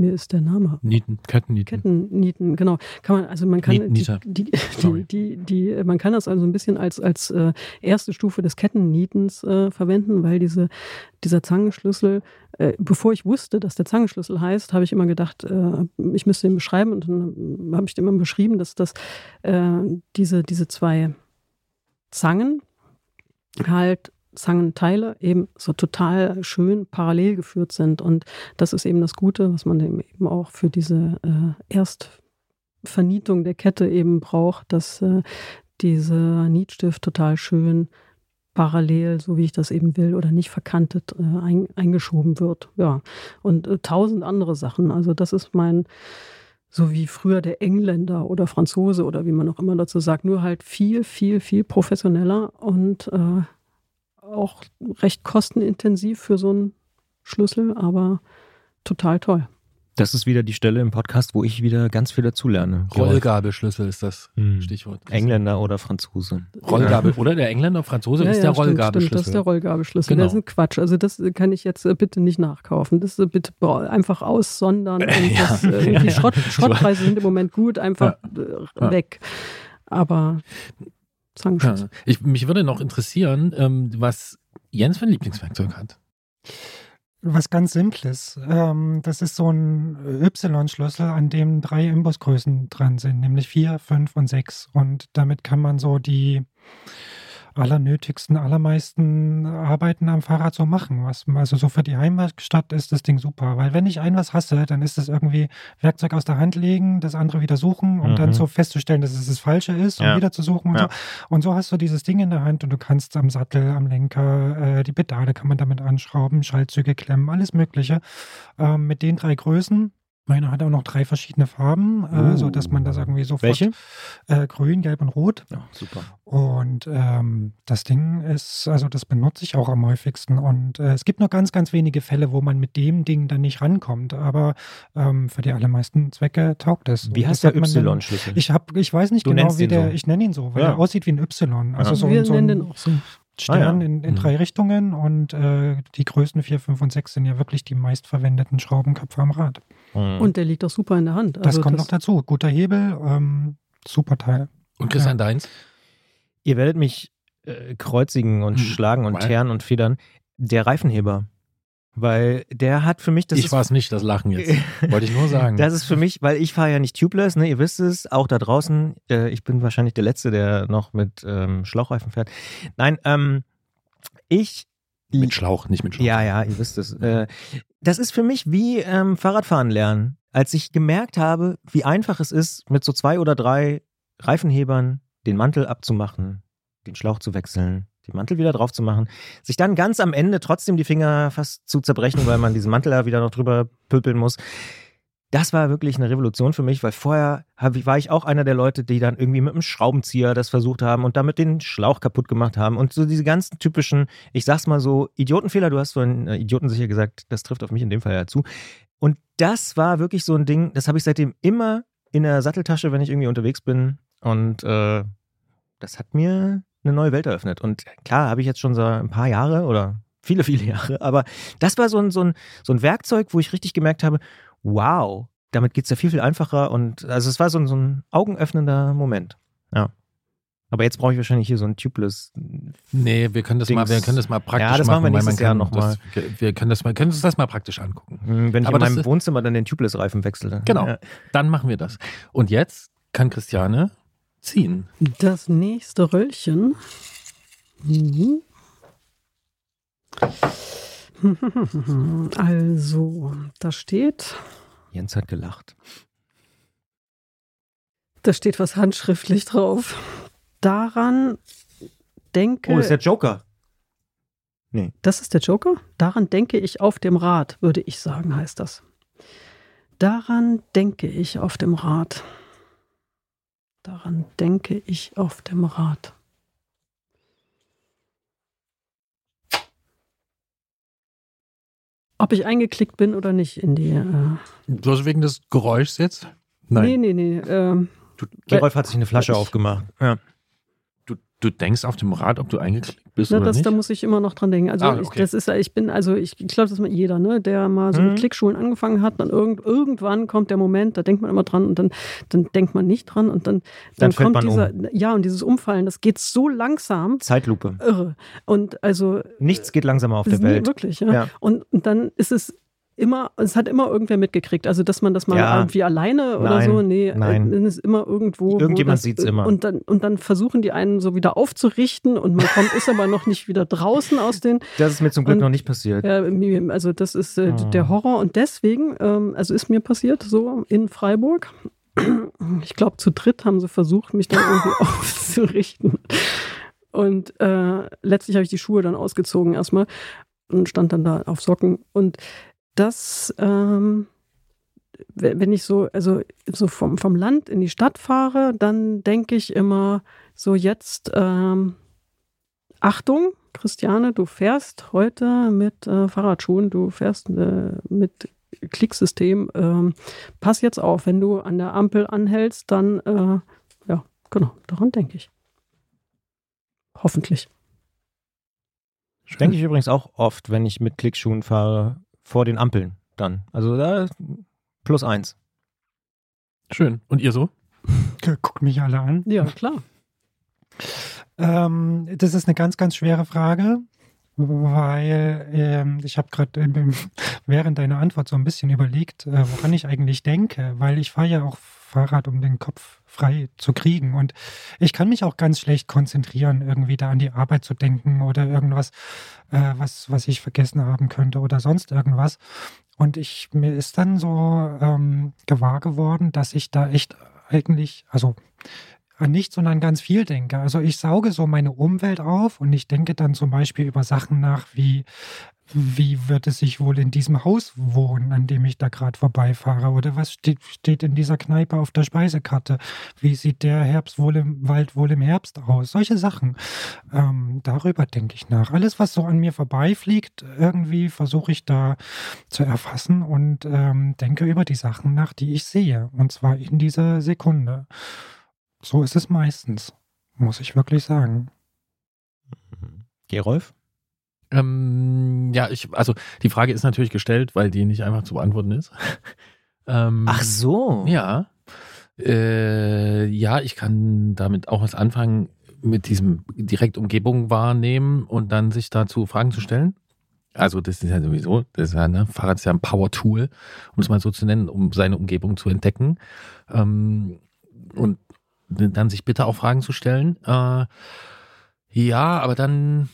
mir ist der Name Nieten, Kettennieten. Kettennieten, genau. Kann man, also man kann die, die, die, die, die, man kann das also ein bisschen als, als äh, erste Stufe des Kettennietens äh, verwenden, weil diese, dieser Zangenschlüssel, äh, bevor ich wusste, dass der Zangenschlüssel heißt, habe ich immer gedacht, äh, ich müsste ihn beschreiben und dann habe ich dem immer beschrieben, dass das äh, diese, diese zwei Zangen halt Zangenteile eben so total schön parallel geführt sind. Und das ist eben das Gute, was man eben auch für diese äh, Erstvernietung der Kette eben braucht, dass äh, dieser Nietstift total schön parallel, so wie ich das eben will, oder nicht verkantet äh, ein, eingeschoben wird. Ja. Und äh, tausend andere Sachen. Also das ist mein, so wie früher der Engländer oder Franzose oder wie man auch immer dazu sagt, nur halt viel, viel, viel professioneller und äh, auch recht kostenintensiv für so einen Schlüssel, aber total toll. Das ist wieder die Stelle im Podcast, wo ich wieder ganz viel dazulerne. Rollgabelschlüssel ist das Hm. Stichwort. Engländer oder Franzose. Rollgabel, oder? Der Engländer, Franzose ist der Stimmt, das Rollgabelschlüssel. ist der Rollgabelschlüssel. Genau. Das ist ein Quatsch. Also das kann ich jetzt äh, bitte nicht nachkaufen. Das äh, bitte einfach aussondern. Und Ja, das, äh, ja, ja. Schrott, Schrottpreise sind im Moment gut, einfach äh, Ja. weg. Aber Zangenschlüssel. Ja. Ich, mich würde noch interessieren, ähm, was Jens für ein Lieblingswerkzeug hat. Was ganz Simples. Ähm, das ist so ein Y-Schlüssel, an dem drei Imbusgrößen dran sind, nämlich vier, fünf und sechs. Und damit kann man so die allernötigsten, allermeisten Arbeiten am Fahrrad so machen. Was, also so für die Heimwerkstatt ist das Ding super. Weil wenn ich ein was hasse, dann ist es irgendwie Werkzeug aus der Hand legen, das andere wieder suchen und Mhm. dann so festzustellen, dass es das Falsche ist Ja. und wieder zu suchen und Ja. so. Und so hast du dieses Ding in der Hand und du kannst am Sattel, am Lenker, äh, die Pedale kann man damit anschrauben, Schaltzüge klemmen, alles Mögliche. Ähm, mit den drei Größen Meine hat auch noch drei verschiedene Farben, äh, Uh. so dass man das irgendwie sofort Welche? Äh, grün, gelb und rot. Ja, super. Und ähm, das Ding ist, also das benutze ich auch am häufigsten. Und äh, es gibt nur ganz, ganz wenige Fälle, wo man mit dem Ding dann nicht rankommt. Aber ähm, für die allermeisten Zwecke taugt es. Wie heißt das der Y-Schlüssel? Ich habe, ich weiß nicht Du genau, wie der, so. ich nenne ihn so, weil Ja. er aussieht wie ein Y. Also Ja. so, Wir so nennen ein den auch so. Stern Ah, ja. in, in Mhm. drei Richtungen und äh, die größten 4, 5 und 6 sind ja wirklich die meistverwendeten Schraubenköpfe am Rad. Mhm. Und der liegt auch super in der Hand. Das Also kommt noch dazu. Guter Hebel, ähm, super Teil. Und Christian Deins? Ihr werdet mich äh, kreuzigen und Hm. schlagen und Weil? teeren und federn. Der Reifenheber. Weil der hat für mich, das ich war es nicht, das Lachen jetzt. Wollte ich nur sagen. Das ist für mich, weil ich fahre ja nicht tubeless, ne? ihr wisst es, auch da draußen. Äh, ich bin wahrscheinlich der Letzte, der noch mit ähm, Schlauchreifen fährt. Nein, ähm, ich. mit Schlauch, nicht mit Schlauch. Ja, ja, ihr wisst es. Äh, das ist für mich wie ähm, Fahrradfahren lernen. Als ich gemerkt habe, wie einfach es ist, mit so zwei oder drei Reifenhebern den Mantel abzumachen, den Schlauch zu wechseln, den Mantel wieder drauf zu machen, sich dann ganz am Ende trotzdem die Finger fast zu zerbrechen, weil man diesen Mantel ja wieder noch drüber pöpeln muss. Das war wirklich eine Revolution für mich, weil vorher ich- war ich auch einer der Leute, die dann irgendwie mit einem Schraubenzieher das versucht haben und damit den Schlauch kaputt gemacht haben. Und so diese ganzen typischen, ich sag's mal so, Idiotenfehler, du hast vorhin äh, Idioten sicher gesagt, das trifft auf mich in dem Fall ja zu. Und das war wirklich so ein Ding, das habe ich seitdem immer in der Satteltasche, wenn ich irgendwie unterwegs bin. Und äh, das hat mir eine neue Welt eröffnet. Und klar, habe ich jetzt schon so ein paar Jahre oder viele, viele Jahre, aber das war so ein, so ein, so ein Werkzeug, wo ich richtig gemerkt habe, wow, damit geht's ja viel, viel einfacher. Und also es war so ein, so ein augenöffnender Moment. Ja. Aber jetzt brauche ich wahrscheinlich hier so ein tubeless. Nee, wir können das Dings. mal, wir können das mal praktisch Ja, das machen wir weil nächstes Jahr kann noch mal. das- Wir können das mal, können uns das mal praktisch angucken. Hm, Wenn ich Aber in meinem Wohnzimmer dann den Tubeless-Reifen wechsle. Genau. Ja. Dann machen wir das. Und jetzt kann Christiane ziehen. Das nächste Röllchen. Mhm. Also, da steht, Jens hat gelacht. da steht was handschriftlich drauf. Daran denke, Oh, ist der Joker. das ist der Joker? Daran denke ich auf dem Rad, würde ich sagen, heißt das. Daran denke ich auf dem Rad. Daran denke ich auf dem Rad. Ob ich eingeklickt bin oder nicht in die. Äh, Du hast wegen des Geräuschs jetzt? Nein. Nee, nee, nee. Ähm, Du, Gerolf hat sich eine Flasche Ich- aufgemacht. Ja. Du, denkst auf dem Rad, ob du eingeklickt bist na, oder das, nicht? da muss ich immer noch dran denken. Also Ah, ich, okay. das ist, ich bin, also ich, ich glaube, das ist mal jeder, ne, der mal so Mhm. mit Klickschulen angefangen hat, dann irgend, irgendwann kommt der Moment, da denkt man immer dran und dann, dann denkt man nicht dran und dann, Dann dann, kommt dieser, ja, und dieses Umfallen, das geht so langsam, Zeitlupe. irre. Und also Nichts geht langsamer auf der Welt. wirklich, ja. Ja. Und, und dann ist es immer, es hat immer irgendwer mitgekriegt. Also, dass man das mal Ja. irgendwie alleine oder Nein, so, nee, nein. dann ist immer irgendwo. wo Irgendjemand das- sieht's immer. Und dann, und dann versuchen die einen so wieder aufzurichten und man kommt, ist aber noch nicht wieder draußen aus den. Das ist mir zum Glück Und- noch nicht passiert. Ja, also, das ist äh, Ah. der Horror und deswegen, ähm, also ist mir passiert so in Freiburg. Ich glaube, zu dritt haben sie versucht, mich dann irgendwie aufzurichten. Und äh, letztlich habe ich die Schuhe dann ausgezogen erstmal und stand dann da auf Socken. Und das, ähm, we- wenn ich so, also so vom, vom Land in die Stadt fahre, dann denke ich immer so jetzt, ähm, Achtung, Christiane, du fährst heute mit äh, Fahrradschuhen, du fährst äh, mit Klicksystem. Ähm, pass jetzt auf, wenn du an der Ampel anhältst, dann, äh, ja, genau, daran denke ich. Hoffentlich. Denke ich übrigens auch oft, wenn ich mit Klickschuhen fahre, vor den Ampeln dann. Also da plus eins. Schön. Und ihr so? Guckt mich alle an. Ja, klar. Ähm, das ist eine ganz, ganz schwere Frage, weil ähm, ich habe gerade ähm, während deiner Antwort so ein bisschen überlegt, äh, woran ich eigentlich denke, weil ich fahre ja auch Fahrrad, um den Kopf frei zu kriegen und ich kann mich auch ganz schlecht konzentrieren, irgendwie da an die Arbeit zu denken oder irgendwas, äh, was, was ich vergessen haben könnte oder sonst irgendwas. Und ich, mir ist dann so ähm, gewahr geworden, dass ich da echt eigentlich, also an nichts, sondern ganz viel denke. Also ich sauge so meine Umwelt auf und ich denke dann zum Beispiel über Sachen nach wie, wie wird es sich wohl in diesem Haus wohnen, an dem ich da gerade vorbeifahre? Oder was steht, steht in dieser Kneipe auf der Speisekarte? Wie sieht der Herbst wohl im Wald wohl im Herbst aus? Solche Sachen. Ähm, darüber denke ich nach. Alles, was so an mir vorbeifliegt, irgendwie versuche ich da zu erfassen und ähm, denke über die Sachen nach, die ich sehe. Und zwar in dieser Sekunde. So ist es meistens, muss ich wirklich sagen. Gerolf? Ähm, ja, ich, also die Frage ist natürlich gestellt, weil die nicht einfach zu beantworten ist. ähm, Ach so. Ja. Äh, ja, ich kann damit auch was anfangen, mit diesem direkt Umgebung wahrnehmen und dann sich dazu Fragen zu stellen. Also das ist ja sowieso, das ist ja, ne, Fahrrad ist ja ein Power-Tool, um es mal so zu nennen, um seine Umgebung zu entdecken. Ähm, und dann sich bitte auch Fragen zu stellen. Äh, ja, aber dann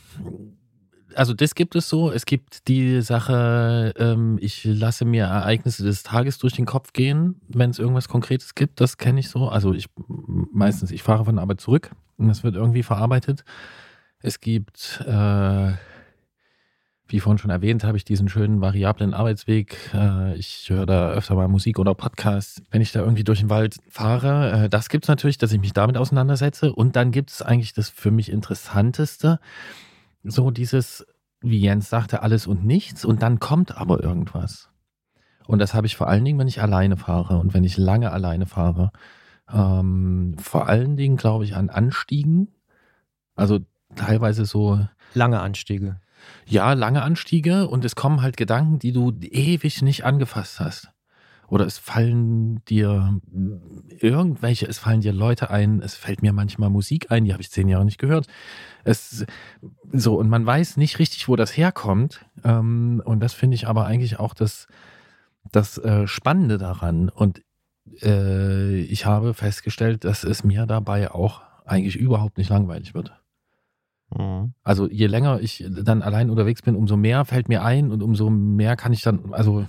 also das gibt es so. Es gibt die Sache, ähm, ich lasse mir Ereignisse des Tages durch den Kopf gehen, wenn es irgendwas Konkretes gibt. Das kenne ich so. Also ich meistens, ich fahre von der Arbeit zurück und das wird irgendwie verarbeitet. Es gibt, äh, wie vorhin schon erwähnt, habe ich diesen schönen variablen Arbeitsweg. Äh, ich höre da öfter mal Musik oder Podcasts, wenn ich da irgendwie durch den Wald fahre. Äh, das gibt es natürlich, dass ich mich damit auseinandersetze. Und dann gibt es eigentlich das für mich Interessanteste so dieses, wie Jens sagte, alles und nichts und dann kommt aber irgendwas. Und das habe ich vor allen Dingen, wenn ich alleine fahre und wenn ich lange alleine fahre. Ähm, vor allen Dingen glaube ich an Anstiegen. Also teilweise so. Lange Anstiege. Ja, lange Anstiege und es kommen halt Gedanken, die du ewig nicht angefasst hast. Oder es fallen dir irgendwelche, es fallen dir Leute ein, es fällt mir manchmal Musik ein, die habe ich zehn Jahre nicht gehört. Es, so, und man weiß nicht richtig, wo das herkommt. Ähm, und das finde ich aber eigentlich auch das, das äh, Spannende daran. Und äh, ich habe festgestellt, dass es mir dabei auch eigentlich überhaupt nicht langweilig wird. Mhm. Also je länger ich dann allein unterwegs bin, umso mehr fällt mir ein und umso mehr kann ich dann, also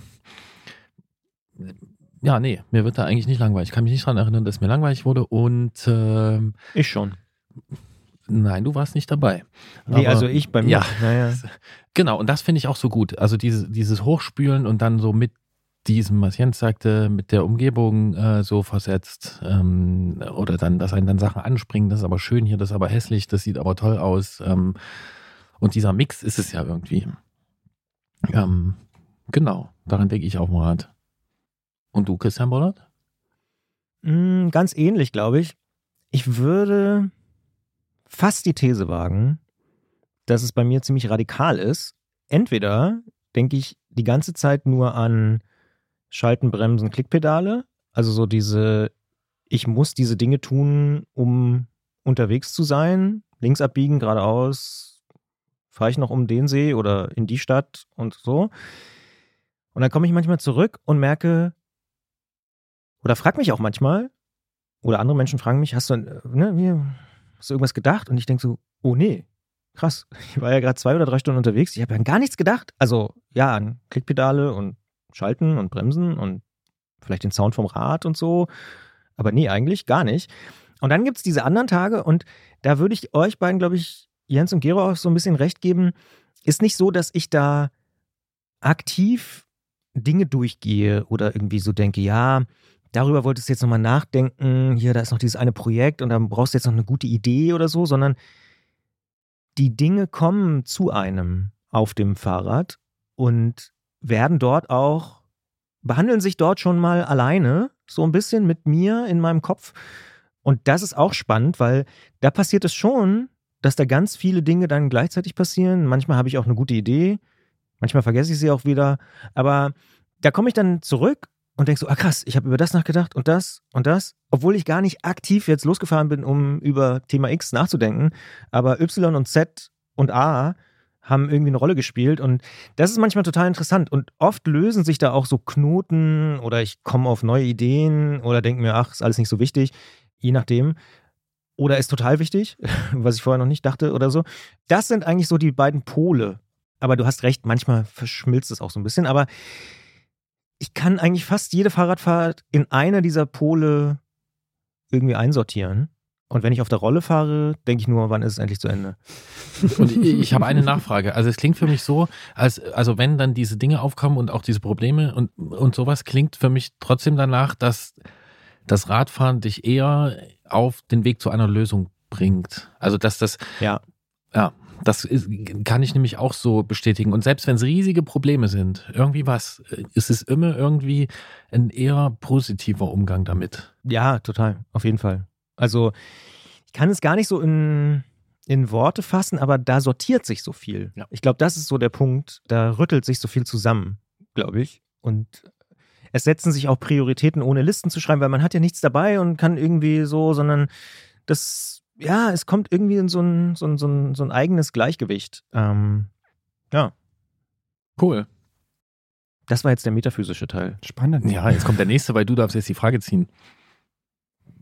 ja, nee, mir wird da eigentlich nicht langweilig. Ich kann mich nicht daran erinnern, dass mir langweilig wurde und äh, ich schon. Nein, du warst nicht dabei. Nee, Aber, also ich bei mir. Ja, naja. genau. Und das finde ich auch so gut. Also dieses, dieses Hochspülen und dann so mit diesem, was Jens sagte, mit der Umgebung äh, so versetzt ähm, oder dann, dass einen dann Sachen anspringen, das ist aber schön hier, das ist aber hässlich, das sieht aber toll aus. Ähm, und dieser Mix ist es ja irgendwie. Ähm, genau, daran denke ich auch mal. Und du, Christian Bollert? Mm, ganz ähnlich, glaube ich. Ich würde fast die These wagen, dass es bei mir ziemlich radikal ist. Entweder denke ich die ganze Zeit nur an Schalten, Bremsen, Klickpedale, also so diese, ich muss diese Dinge tun, um unterwegs zu sein, links abbiegen, geradeaus, fahre ich noch um den See oder in die Stadt und so. Und dann komme ich manchmal zurück und merke, oder frag mich auch manchmal, oder andere Menschen fragen mich, hast du, ne, hast du irgendwas gedacht? Und ich denke so, oh nee, krass. Ich war ja gerade zwei oder drei Stunden unterwegs. Ich habe an gar nichts gedacht. Also ja, an Klickpedale und Schalten und Bremsen und vielleicht den Sound vom Rad und so. Aber nee, eigentlich gar nicht. Und dann gibt es diese anderen Tage und da würde ich euch beiden, glaube ich, Jens und Gero auch so ein bisschen recht geben. Ist nicht so, dass ich da aktiv Dinge durchgehe oder irgendwie so denke, ja, darüber wolltest du jetzt nochmal nachdenken, hier, da ist noch dieses eine Projekt und dann brauchst du jetzt noch eine gute Idee oder so, sondern die Dinge kommen zu einem auf dem Fahrrad und werden dort auch, behandeln sich dort schon mal alleine, so ein bisschen mit mir in meinem Kopf. Und das ist auch spannend, weil da passiert es schon, dass da ganz viele Dinge dann gleichzeitig passieren. Manchmal habe ich auch eine gute Idee, manchmal vergesse ich sie auch wieder, aber da komme ich dann zurück und denkst so, ah krass, ich habe über das nachgedacht und das und das, obwohl ich gar nicht aktiv jetzt losgefahren bin, um über Thema X nachzudenken, aber Y und Z und A haben irgendwie eine Rolle gespielt und das ist manchmal total interessant und oft lösen sich da auch so Knoten oder ich komme auf neue Ideen oder denke mir, ach, ist alles nicht so wichtig, je nachdem. Oder ist total wichtig, was ich vorher noch nicht dachte oder so. Das sind eigentlich so die beiden Pole. Aber du hast recht, manchmal verschmilzt es auch so ein bisschen, aber ich kann eigentlich fast jede Fahrradfahrt in einer dieser Pole irgendwie einsortieren. Und wenn ich auf der Rolle fahre, denke ich nur, wann ist es endlich zu Ende? Und ich, ich habe eine Nachfrage. Also es klingt für mich so, als also wenn dann diese Dinge aufkommen und auch diese Probleme und, und sowas, klingt für mich trotzdem danach, dass das Radfahren dich eher auf den Weg zu einer Lösung bringt. Also dass das, Ja. ja, das ist, kann ich nämlich auch so bestätigen. Und selbst wenn es riesige Probleme sind, irgendwie was, ist es immer irgendwie ein eher positiver Umgang damit. Ja, total. Auf jeden Fall. Also, ich kann es gar nicht so in, in Worte fassen, aber da sortiert sich so viel. Ja. Ich glaube, das ist so der Punkt. Da rüttelt sich so viel zusammen, glaube ich. Und es setzen sich auch Prioritäten, ohne Listen zu schreiben, weil man hat ja nichts dabei und kann irgendwie so, sondern das, ja, es kommt irgendwie in so ein, so ein, so ein, so ein eigenes Gleichgewicht. Ähm, Cool. das war jetzt der metaphysische Teil. Spannend. Ja, jetzt kommt der nächste, weil du darfst jetzt die Frage ziehen.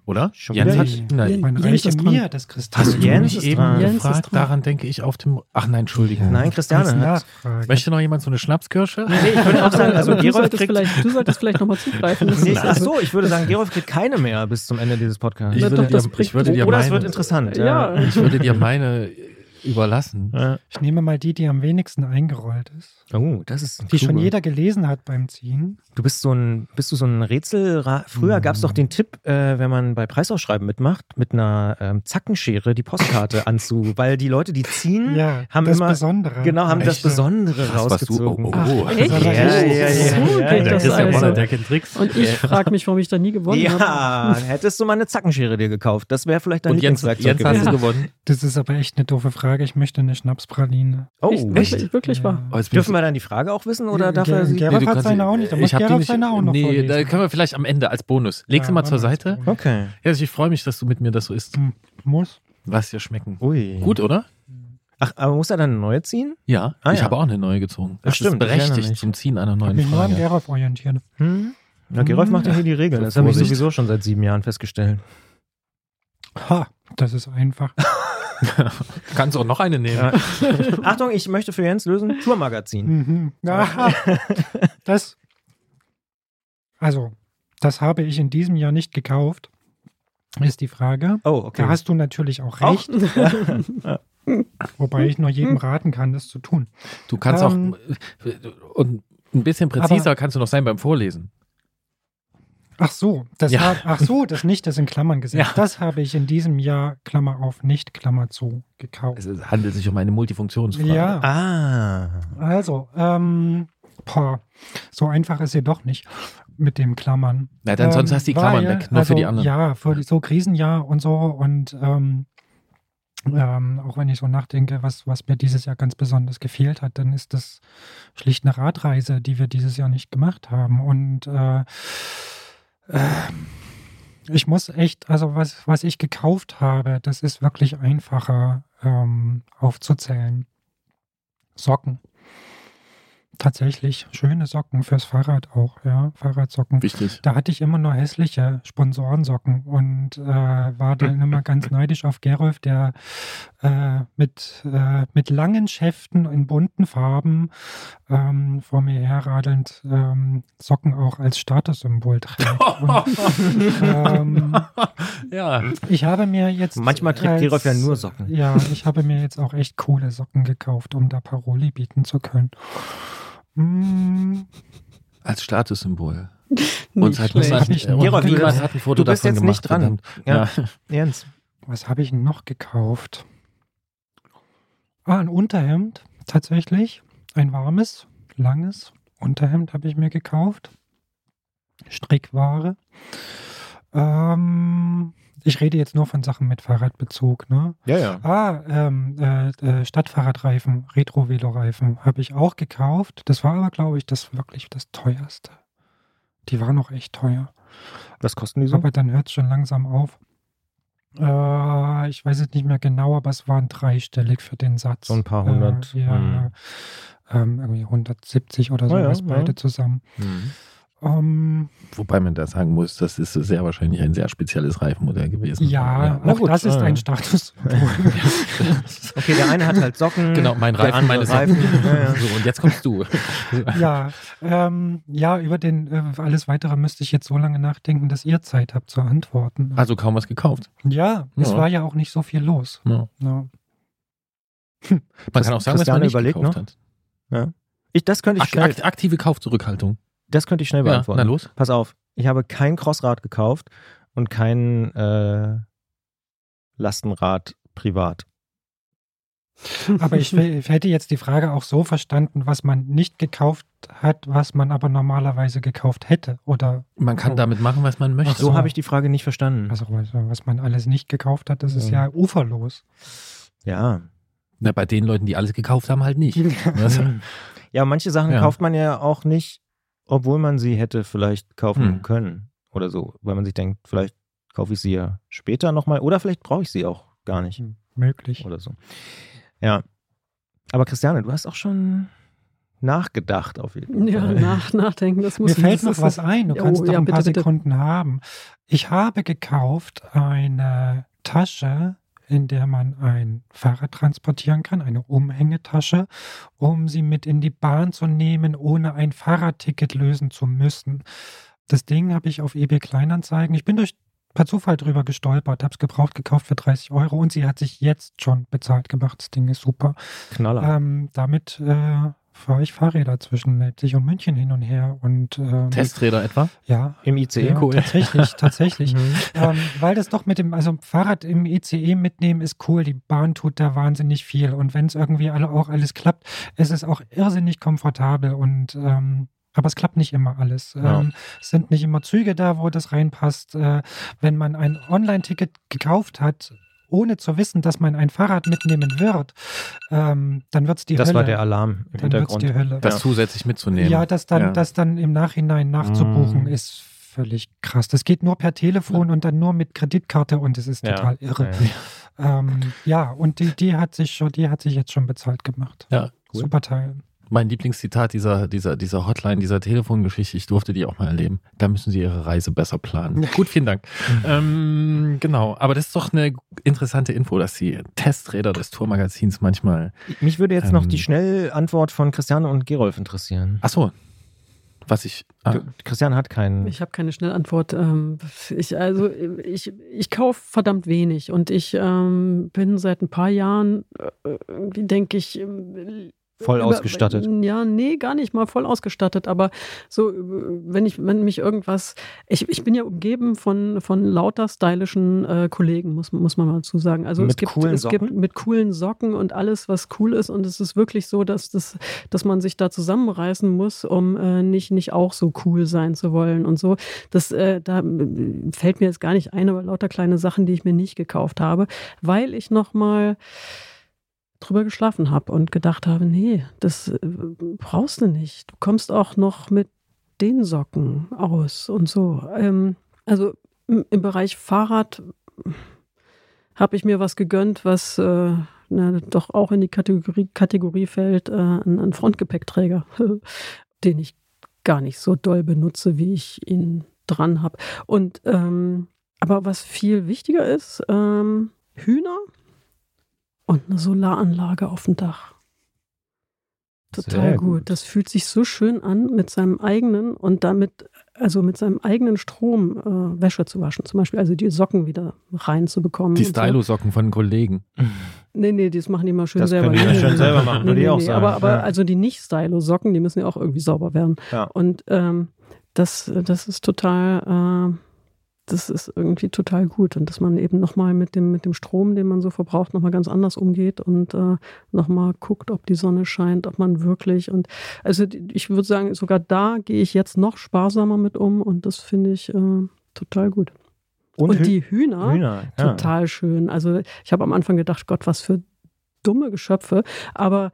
Oder? Schon Jens hat, nein. Man Jens ist dran. mir das Kristall. Hast du Jens mich eben dran. Gefragt? Daran denke ich auf dem. Ach nein, Entschuldigung. Nein, Christiane hat. Möchte noch jemand so eine Schnapskirsche? Nee, ich würde auch sagen, also du Gerolf solltest kriegt vielleicht, du solltest vielleicht nochmal zugreifen. Nee, ist- ach so, ich würde sagen, Gerolf kriegt keine mehr bis zum Ende dieses Podcasts. Ich Na würde, doch, das dir, ich würde dir Oder es meine, wird interessant. Ja. ich würde dir meine überlassen. Ja. Ich nehme mal die, die am wenigsten eingerollt ist. Oh, das ist Die schon jeder gelesen hat beim Ziehen. Du bist so ein, bist du so ein Rätsel. Früher Mhm. gab es doch den Tipp, äh, wenn man bei Preisausschreiben mitmacht, mit einer ähm, Zackenschere die Postkarte anzu, weil die Leute, die ziehen, Ja, haben das immer Besondere. genau haben das Echt? Besondere Krass, was du- rausgezogen. oh, oh. Ach, echt? Ja, ja, ja, so ja, geht ja, das also. Bonner, der kennt Tricks. Und ich frage mich, warum ich da nie gewonnen habe. Ja, hättest du mal eine Zackenschere dir gekauft. Das wäre vielleicht dein Und jetzt, Lieblingswerkzeug jetzt hast du gewonnen. Das ist aber echt eine doofe Frage. Ich möchte eine Schnapspraline. Oh, Echt? Wirklich, wirklich wahr. Oh, Dürfen wir dann die Frage auch wissen oder darf er sie? Gerolf du hat seine auch nicht. Da muss ich nicht- seine auch noch Nee, vorlesen. da können wir vielleicht am Ende als Bonus. Leg sie Ja, mal zur Seite. Okay. Ja, also ich freue mich, dass du mit mir das so isst. Hm, Muss. Lass dir schmecken. Ui. Gut, oder? Ach, aber muss er dann eine neue ziehen? Ja, Ah, ich ja. habe auch eine neue gezogen. Das Das stimmt, ist ich berechtigt zum Ziehen einer Ich neuen habe mich nur an Frage. Gerolf orientiert. Hm? Na, Gerolf macht ja hier die Regeln. Das habe ich sowieso schon seit sieben Jahren festgestellt. Ha, das ist einfach. Kannst auch noch eine nehmen. Ja. Achtung, ich möchte für Jens lösen. Tourmagazin. Mhm. Das. Also, das habe ich in diesem Jahr nicht gekauft. Ist die Frage. Oh, okay. Da hast du natürlich auch Auch? recht, wobei ich nur jedem raten kann, das zu tun. Du kannst Ähm, auch und ein bisschen präziser kannst du noch sein beim Vorlesen. Ach so, das Ja. hab, ach so, das nicht, das in Klammern gesetzt. Ja. Das habe ich in diesem Jahr, Klammer auf, nicht, Klammer zu, gekauft. Es handelt sich um eine Multifunktionsfrage. Ja, Ah. also, ähm, boah, so einfach ist sie doch nicht mit dem Klammern. Na, dann sonst hast du die Klammern weil, weg, nur für die also, anderen. Ja, für so Krisenjahr und so und ähm, ähm, auch wenn ich so nachdenke, was, was mir dieses Jahr ganz besonders gefehlt hat, dann ist das schlicht eine Radreise, die wir dieses Jahr nicht gemacht haben. Und äh, ich muss echt, also was, was ich gekauft habe, das ist wirklich einfacher ähm, aufzuzählen. Socken. Tatsächlich schöne Socken fürs Fahrrad auch, ja, Fahrradsocken. Wichtig. Da hatte ich immer nur hässliche Sponsorensocken und äh, war dann immer ganz neidisch auf Gerolf, der äh, mit, äh, mit langen Schäften in bunten Farben ähm, vor mir herradelnd ähm, Socken auch als Statussymbol trägt. Und, ähm, Ja. ich habe mir jetzt. Manchmal trägt als- Gerolf ja nur Socken. Ja, ich habe mir jetzt auch echt coole Socken gekauft, um da Paroli bieten zu können. Mm, Als Statussymbol. Und hat schlecht. niemand, Nicht du niemand bist- hat ein Foto du bist davon jetzt gemacht. nicht dran. Ja. Ja. Jens. Was habe ich noch gekauft? Ah, ein Unterhemd, tatsächlich. Ein warmes, langes Unterhemd habe ich mir gekauft. Strickware. Ähm, ich rede jetzt nur von Sachen mit Fahrradbezug, ne? Ja, ja. Ah, ähm, äh, äh, Stadtfahrradreifen, Retro-Velo-Reifen habe ich auch gekauft. Das war aber, glaube ich, das wirklich das teuerste. Die waren noch echt teuer. Was kosten die so? Aber dann hört es schon langsam auf. Äh, ich weiß es nicht mehr genau, aber es waren dreistellig für den Satz. So ein paar hundert. Äh, ja, Hm. ähm, irgendwie 170 oder Ah ja, sowas ja. beide zusammen. Mhm. Um, Wobei man da sagen muss, das ist sehr wahrscheinlich ein sehr spezielles Reifenmodell gewesen. ja, Na auch gut, das ist ja. ein Status. Okay, der eine hat halt Socken. Genau, mein Reifen, meine Socken. Reifen. Ja, ja. So, und jetzt kommst du. ja, ähm, ja, über den äh, alles weitere müsste ich jetzt so lange nachdenken, dass ihr Zeit habt zu antworten. Also kaum was gekauft. ja, es Ja. war ja auch nicht so viel los. Ja. Ja. Man kann auch sagen, was man nicht überlegt gekauft noch. hat. Ich, das könnte ich Ak schnell, akt aktive Kaufzurückhaltung. Das könnte ich schnell Ja, beantworten. na los. Pass auf, ich habe kein Crossrad gekauft und kein äh, Lastenrad privat. Aber ich, ich hätte jetzt die Frage auch so verstanden, was man nicht gekauft hat, was man aber normalerweise gekauft hätte. Oder Man kann damit machen, was man möchte. Ach So so. habe ich die Frage nicht verstanden. was, auch, was- man alles nicht gekauft hat, das ist ja uferlos. Ja. Na, bei den Leuten, die alles gekauft haben, halt nicht. Also, Ja, manche Sachen Ja. kauft man ja auch nicht, obwohl man sie hätte vielleicht kaufen Hm. können oder so, weil man sich denkt, vielleicht kaufe ich sie ja später nochmal oder vielleicht brauche ich sie auch gar nicht Möglich. oder so. Ja. Aber Christiane, du hast auch schon nachgedacht auf jeden Ja, Fall. nach, nachdenken, das muss Mir fällt noch was ein, du Ja, kannst oh, noch ja, ein paar bitte, bitte. Sekunden haben. Ich habe gekauft eine Tasche, in der man ein Fahrrad transportieren kann, eine Umhängetasche, um sie mit in die Bahn zu nehmen, ohne ein Fahrradticket lösen zu müssen. Das Ding habe ich auf eBay Kleinanzeigen. Ich bin durch per Zufall drüber gestolpert, habe es gebraucht, gekauft für 30 Euro und sie hat sich jetzt schon bezahlt gemacht. Das Ding ist super. Knaller. Ähm, damit äh, fahre ich Fahrräder zwischen Leipzig und München hin und her und ähm, Testräder etwa? ja, Im ICE. ja cool. tatsächlich, tatsächlich. Mhm. ähm, weil das doch mit dem, also Fahrrad im ICE mitnehmen ist cool. Die Bahn tut da wahnsinnig viel und wenn es irgendwie alle auch alles klappt, ist es auch irrsinnig komfortabel und ähm, aber es klappt nicht immer alles. Ja. Ähm, es sind nicht immer Züge da, wo das reinpasst. Äh, wenn man ein Online-Ticket gekauft hat, ohne zu wissen, dass man ein Fahrrad mitnehmen wird, ähm, dann wird es die Das Hölle. war der Alarm im dann wird's Hintergrund. die Hölle. Das Ja. zusätzlich mitzunehmen. Ja, das dann, Ja. das dann im Nachhinein nachzubuchen, Mm. ist völlig krass. Das geht nur per Telefon und dann nur mit Kreditkarte und es ist Ja. total irre. Ja. Ähm, ja, und die, die hat sich schon, die hat sich jetzt schon bezahlt gemacht. Ja, Cool. Super Teil. Mein Lieblingszitat dieser, dieser, dieser Hotline, dieser Telefongeschichte, ich durfte die auch mal erleben. Da müssen Sie Ihre Reise besser planen. Gut, vielen Dank. ähm, genau, aber das ist doch eine interessante Info, dass die Testräder des Tourmagazins manchmal. Mich würde jetzt noch Ähm. die Schnellantwort von Christiane und Gerolf interessieren. Ach so, was ich. Ah, Du- Christiane hat keinen. Ich habe keine Schnellantwort. Ähm, Ich, also ich, ich kaufe verdammt wenig und ich ähm, bin seit ein paar Jahren, äh, irgendwie denke ich, ähm, Voll über- ausgestattet. Ja, nee, gar nicht mal voll ausgestattet, aber so, äh, wenn ich, wenn mich irgendwas, ich, ich bin ja umgeben von, von lauter stylischen äh, Kollegen, muss, muss man mal dazu sagen. Also Mit es gibt, coolen es gibt Socken? mit coolen Socken und alles, was cool ist und es ist wirklich so, dass das, dass man sich da zusammenreißen muss, um äh, nicht, nicht auch so cool sein zu wollen und so. Das, äh, da äh, fällt mir jetzt gar nicht ein, aber lauter kleine Sachen, die ich mir nicht gekauft habe, weil ich nochmal drüber geschlafen habe und gedacht habe, nee, das äh, brauchst du nicht. Du kommst auch noch mit den Socken aus und so. Ähm, also im, Bereich Fahrrad habe ich mir was gegönnt, was äh, na, doch auch in die Kategorie, Kategorie fällt, äh, ein, ein Frontgepäckträger, den ich gar nicht so doll benutze, wie ich ihn dran habe. Und ähm, aber was viel wichtiger ist, ähm, Hühner und eine Solaranlage auf dem Dach. Total gut. gut. Das fühlt sich so schön an, mit seinem eigenen und damit, also mit seinem eigenen Strom äh, Wäsche zu waschen. Zum Beispiel, also die Socken wieder reinzubekommen. die und so. Stylo-Socken von Kollegen. Nee, nee, das machen die mal schön Das selber. können die ja schön selber machen, nee, würde ich nee, auch nee. sagen. Aber, aber Ja. also die Nicht-Stylo-Socken, die müssen ja auch irgendwie sauber werden. Ja. Und ähm, das, das ist total, äh, das ist irgendwie total gut. Und dass man eben nochmal mit dem, mit dem Strom, den man so verbraucht, nochmal ganz anders umgeht und äh, nochmal guckt, ob die Sonne scheint, ob man wirklich und also ich würde sagen, sogar da gehe ich jetzt noch sparsamer mit um und das finde ich äh, total gut. Und, Hü- die Hühner, Hühner. Ja. total schön. Also ich habe am Anfang gedacht, Gott, was für dumme Geschöpfe, aber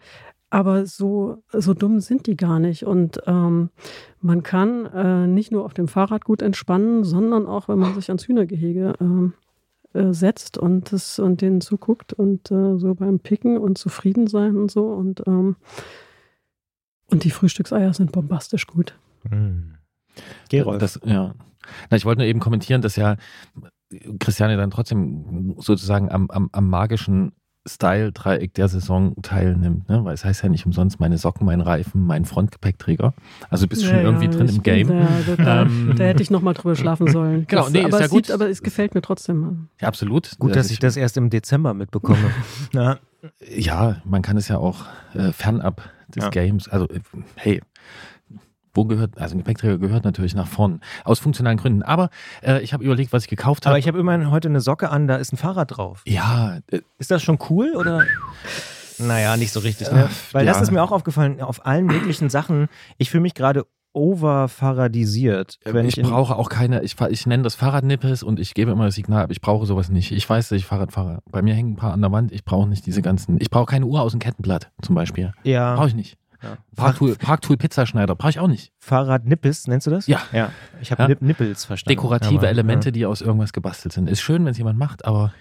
aber so, so dumm sind die gar nicht. Und ähm, man kann äh, nicht nur auf dem Fahrrad gut entspannen, sondern auch, wenn man sich ans Hühnergehege ähm, äh, setzt und, das, und denen zuguckt und äh, so beim Picken und zufrieden sein und so. Und, ähm, und die Frühstückseier sind bombastisch gut. Mm. Gerolf. Das, ja. Na, ich wollte nur eben kommentieren, dass ja Christiane dann trotzdem sozusagen am, am, am magischen Style-Dreieck der Saison teilnimmt, ne? weil es heißt ja nicht umsonst meine Socken, mein Reifen, mein Frontgepäckträger. Also du bist schon Ja, irgendwie ja, drin im bin Game. Da, da, da, Ähm. da hätte ich nochmal drüber schlafen sollen. Genau, das, nee, ist aber, ja es gut. Sieht, aber es gefällt mir trotzdem. Ja, absolut. Gut, dass ich das erst im Dezember mitbekomme. ja. Ja, man kann es ja auch äh, fernab des Ja. Games. Also, äh, hey, wo gehört, also ein Gepäckträger gehört natürlich nach vorn, aus funktionalen Gründen. Aber äh, ich habe überlegt, was ich gekauft habe. Aber ich habe immerhin heute eine Socke an, da ist ein Fahrrad drauf. ja, äh, Ist das schon cool oder? Naja, nicht so richtig. Ne? Weil das ja. ist mir auch aufgefallen, auf allen möglichen Sachen. Ich fühle mich gerade overfaradisiert. Wenn ich in- brauche auch keine, ich, ich nenne das Fahrradnippes und ich gebe immer das Signal, aber ich brauche sowas nicht. Ich weiß, dass ich Fahrrad fahre. Bei mir hängen ein paar an der Wand. Ich brauche nicht diese ganzen, ich brauche keine Uhr aus dem Kettenblatt zum Beispiel. Ja, Brauche ich nicht. Ja. Parktool, Parktool Pizzaschneider, brauche ich auch nicht. Fahrradnippes, nennst du das? Ja. ja. Ich habe Ja. Nip Nippels verstanden. Dekorative Aber, Elemente, die aus irgendwas gebastelt sind. Ist schön, wenn es jemand macht, aber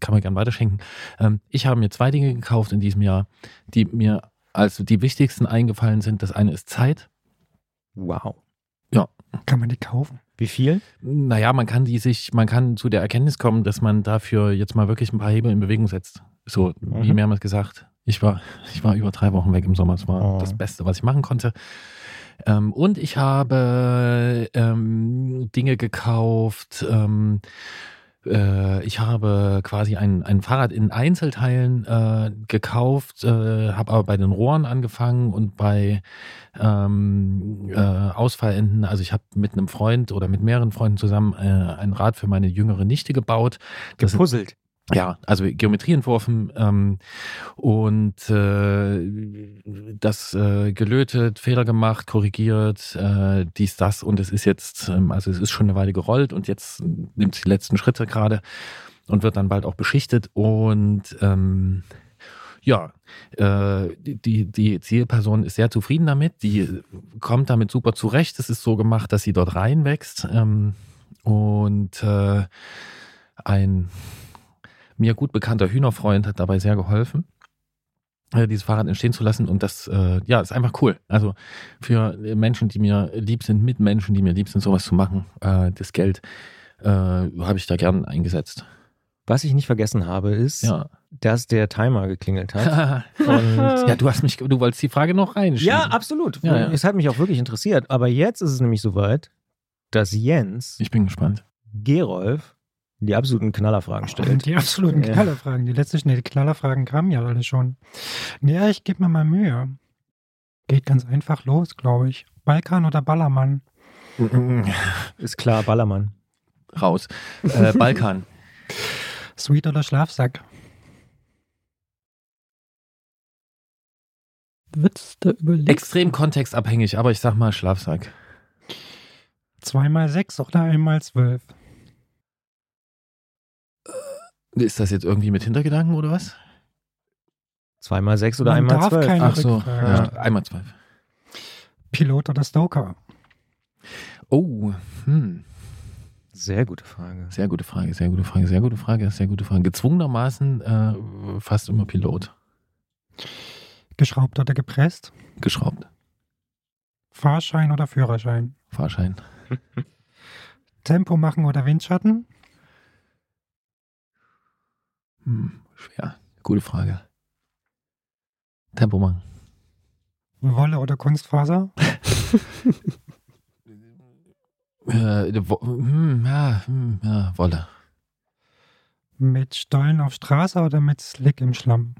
kann man gern weiterschenken. Ähm, ich habe mir zwei Dinge gekauft in diesem Jahr, die mir als die wichtigsten eingefallen sind. Das eine ist Zeit. Ja. Wow. Kann man die kaufen? Wie viel? Naja, man kann die sich, man kann zu der Erkenntnis kommen, dass man dafür jetzt mal wirklich ein paar Hebel in Bewegung setzt. So, wie Mhm. mehrmals gesagt. Ich war, ich war über drei Wochen weg im Sommer. Es war Oh. das Beste, was ich machen konnte. Ähm, und ich habe ähm, Dinge gekauft. Ähm, äh, ich habe quasi ein, ein Fahrrad in Einzelteilen äh, gekauft, äh, habe aber bei den Rohren angefangen und bei ähm, äh, Ausfallenden, also ich habe mit einem Freund oder mit mehreren Freunden zusammen äh, ein Rad für meine jüngere Nichte gebaut. Das Gepuzzelt. Ja, also Geometrie entworfen ähm, und äh, das äh, gelötet, Fehler gemacht, korrigiert, äh, dies, das und es ist jetzt, ähm, also es ist schon eine Weile gerollt und jetzt nimmt es die letzten Schritte gerade und wird dann bald auch beschichtet und ähm, ja, äh, die, die Zielperson ist sehr zufrieden damit, die kommt damit super zurecht. Es ist so gemacht, dass sie dort reinwächst ähm, und äh, ein mir gut bekannter Hühnerfreund hat dabei sehr geholfen, äh, dieses Fahrrad entstehen zu lassen. Und das, äh, ja, ist einfach cool. Also für Menschen, die mir lieb sind, mit Menschen, die mir lieb sind, sowas zu machen, äh, das Geld äh, habe ich da gern eingesetzt. Was ich nicht vergessen habe, ist, Ja. dass der Timer geklingelt hat. Ja, du hast mich, du wolltest die Frage noch reinschieben. ja, absolut. Ja, ja. Es hat mich auch wirklich interessiert. Aber jetzt ist es nämlich soweit, dass Jens Ich bin gespannt. Gerolf die absoluten Knallerfragen stellt. Die absoluten Ja. Knallerfragen. Die letzten nee, die Knallerfragen kamen ja alle schon. Ja, ich gebe mir mal Mühe. Geht ganz einfach los, glaube ich. Balkan oder Ballermann? Ist klar, Ballermann. Raus. Äh, Balkan. Sweet oder Schlafsack? Witz, da überlegt. Extrem kontextabhängig, aber ich sag mal Schlafsack. Zweimal sechs oder einmal zwölf? Ist das jetzt irgendwie mit Hintergedanken oder was? Zweimal sechs oder Man einmal darf zwölf. keine- Ach so, Rückfrage. ja, einmal zwölf. Pilot oder Stoker? Oh, hm. Sehr gute Frage. Sehr gute Frage, sehr gute Frage, sehr gute Frage, sehr gute Frage. Gezwungenermaßen äh, fast immer Pilot. Geschraubt oder gepresst? Geschraubt. Fahrschein oder Führerschein? Fahrschein. Tempo machen oder Windschatten? Hm, schwer. Gute Frage. Tempo machen. Wolle oder Kunstfaser? Äh, wo, hm, ja, hm, ja, Wolle. Mit Stollen auf Straße oder mit Slick im Schlamm?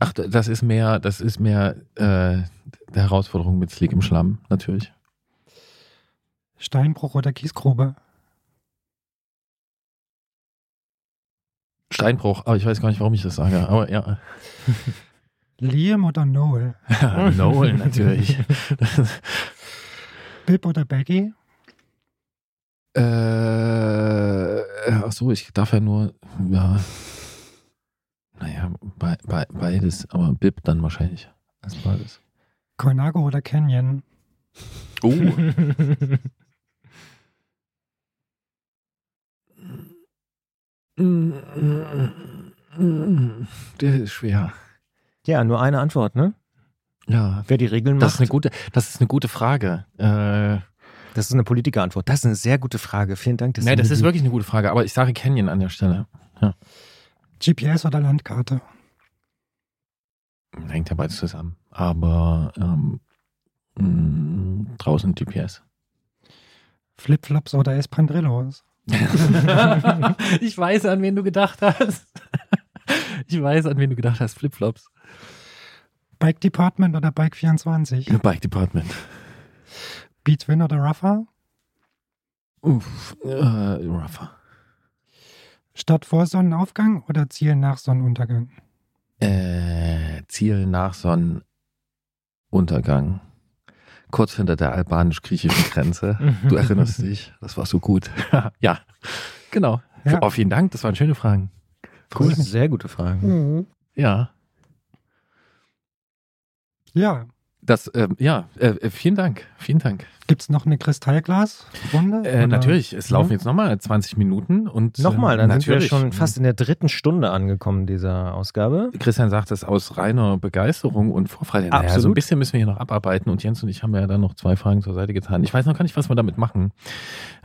Ach, das ist mehr, das ist mehr äh, der Herausforderung mit Slick im Schlamm, natürlich. Steinbruch oder Kiesgrube? Steinbruch, aber ich weiß gar nicht, warum ich das sage. Aber ja. Liam oder Noel? Noel natürlich. Bib oder Becky? äh, ach so, ich darf ja nur, ja. Naja, be, be, beides, aber Bib dann wahrscheinlich. Als beides. Colnago oder Canyon? Oh. Der ist schwer. ja, nur eine Antwort, ne? Ja. Wer die Regeln Das ist macht, eine gute, das ist eine gute Frage. Äh, das ist eine Politikerantwort. Das ist eine sehr gute Frage. Vielen Dank. nee, das ist wirklich eine gute Frage, aber ich sage Canyon an der Stelle. GPS oder Landkarte? Hängt ja beides zusammen. Aber ähm, mh, draußen GPS. Flipflops oder Espandrillos? ich weiß, an wen du gedacht hast. Ich weiß, an wen du gedacht hast. Flipflops. Bike Department oder Bike 24? Bike Department. Beat Twin oder Rougher? Uff, äh, rougher. Stadt vor Sonnenaufgang oder Ziel nach Sonnenuntergang? Äh, Ziel nach Sonnenuntergang. Kurz hinter der albanisch-griechischen Grenze. Du erinnerst dich, das war so gut. ja, genau. Ja. Oh, vielen Dank, das waren schöne Fragen. Cool. Sehr gute Fragen. Mhm. Ja, Ja. Das, ähm, ja, äh, äh, vielen Dank, vielen Dank. Gibt es noch eine Kristallglasrunde? Äh, natürlich, es laufen Ja? jetzt nochmal 20 Minuten und Nochmal, äh, dann sind wir schon fast in der dritten Stunde angekommen dieser Ausgabe. Christian sagt das aus reiner Begeisterung und Vorfreude. Naja, so ein Absolut. bisschen müssen wir hier noch abarbeiten und Jens und ich haben ja dann noch zwei Fragen zur Seite getan. Ich weiß noch gar nicht, was wir damit machen.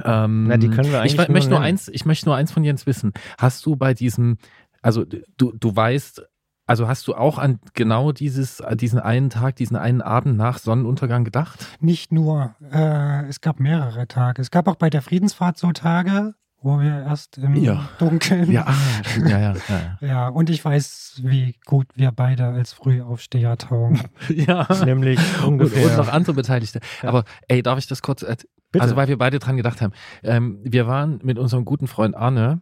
Ähm, Na, die können wir eigentlich ich, nur möchte nur nennen. eins, ich möchte nur eins von Jens wissen. Hast du bei diesem, also du, du weißt, also hast du auch an genau dieses, diesen einen Tag, diesen einen Abend nach Sonnenuntergang gedacht? Nicht nur. Äh, es gab mehrere Tage. Es gab auch bei der Friedensfahrt so Tage, wo wir erst im Ja. Dunkeln. Ja, ah, stimmt, ja, ja, ja. Ja, und ich weiß, wie gut wir beide als Frühaufsteher taugen. ja. Nämlich Und, ungefähr. und noch andere Beteiligte. Ja. Aber ey, darf ich das kurz, äh, Bitte. also weil wir beide dran gedacht haben. Ähm, wir waren mit unserem guten Freund Arne,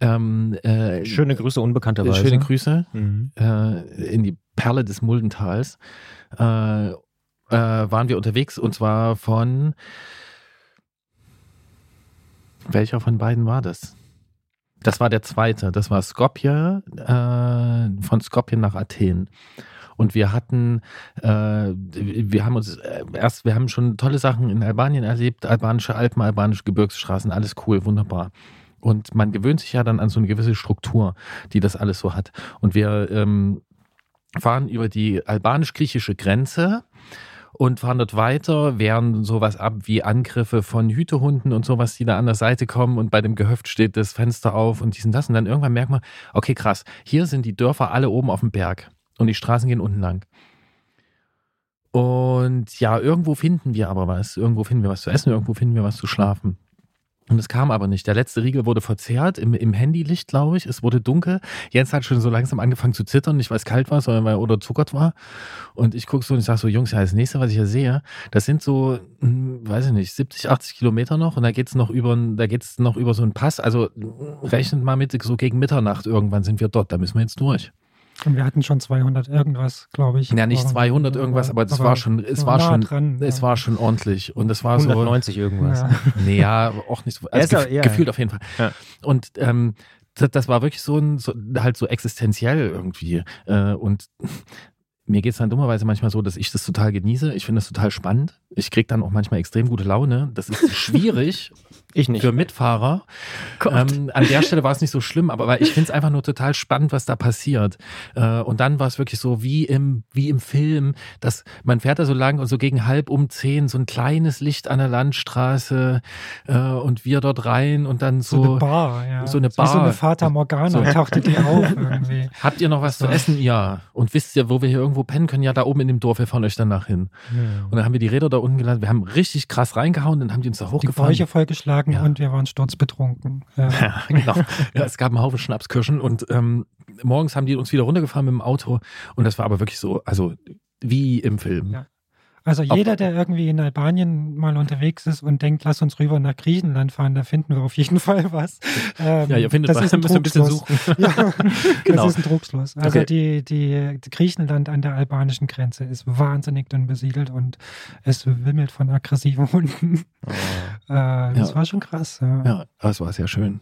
ähm, äh, Schöne Grüße unbekannterweise. schöne Grüße Mhm. äh, in die Perle des Muldentals. Äh, äh, waren wir unterwegs und zwar von welcher von beiden war das? Das war der zweite. Das war Skopje, äh, von Skopje nach Athen. Und wir hatten, äh, wir haben uns äh, erst, wir haben schon tolle Sachen in Albanien erlebt, albanische Alpen, albanische Gebirgsstraßen, alles cool, wunderbar. Und man gewöhnt sich ja dann an so eine gewisse Struktur, die das alles so hat. Und wir ähm, fahren über die albanisch-griechische Grenze und fahren dort weiter, wehren sowas ab wie Angriffe von Hütehunden und sowas, die da an der Seite kommen und bei dem Gehöft steht das Fenster auf und diesen das. Und dann irgendwann merkt man, okay, krass, hier sind die Dörfer alle oben auf dem Berg und die Straßen gehen unten lang. Und ja, irgendwo finden wir aber was. Irgendwo finden wir was zu essen, irgendwo finden wir was zu schlafen. Und es kam aber nicht. Der letzte Riegel wurde verzehrt im, im Handylicht, glaube ich. Es wurde dunkel. Jens hat schon so langsam angefangen zu zittern, nicht weil es kalt war, sondern weil er unterzuckert war. Und ich gucke so und ich sage so, Jungs, ja, das nächste, was ich hier sehe, das sind so, hm, weiß ich nicht, 70, 80 Kilometer noch und da geht's noch über, da geht's noch über so einen Pass. Also rechnet mal mit, so gegen Mitternacht irgendwann sind wir dort. Da müssen wir jetzt durch. Und wir hatten schon 200 irgendwas, glaube ich. Ja, nicht Aber- 200 irgendwas, aber das war schon, es war nah schon, dran, es ja. war schon ordentlich. Und es war so, 190 irgendwas. Ja. Nee, ja, auch nicht so. Also gef ja, gefühlt ja. auf jeden Fall. Ja. Und ähm, das, das war wirklich so ein, so, halt so existenziell irgendwie. Äh, und mir geht's dann dummerweise manchmal so, dass ich das total genieße. Ich finde das total spannend. Ich krieg dann auch manchmal extrem gute Laune. Das ist schwierig Ich nicht. für Mitfahrer. Ähm, an der Stelle war es nicht so schlimm, aber weil ich finde es einfach nur total spannend, was da passiert. Äh, und dann war es wirklich so wie im, wie im Film, dass man fährt da so lang und so gegen halb um zehn so ein kleines Licht an der Landstraße äh, und wir dort rein und dann So, so. eine Bar, ja. so eine Wie so Bar. eine Fata Morgana So. tauchte die auf irgendwie. Habt ihr noch was zu Ja. essen? Ja. Und wisst ihr, wo wir hier irgendwo pennen können? Ja, da oben in dem Dorf, wir fahren euch danach hin. Und dann haben wir die Räder da unten geladen. Wir haben richtig krass reingehauen, dann haben die uns da Die hochgefahren. Bäuche vollgeschlagen Ja. und wir waren sturzbetrunken. Ja. Ja, genau. Ja, es gab einen Haufen Schnapskirschen und ähm, morgens haben die uns wieder runtergefahren mit dem Auto und das war aber wirklich so, also wie im Film. Ja. Also jeder, der irgendwie in Albanien mal unterwegs ist und denkt, lass uns rüber nach Griechenland fahren, da finden wir auf jeden Fall was. Ähm, Ja, ihr findet das was, ist ein müsst ein bisschen suchen. Ja, Genau. das ist ein Trugschluss. Also Okay. die, die, die Griechenland an der albanischen Grenze ist wahnsinnig dünn besiedelt und es wimmelt von aggressiven Hunden. Äh, das Ja. war schon krass. Ja. Ja, das war sehr schön.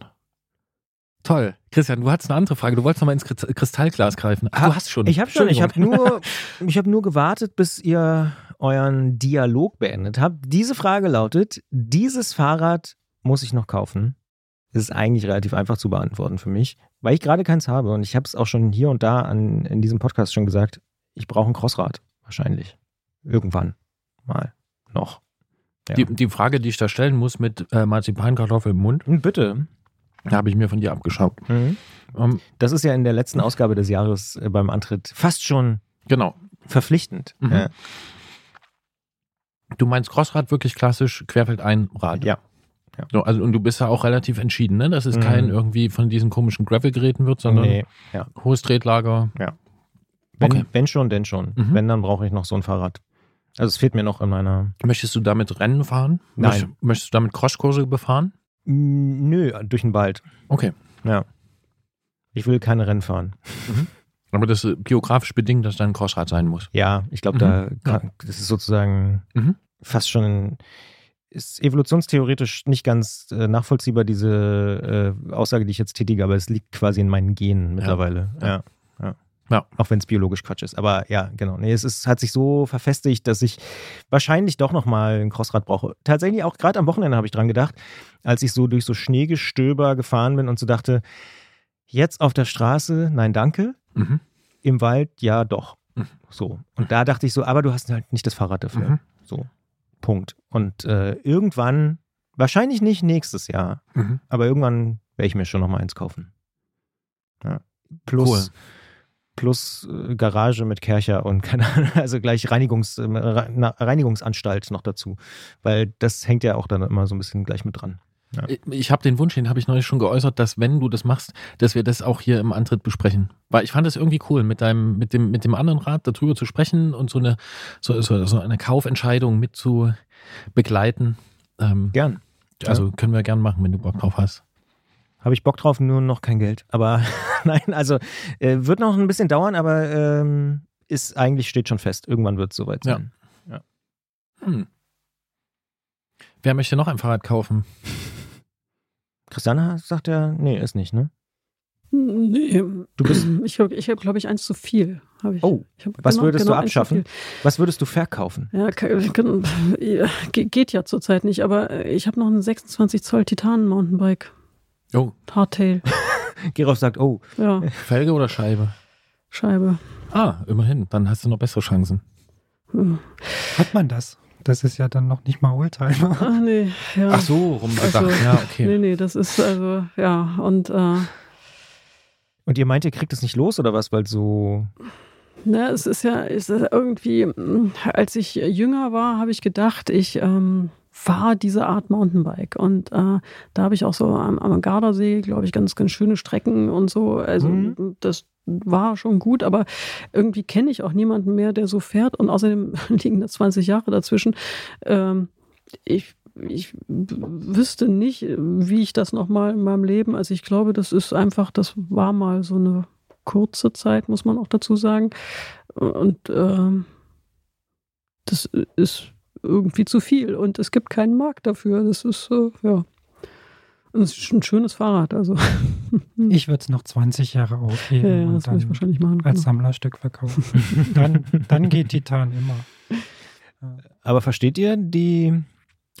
Toll. Christian, du hattest eine andere Frage. Du wolltest noch mal ins Krist- Kristallglas greifen. Ach, du hast schon. Ich habe schon, ich habe nur, ich habe nur gewartet, bis ihr euren Dialog beendet habt. Diese Frage lautet: Dieses Fahrrad muss ich noch kaufen. Das ist eigentlich relativ einfach zu beantworten für mich, weil ich gerade keins habe und ich habe es auch schon hier und da an, in diesem Podcast schon gesagt. Ich brauche ein Crossrad. Wahrscheinlich. Irgendwann mal noch. Ja. Die, die Frage, die ich da stellen muss mit äh, Marzipankartoffel im Mund, Bitte. habe ich mir von dir abgeschaut. Mhm. Ähm, Das ist ja in der letzten Ausgabe des Jahres äh, beim Antritt fast schon genau. verpflichtend. Mhm. Ja. Du meinst Crossrad wirklich klassisch, querfeld ein Rad. Ja. So, also, und du bist ja auch relativ entschieden, ne? dass es Mhm. kein irgendwie von diesen komischen Gravel-Geräten wird, sondern Nee. hohes Tretlager. Wenn, Okay. wenn schon, denn schon. Mhm. Wenn, dann brauche ich noch so ein Fahrrad. Also es fehlt mir noch in meiner. Möchtest du damit Rennen fahren? Nein. Möcht- Möchtest du damit Crosskurse befahren? Mm, Nö, durch den Wald. Okay. Ja. Ich will keine Rennen fahren. Aber das ist geografisch bedingt, dass da ein Crossrad sein muss. Ja, ich glaube, Mhm. da kann, das ist sozusagen Mhm. fast schon ist evolutionstheoretisch nicht ganz äh, nachvollziehbar, diese äh, Aussage, die ich jetzt tätige, aber es liegt quasi in meinen Genen mittlerweile. Ja. Ja. Ja. Ja. Auch wenn es biologisch Quatsch ist. Aber ja, genau. Nee, es ist, hat sich so verfestigt, dass ich wahrscheinlich doch nochmal ein Crossrad brauche. Tatsächlich auch gerade am Wochenende habe ich dran gedacht, als ich so durch so Schneegestöber gefahren bin und so dachte, jetzt auf der Straße, nein, danke. Mhm. Im Wald, ja, doch. Mhm. So. Und da dachte ich so, aber du hast halt nicht das Fahrrad dafür. Mhm. So. Punkt. Und äh, irgendwann, wahrscheinlich nicht nächstes Jahr, Mhm. aber irgendwann werde ich mir schon nochmal eins kaufen. Ja. Plus, Cool. plus äh, Garage mit Kercher und keine Ahnung, also gleich Reinigungs, äh, Reinigungsanstalt noch dazu. Weil das hängt ja auch dann immer so ein bisschen gleich mit dran. Ich- Ich habe den Wunsch, den habe ich neulich schon geäußert, dass wenn du das machst, dass wir das auch hier im Antritt besprechen. Weil ich fand es irgendwie cool, mit deinem, mit dem, mit dem anderen Rat darüber zu sprechen und so eine, so, so, so eine Kaufentscheidung mit zu begleiten. Ähm, Gern. Also können wir gern machen, wenn du Bock drauf hast. Habe ich Bock drauf, nur noch kein Geld. Aber nein, also äh, wird noch ein bisschen dauern, aber ähm, ist eigentlich steht schon fest. Irgendwann wird es soweit Ja. sein. Hm. Wer möchte noch ein Fahrrad kaufen? Christiane sagt ja, nee, ist nicht, ne? Nee, Du bist, ich habe, ich hab, glaube ich, eins zu viel. Hab ich. Oh, ich hab, was würdest du eins zu abschaffen? was würdest du verkaufen? Ja, ge- geht ja zurzeit nicht, aber ich habe noch ein 26 Zoll Titan Mountainbike. Oh, Hardtail. Gerolf sagt, oh, Ja, Felge oder Scheibe? Scheibe. Ah, immerhin. Dann hast du noch bessere Chancen. Hm. Hat man das? Das ist ja dann noch nicht mal Oldtimer. Ach nee, ja. Ach so, rumgedacht. Also, ja, okay. Nee, nee, das ist also, ja, und äh, und ihr meint, ihr kriegt es nicht los oder was, weil so, Na, es ist ja es ist irgendwie, mm, als ich jünger war, habe ich gedacht, ich ähm, fahre diese Art Mountainbike. Und äh, da habe ich auch so am, am Gardasee, glaube ich, ganz, ganz schöne Strecken und so. Also Mhm. das war schon gut, aber irgendwie kenne ich auch niemanden mehr, der so fährt. Und außerdem liegen da 20 Jahre dazwischen. Ähm, ich ich wüsste nicht, wie ich das nochmal in meinem Leben, also ich glaube, das ist einfach, das war mal so eine kurze Zeit, muss man auch dazu sagen. Und ähm, das ist irgendwie zu viel und es gibt keinen Markt dafür. Das ist, äh, ja. Es ist ein schönes Fahrrad, also. Ich würde es noch 20 Jahre aufheben ja, ja, und das dann wahrscheinlich machen. als Genau. Sammlerstück verkaufen. dann, dann geht Titan immer. aber versteht ihr die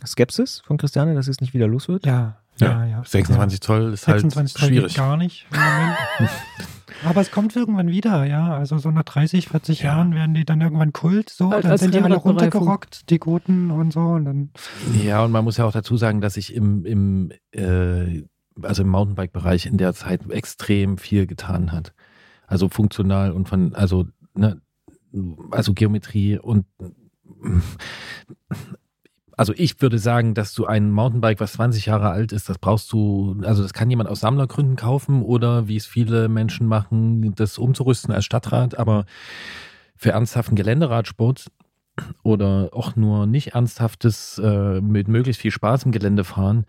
Skepsis von Christiane, dass es nicht wieder los wird? Ja, ja, ja. 26 Zoll ist halt 26 Zoll schwierig. geht gar nicht. Aber es kommt irgendwann wieder, ja. Also so nach 30, 40 Ja. Jahren werden die dann irgendwann Kult, so. Als- dann als sind die alle runtergerockt, die Guten und so. Und dann Ja, und man muss ja auch dazu sagen, dass sich im, im, äh, also im Mountainbike-Bereich in der Zeit extrem viel getan hat. Also funktional und von, also, ne, also Geometrie und also ich würde sagen, dass du ein Mountainbike, was 20 Jahre alt ist, das brauchst du, also das kann jemand aus Sammlergründen kaufen oder wie es viele Menschen machen, das umzurüsten als Stadtrad, aber für ernsthaften Geländeradsport oder auch nur nicht ernsthaftes äh, mit möglichst viel Spaß im Gelände fahren,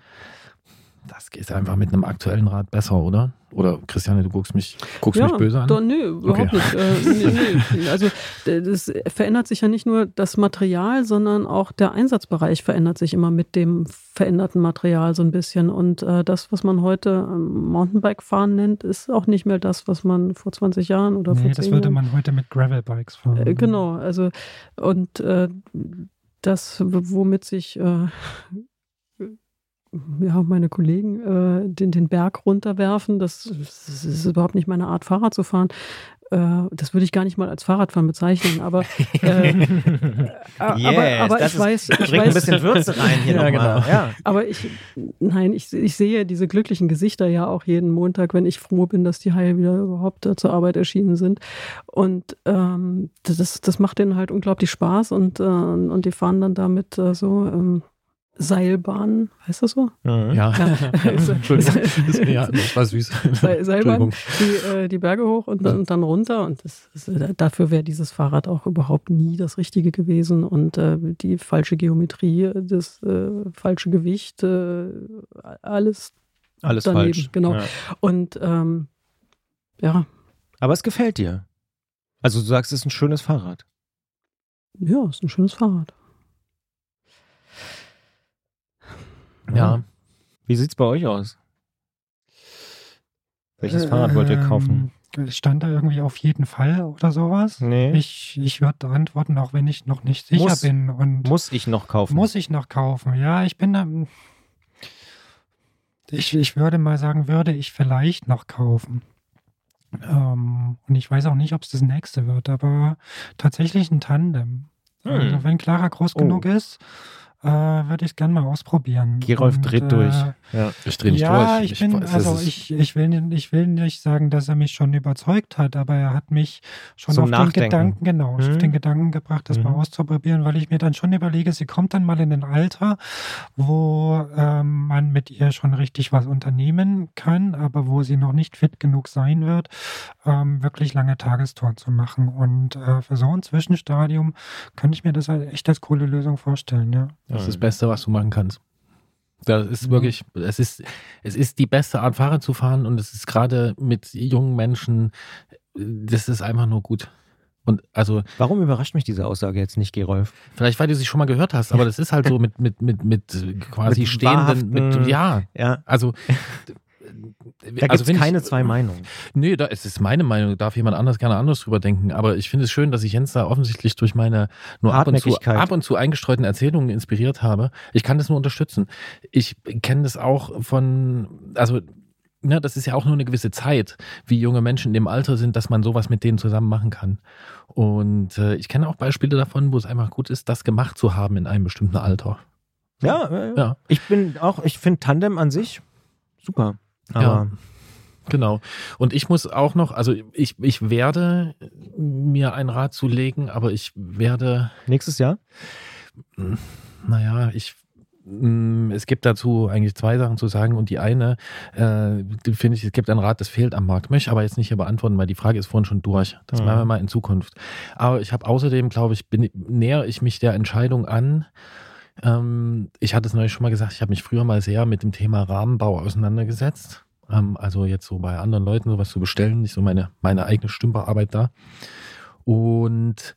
das geht einfach mit einem aktuellen Rad besser, oder? Oder Christiane, du guckst mich, guckst mich böse an? Doch, nö, überhaupt Okay. nicht. Äh, nee, nee. Also das verändert sich ja nicht nur das Material, sondern auch der Einsatzbereich verändert sich immer mit dem veränderten Material so ein bisschen. Und äh, das, was man heute ähm, Mountainbike-Fahren nennt, ist auch nicht mehr das, was man vor 20 Jahren oder vor nee, 10 das würde man heute mit Gravelbikes fahren. äh, genau, also und äh, das, womit sich äh, ja, meine Kollegen äh, den, den Berg runterwerfen, das, das ist überhaupt nicht meine Art, Fahrrad zu fahren. Äh, das würde ich gar nicht mal als Fahrradfahren bezeichnen, aber, äh, yes, aber, aber ich ist, weiß, ich weiß, ein bisschen Würze rein hier Ja, nochmal. genau. Ja. aber ich, nein, ich, ich sehe diese glücklichen Gesichter ja auch jeden Montag, wenn ich froh bin, dass die Haie wieder überhaupt äh, zur Arbeit erschienen sind. Und ähm, das, das macht denen halt unglaublich Spaß und, äh, und die fahren dann damit äh, so ähm, Seilbahnen, heißt das so? Mhm. Ja. Entschuldigung. ja, das war süß. Seil- Seilbahn, die, äh, die Berge hoch und, dann- und dann runter. Und das, das, äh, dafür wäre dieses Fahrrad auch überhaupt nie das Richtige gewesen. Und äh, die falsche Geometrie, das äh, falsche Gewicht, äh, alles. Alles Daneben, falsch. genau. Ja. Und ähm, ja, Aber es gefällt dir. Also du sagst, es ist ein schönes Fahrrad. ja, ist ein schönes Fahrrad. Ja. Wie sieht's bei euch aus? Welches Fahrrad wollt ihr kaufen? Ähm, Stand da irgendwie auf jeden Fall oder sowas? Nee. Ich, ich würde antworten, auch wenn ich noch nicht sicher Muss- bin. Und Muss ich noch kaufen? Muss ich noch kaufen? Ja, ich bin da. Ich, ich würde mal sagen, würde ich vielleicht noch kaufen. Ähm, und ich weiß auch nicht, ob es das nächste wird, aber tatsächlich ein Tandem. Hm. Also wenn Clara groß Oh. genug ist, äh, würde ich es gerne mal ausprobieren. Gerolf dreht äh, durch. Ja. Ich drehe nicht ja, durch. ich bin, also ich, ich, will, nicht- ich will nicht sagen, dass er mich schon überzeugt hat, aber er hat mich schon auf den. Gedanken, genau, Mhm. auf den Gedanken gebracht, das mal Mhm. auszuprobieren, weil ich mir dann schon überlege, sie kommt dann mal in ein Alter, wo ähm, man mit ihr schon richtig was unternehmen kann, aber wo sie noch nicht fit genug sein wird, ähm, wirklich lange Tagestouren zu machen. Und äh, für so ein Zwischenstadium könnte ich mir das halt echt als coole Lösung vorstellen, ja. Das ist das Beste, was du machen kannst. Das ist Mhm. wirklich, es ist, es ist die beste Art, Fahrrad zu fahren und es ist gerade mit jungen Menschen, das ist einfach nur gut. Und also, Warum überrascht mich diese Aussage jetzt nicht, Gerolf? vielleicht weil du sie schon mal gehört hast, aber das ist halt so mit, mit, mit, mit quasi Mit stehenden, mit, ja, Ja. also, Da also wenn ich- keine zwei Meinungen. Nee, da, es ist meine Meinung, darf jemand anders gerne anders drüber denken. Aber ich finde es schön, dass ich Jens da offensichtlich durch meine nur ab und, zu, ab und zu eingestreuten Erzählungen inspiriert habe. Ich kann das nur unterstützen. Ich kenne das auch von, also, ne, das ist ja auch nur eine gewisse Zeit, wie junge Menschen in dem Alter sind, dass man sowas mit denen zusammen machen kann. Und äh, ich kenne auch Beispiele davon, wo es einfach gut ist, das gemacht zu haben in einem bestimmten Alter. Ja, äh, Ja. ich bin auch, ich finde Tandem an sich super. Aber Genau. Und ich muss auch noch, also ich, ich werde mir ein Rad zulegen, aber ich werde nächstes Jahr? Naja, ich. mh, Es gibt dazu eigentlich zwei Sachen zu sagen und die eine, äh, finde ich, es gibt ein Rad, das fehlt am Markt. Möchte ich aber jetzt nicht hier beantworten, weil die Frage ist vorhin schon durch. Das Mhm. machen wir mal in Zukunft. Aber ich habe außerdem, glaube ich, bin, nähere ich mich der Entscheidung an. Ähm, ich hatte es neulich schon mal gesagt, ich habe mich früher mal sehr mit dem Thema Rahmenbau auseinandergesetzt. Ähm, also jetzt so bei anderen Leuten sowas zu bestellen, nicht so meine, meine eigene Stümperarbeit da. Und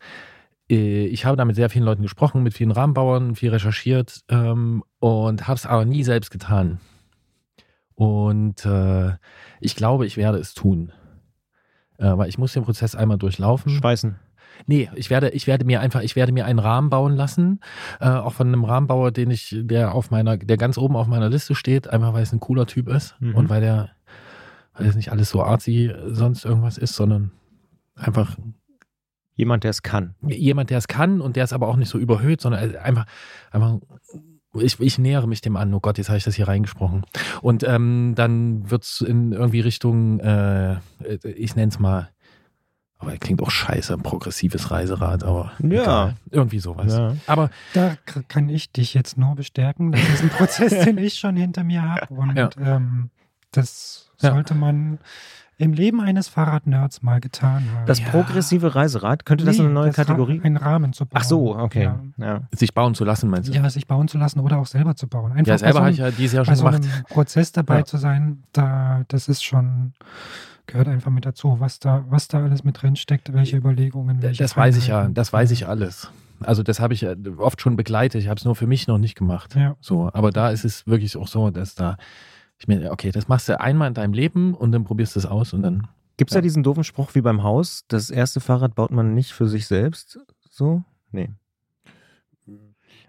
äh, ich habe da mit sehr vielen Leuten gesprochen, mit vielen Rahmenbauern, viel recherchiert ähm, und habe es aber nie selbst getan. Und äh, ich glaube, ich werde es tun. Äh, weil ich muss den Prozess einmal durchlaufen. Schweißen. Nee, ich werde, ich werde mir einfach, ich werde mir einen Rahmen bauen lassen, äh, auch von einem Rahmenbauer, den ich, der auf meiner, der ganz oben auf meiner Liste steht, einfach weil es ein cooler Typ ist Mhm. und weil der, weil es nicht alles so artsy sonst irgendwas ist, sondern einfach Jemand, der es kann. jemand, der es kann und der es aber auch nicht so überhöht, sondern einfach, einfach ich, ich nähere mich dem an. Oh Gott, jetzt habe ich das hier reingesprochen. Und ähm, dann wird es in irgendwie Richtung, äh, ich nenne es mal, aber klingt auch scheiße, ein progressives Reiserad, aber Ja. egal. irgendwie sowas. Ja. Aber Da kann ich dich jetzt nur bestärken. Das ist ein Prozess, den ich schon hinter mir habe. Und Ja. ähm, das Ja. sollte man im Leben eines Fahrradnerds mal getan haben. Das Ja. progressive Reiserad, könnte das Nee, eine neue das Ra- Kategorie? Einen Rahmen zu bauen. Ach so, okay. Ja. Ja. sich bauen zu lassen, meinst du? Ja, sich bauen zu lassen oder auch selber zu bauen. Einfach Ja, selber bei habe so ich ja dieses Jahr bei schon so gemacht. einem Prozess dabei Ja. zu sein, da, das ist schon, gehört einfach mit dazu, was da, was da alles mit drin steckt, welche Überlegungen, welche Das weiß ich ja, das weiß ich alles. Also das habe ich ja oft schon begleitet. Ich habe es nur für mich noch nicht gemacht. Ja. So, aber da ist es wirklich auch so, dass da ich mir, okay, das machst du einmal in deinem Leben und dann probierst du es aus und dann. Gibt es da Ja. diesen doofen Spruch wie beim Haus, das erste Fahrrad baut man nicht für sich selbst? So? Nee.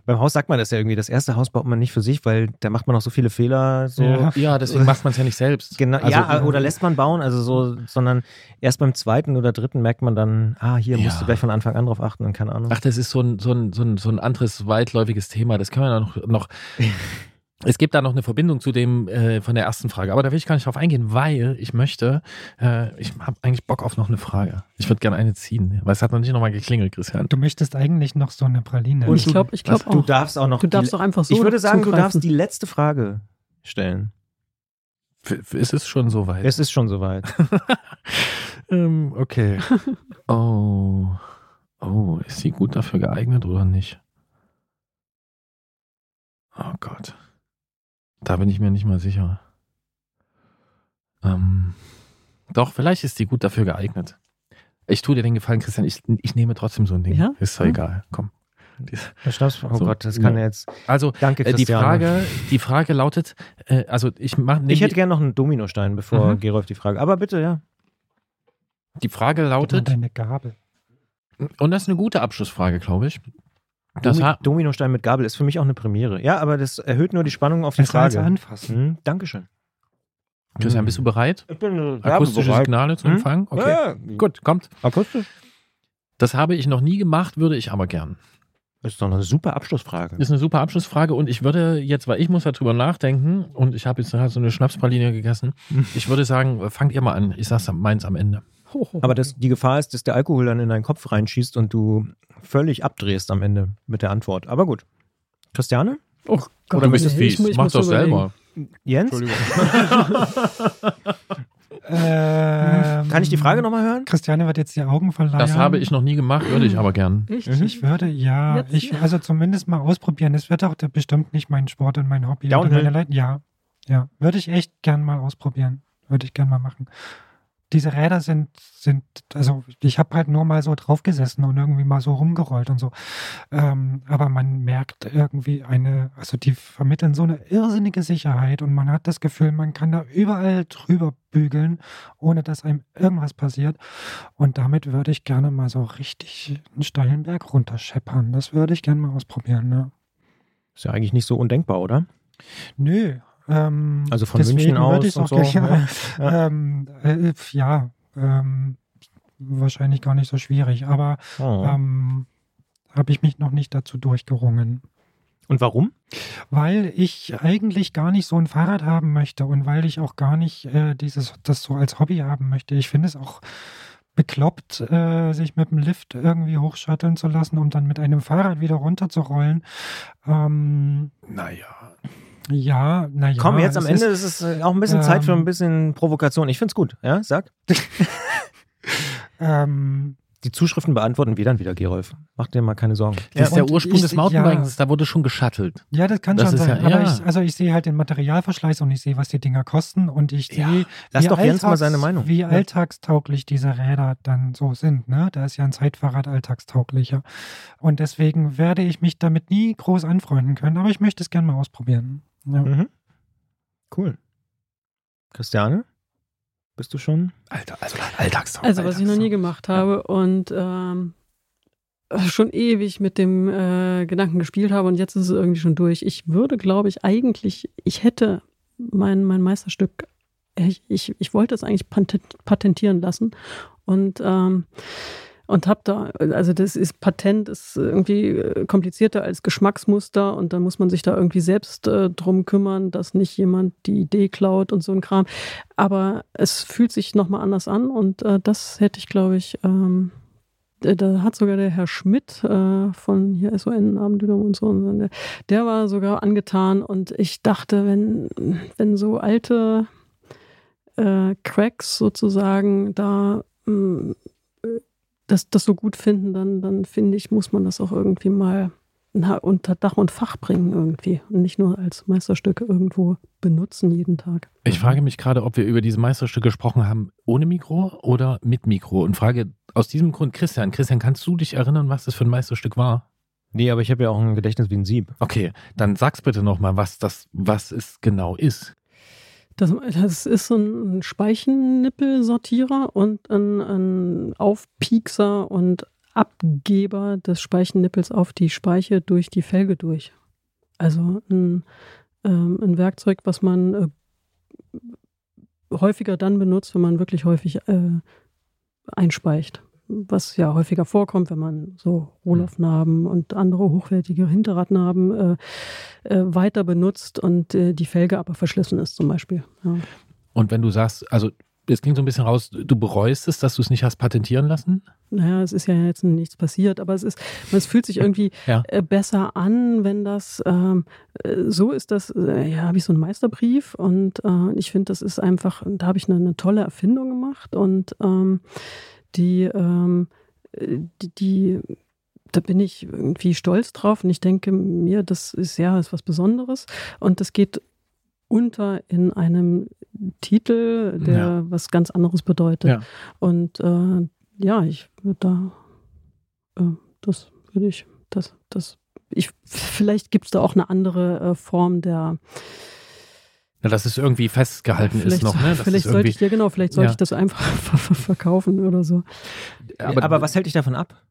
Beim Haus sagt man das ja irgendwie. Das erste Haus baut man nicht für sich, weil da macht man noch so viele Fehler. So. Ja. Ja, deswegen macht man es ja nicht selbst. Genau, Also, ja, oder lässt man bauen, also so, sondern erst beim zweiten oder dritten merkt man dann, ah, hier musst Ja. du gleich von Anfang an drauf achten und keine Ahnung. Ach, das ist so ein, so ein, so ein, so ein anderes weitläufiges Thema. Das können wir noch, noch es gibt da noch eine Verbindung zu dem äh, von der ersten Frage, aber da will ich gar nicht drauf eingehen, weil ich möchte, äh, ich habe eigentlich Bock auf noch eine Frage. Ich würde gerne eine ziehen, weil es hat noch nicht nochmal geklingelt, Christian. Du möchtest eigentlich noch so eine Praline. Und ich glaube ich glaub du auch. darfst auch noch. Du darfst doch einfach so ich würde sagen, du zugreifen. darfst die letzte Frage stellen. F- Ist es schon soweit? Es ist schon soweit. ähm, okay. Oh. Oh, ist sie gut dafür geeignet oder nicht? Oh Gott. Da bin ich mir nicht mal sicher. Ähm, doch, vielleicht ist sie gut dafür geeignet. Ich tue dir den Gefallen, Christian. Ich, ich nehme trotzdem so ein Ding. Ja? Ist doch Ja. egal. Komm. Oh So, Gott, das kann ja. jetzt. Also, Danke, äh, die Christiane. Frage, die Frage lautet, äh, also ich mache ich hätte gerne noch einen Dominostein, bevor Mhm. Gerolf die Frage. Aber bitte, ja. die Frage lautet, deine Gabel. und das ist eine gute Abschlussfrage, glaube ich. Das Domi Dominostein mit Gabel ist für mich auch eine Premiere. Ja, aber das erhöht nur die Spannung auf die als Frage. anfassen. Hm, Dankeschön. Christian, bist du bereit? Ich bin äh, Akustische bereit. Signale zu Hm? empfangen? Okay. Ja, Gut, kommt. Akustisch. Das habe ich noch nie gemacht, würde ich aber gern. Das ist doch eine super Abschlussfrage. Ist eine super Abschlussfrage und ich würde jetzt, weil ich muss darüber nachdenken und ich habe jetzt halt so eine Schnapspraline gegessen, ich würde sagen, fangt ihr mal an. Ich sag's meins am Ende. Aber das, die Gefahr ist, dass der Alkohol dann in deinen Kopf reinschießt und du völlig abdrehst am Ende mit der Antwort. Aber gut. Christiane? oh Gott, Oder nee, möchtest du ich, mu- ich Mach doch selber. Jens? Ähm, Kann ich die Frage nochmal hören? Christiane wird jetzt die Augen verleihen. Das habe ich noch nie gemacht, würde ich aber gern. Mhm. Ich würde, ja, Jetzt? ich, also zumindest mal ausprobieren. Es wird auch der- bestimmt nicht mein Sport und mein Hobby. Downhill? Ja, ja, würde ich echt gern mal ausprobieren. Würde ich gern mal machen. Diese Räder sind, sind, also ich habe halt nur mal so drauf gesessen und irgendwie mal so rumgerollt und so. Ähm, aber man merkt irgendwie eine, also die vermitteln so eine irrsinnige Sicherheit und man hat das Gefühl, man kann da überall drüber bügeln, ohne dass einem irgendwas passiert. Und damit würde ich gerne mal so richtig einen steilen Berg runterscheppern. Das würde ich gerne mal ausprobieren, ne? Ist ja eigentlich nicht so undenkbar, oder? Nö. Ähm, Also von München aus und auch so, gleich- ja. Ja. ähm, äh, ja, ähm, wahrscheinlich gar nicht so schwierig, aber Oh. ähm, habe ich mich noch nicht dazu durchgerungen. Und warum? Weil ich eigentlich gar nicht so ein Fahrrad haben möchte und weil ich auch gar nicht äh, dieses, das so als Hobby haben möchte. Ich finde es auch bekloppt, äh, sich mit dem Lift irgendwie hochschatteln zu lassen, um dann mit einem Fahrrad wieder runterzurollen. Ähm, Naja. Ja, naja. Komm, jetzt am es Ende ist- ist es äh, auch ein bisschen Zeit für ähm, ein bisschen Provokation. Ich find's gut. Ja, sag. Ähm, Die Zuschriften beantworten wir dann wieder, Gerolf. Mach dir mal keine Sorgen. Das ist der Ursprung ich- des Mountainbikes, da wurde schon geschattelt. Ja, das kann Das schon sein. ja- aber ja. ich, also ich sehe halt den Materialverschleiß und ich sehe, was die Dinger kosten und ich Ja. sehe, Lass wie doch Jens mal seine Meinung. Wie Ja. alltagstauglich diese Räder dann so sind. Ne? Da ist ja ein Zeitfahrrad alltagstauglicher. Und deswegen werde ich mich damit nie groß anfreunden können, aber ich möchte es gerne mal ausprobieren. Ja. Mhm. Cool. Christiane? Bist du schon? Alter, also Alltagstag. Also, was ich noch nie gemacht habe und ähm, schon ewig mit dem äh, Gedanken gespielt habe und jetzt ist es irgendwie schon durch. Ich würde, glaube ich, eigentlich, ich hätte mein, mein Meisterstück, ich, ich, ich wollte es eigentlich patent, patentieren lassen und ähm, und habe da, also das ist Patent ist irgendwie äh, komplizierter als Geschmacksmuster und dann muss man sich da irgendwie selbst äh, drum kümmern, dass nicht jemand die Idee klaut und so ein Kram. Aber es fühlt sich nochmal anders an und äh, das hätte ich, glaube ich, ähm, da- da hat sogar der Herr Schmidt äh, von hier SON Abendübung und so, der, der war sogar angetan und ich dachte, wenn, wenn so alte äh, Cracks sozusagen da mh, das, das so gut finden, dann, dann finde ich, muss man das auch irgendwie mal na, unter Dach und Fach bringen irgendwie und nicht nur als Meisterstück irgendwo benutzen jeden Tag. Ich frage mich gerade, ob wir über diese Meisterstücke gesprochen haben, ohne Mikro oder mit Mikro. Und frage aus diesem Grund Christian. Christian, kannst du dich erinnern, was das für ein Meisterstück war? Nee, aber ich habe ja auch ein Gedächtnis wie ein Sieb. Okay, dann sag's bitte nochmal, was das, was es genau ist. Das, das ist so ein Speichennippelsortierer und ein, ein Aufpiekser und Abgeber des Speichennippels auf die Speiche durch die Felge durch. Also ein, ähm, ein Werkzeug, was man äh, häufiger dann benutzt, wenn man wirklich häufig äh, einspeicht. Was ja häufiger vorkommt, wenn man so Rohlaufnarben und andere hochwertige Hinterradnarben äh, äh, weiter benutzt und äh, die Felge aber verschlissen ist zum Beispiel. Ja. Und wenn du sagst, also es klingt so ein bisschen raus, du bereust es, dass du es nicht hast patentieren lassen? Naja, es ist ja jetzt nichts passiert, aber es ist, es fühlt sich irgendwie ja. äh, besser an, wenn das ähm, äh, so ist, dass, äh, ja, habe ich so einen Meisterbrief und äh, ich finde, das ist einfach, da habe ich eine, eine, tolle Erfindung gemacht und ähm, die, ähm, die, die, da bin ich irgendwie stolz drauf und ich denke mir, das ist ja ist was Besonderes und das geht unter in einem Titel, der ja. was ganz anderes bedeutet. Ja. Und äh, ja, ich würde da, äh, das würde ich, das, das, ich, vielleicht gibt es da auch eine andere äh, Form der, ja, dass es irgendwie festgehalten ist noch, ne? Vielleicht sollte ich, ja genau, vielleicht sollte ja. ich das einfach verkaufen oder so. Aber, aber was hält dich davon ab?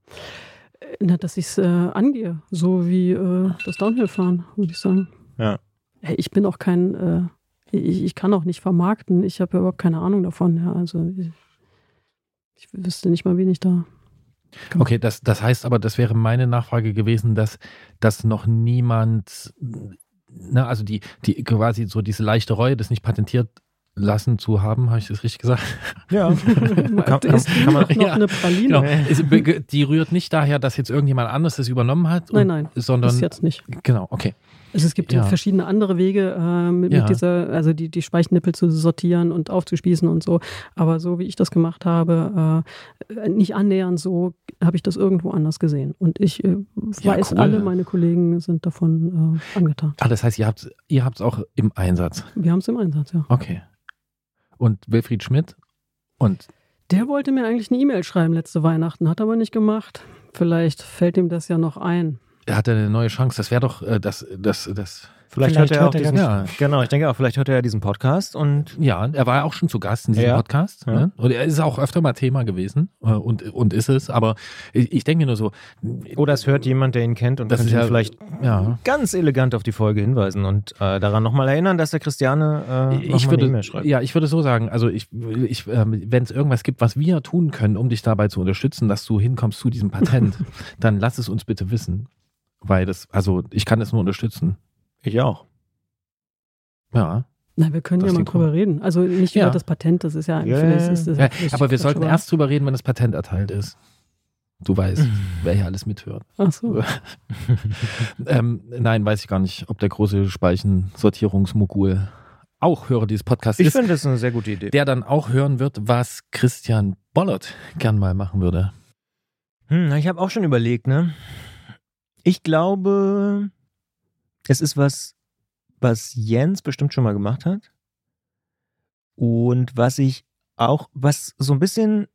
Na, dass ich es äh, angehe, so wie äh, das Downhill-Fahren, würde ich sagen. Ja. Ich bin auch kein, äh, ich, ich, kann auch nicht vermarkten. Ich habe überhaupt keine Ahnung davon. Ja, also ich, ich wüsste nicht mal, wen ich da. Okay, das, das heißt aber, das wäre meine Nachfrage gewesen, dass, dass noch niemand, ne, also die, die quasi so diese leichte Reue, das nicht patentiert lassen zu haben, habe ich das richtig gesagt? Ja. kann, kann, kann man noch ja, eine Praline. Genau. Die rührt nicht daher, dass jetzt irgendjemand anderes das übernommen hat. Nein, nein. Sondern, das jetzt nicht. Genau, okay. Also es gibt ja. verschiedene andere Wege, äh, mit, ja. mit, dieser, also die, die Speichnippel zu sortieren und aufzuspießen und so. Aber so wie ich das gemacht habe, äh, nicht annähernd so, habe ich das irgendwo anders gesehen. Und ich äh, weiß, cool. alle meine Kollegen sind davon äh, angetan. Ah, das heißt, ihr habt es ihr auch im Einsatz? Wir haben es im Einsatz, ja. Okay. Und Wilfried Schmidt und der wollte mir eigentlich eine E-Mail schreiben letzte Weihnachten, hat aber nicht gemacht. Vielleicht fällt ihm das ja noch ein. Er hatte eine neue Chance. Das wäre doch äh, das, das, das Vielleicht, vielleicht hört er auch diesen, ja. genau, ich denke auch, vielleicht hört er ja diesen Podcast und. Ja, er war ja auch schon zu Gast in diesem ja. Podcast. Ja. Ne? Und er ist auch öfter mal Thema gewesen äh, und, und ist es, aber ich, ich denke nur so. Oder es hört jemand, der ihn kennt und das kann ihn vielleicht ja. ganz elegant auf die Folge hinweisen und äh, daran nochmal erinnern, dass der Christiane äh, ich würde, eine schreibt. Ja, ich würde so sagen, also ich, ich äh, wenn es irgendwas gibt, was wir tun können, um dich dabei zu unterstützen, dass du hinkommst zu diesem Patent, dann lass es uns bitte wissen. Weil das, also ich kann das nur unterstützen. Ich auch. Ja. Na, wir können ja mal drüber cool. reden. Also nicht ja. über das Patent, das ist ja yeah. vielleicht ist das ja, Aber wir sollten erst drüber reden, wenn das Patent erteilt ist. Du weißt, wer hier alles mithört. Ach so. ähm, nein, weiß ich gar nicht, ob der große Speichensortierungsmogul auch Hörer dieses Podcasts ich ist. Ich finde das eine sehr gute Idee. Der dann auch hören wird, was Christian Bollert gern mal machen würde. Hm, ich habe auch schon überlegt, ne? Ich glaube, es ist was, was Jens bestimmt schon mal gemacht hat. Und was ich auch, was so ein bisschen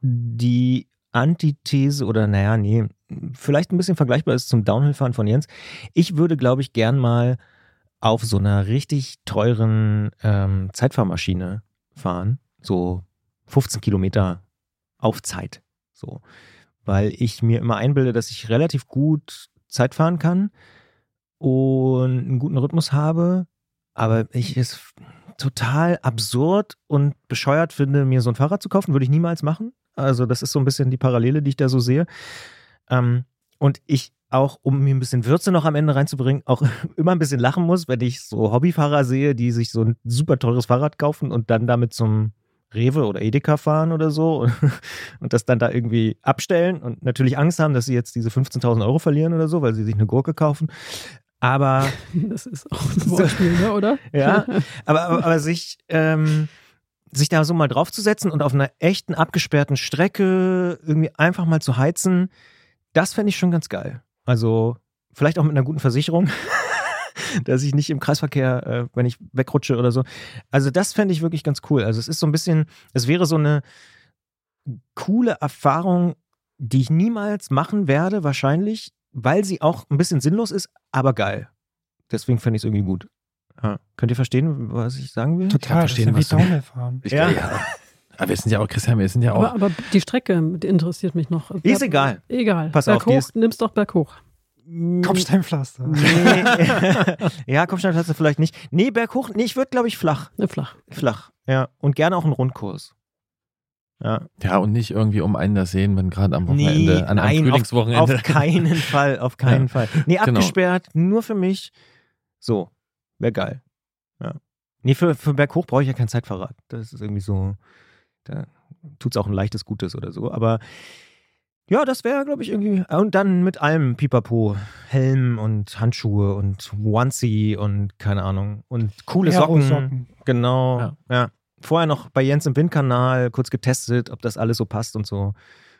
die Antithese oder naja, nee, vielleicht ein bisschen vergleichbar ist zum Downhill-Fahren von Jens. Ich würde, glaube ich, gern mal auf so einer richtig teuren ähm, Zeitfahrmaschine fahren. So 15 Kilometer auf Zeit. So. Weil ich mir immer einbilde, dass ich relativ gut Zeit fahren kann und einen guten Rhythmus habe, aber ich es total absurd und bescheuert finde, mir so ein Fahrrad zu kaufen, würde ich niemals machen. Also das ist so ein bisschen die Parallele, die ich da so sehe. Ähm, und ich auch, um mir ein bisschen Würze noch am Ende reinzubringen, auch immer ein bisschen lachen muss, wenn ich so Hobbyfahrer sehe, die sich so ein super teures Fahrrad kaufen und dann damit zum Rewe oder Edeka fahren oder so und, und, das dann da irgendwie abstellen und natürlich Angst haben, dass sie jetzt diese 15.000 Euro verlieren oder so, weil sie sich eine Gurke kaufen. Aber. Das ist auch ein Wortspiel, ne, oder? ja. Aber, aber, aber sich, ähm, sich da so mal draufzusetzen und auf einer echten abgesperrten Strecke irgendwie einfach mal zu heizen, das fände ich schon ganz geil. Also, vielleicht auch mit einer guten Versicherung. dass ich nicht im Kreisverkehr, äh, wenn ich wegrutsche oder so. Also das fände ich wirklich ganz cool. Also es ist so ein bisschen, es wäre so eine coole Erfahrung, die ich niemals machen werde, wahrscheinlich, weil sie auch ein bisschen sinnlos ist, aber geil. Deswegen fände ich es irgendwie gut. Ja. Könnt ihr verstehen, was ich sagen will? Total, verstehen, das ist ja wie Downhill fahren. ja. ja. Aber wir sind ja auch, Christian, wir sind ja auch. Aber, aber die Strecke die interessiert mich noch. Ist egal. Egal. Pass auf, berghoch, die ist- nimm's doch berghoch. Kopfsteinpflaster. Nee. ja, Kopfsteinpflaster vielleicht nicht. Nee, berghoch, nee, ich würde, glaube ich, flach. Ne, flach. Flach. Ja. Und gerne auch einen Rundkurs. Ja. ja, und nicht irgendwie um einen das sehen, wenn gerade am Wochenende, an einem nein, auf, Frühlingswochenende. auf keinen Fall, auf keinen Ja. Fall. Nee, Genau. abgesperrt, nur für mich. So, wäre geil. Ja. Nee, für, für Berghoch brauche ich ja kein Zeitfahrrad. Das ist irgendwie so, da tut es auch ein leichtes Gutes oder so. Aber ja, das wäre, glaube ich, irgendwie. Und dann mit allem Pipapo. Helm und Handschuhe und Onesie und keine Ahnung. Und coole Socken. Aerosocken. Genau. Ja. Ja. Vorher noch bei Jens im Windkanal kurz getestet, ob das alles so passt und so.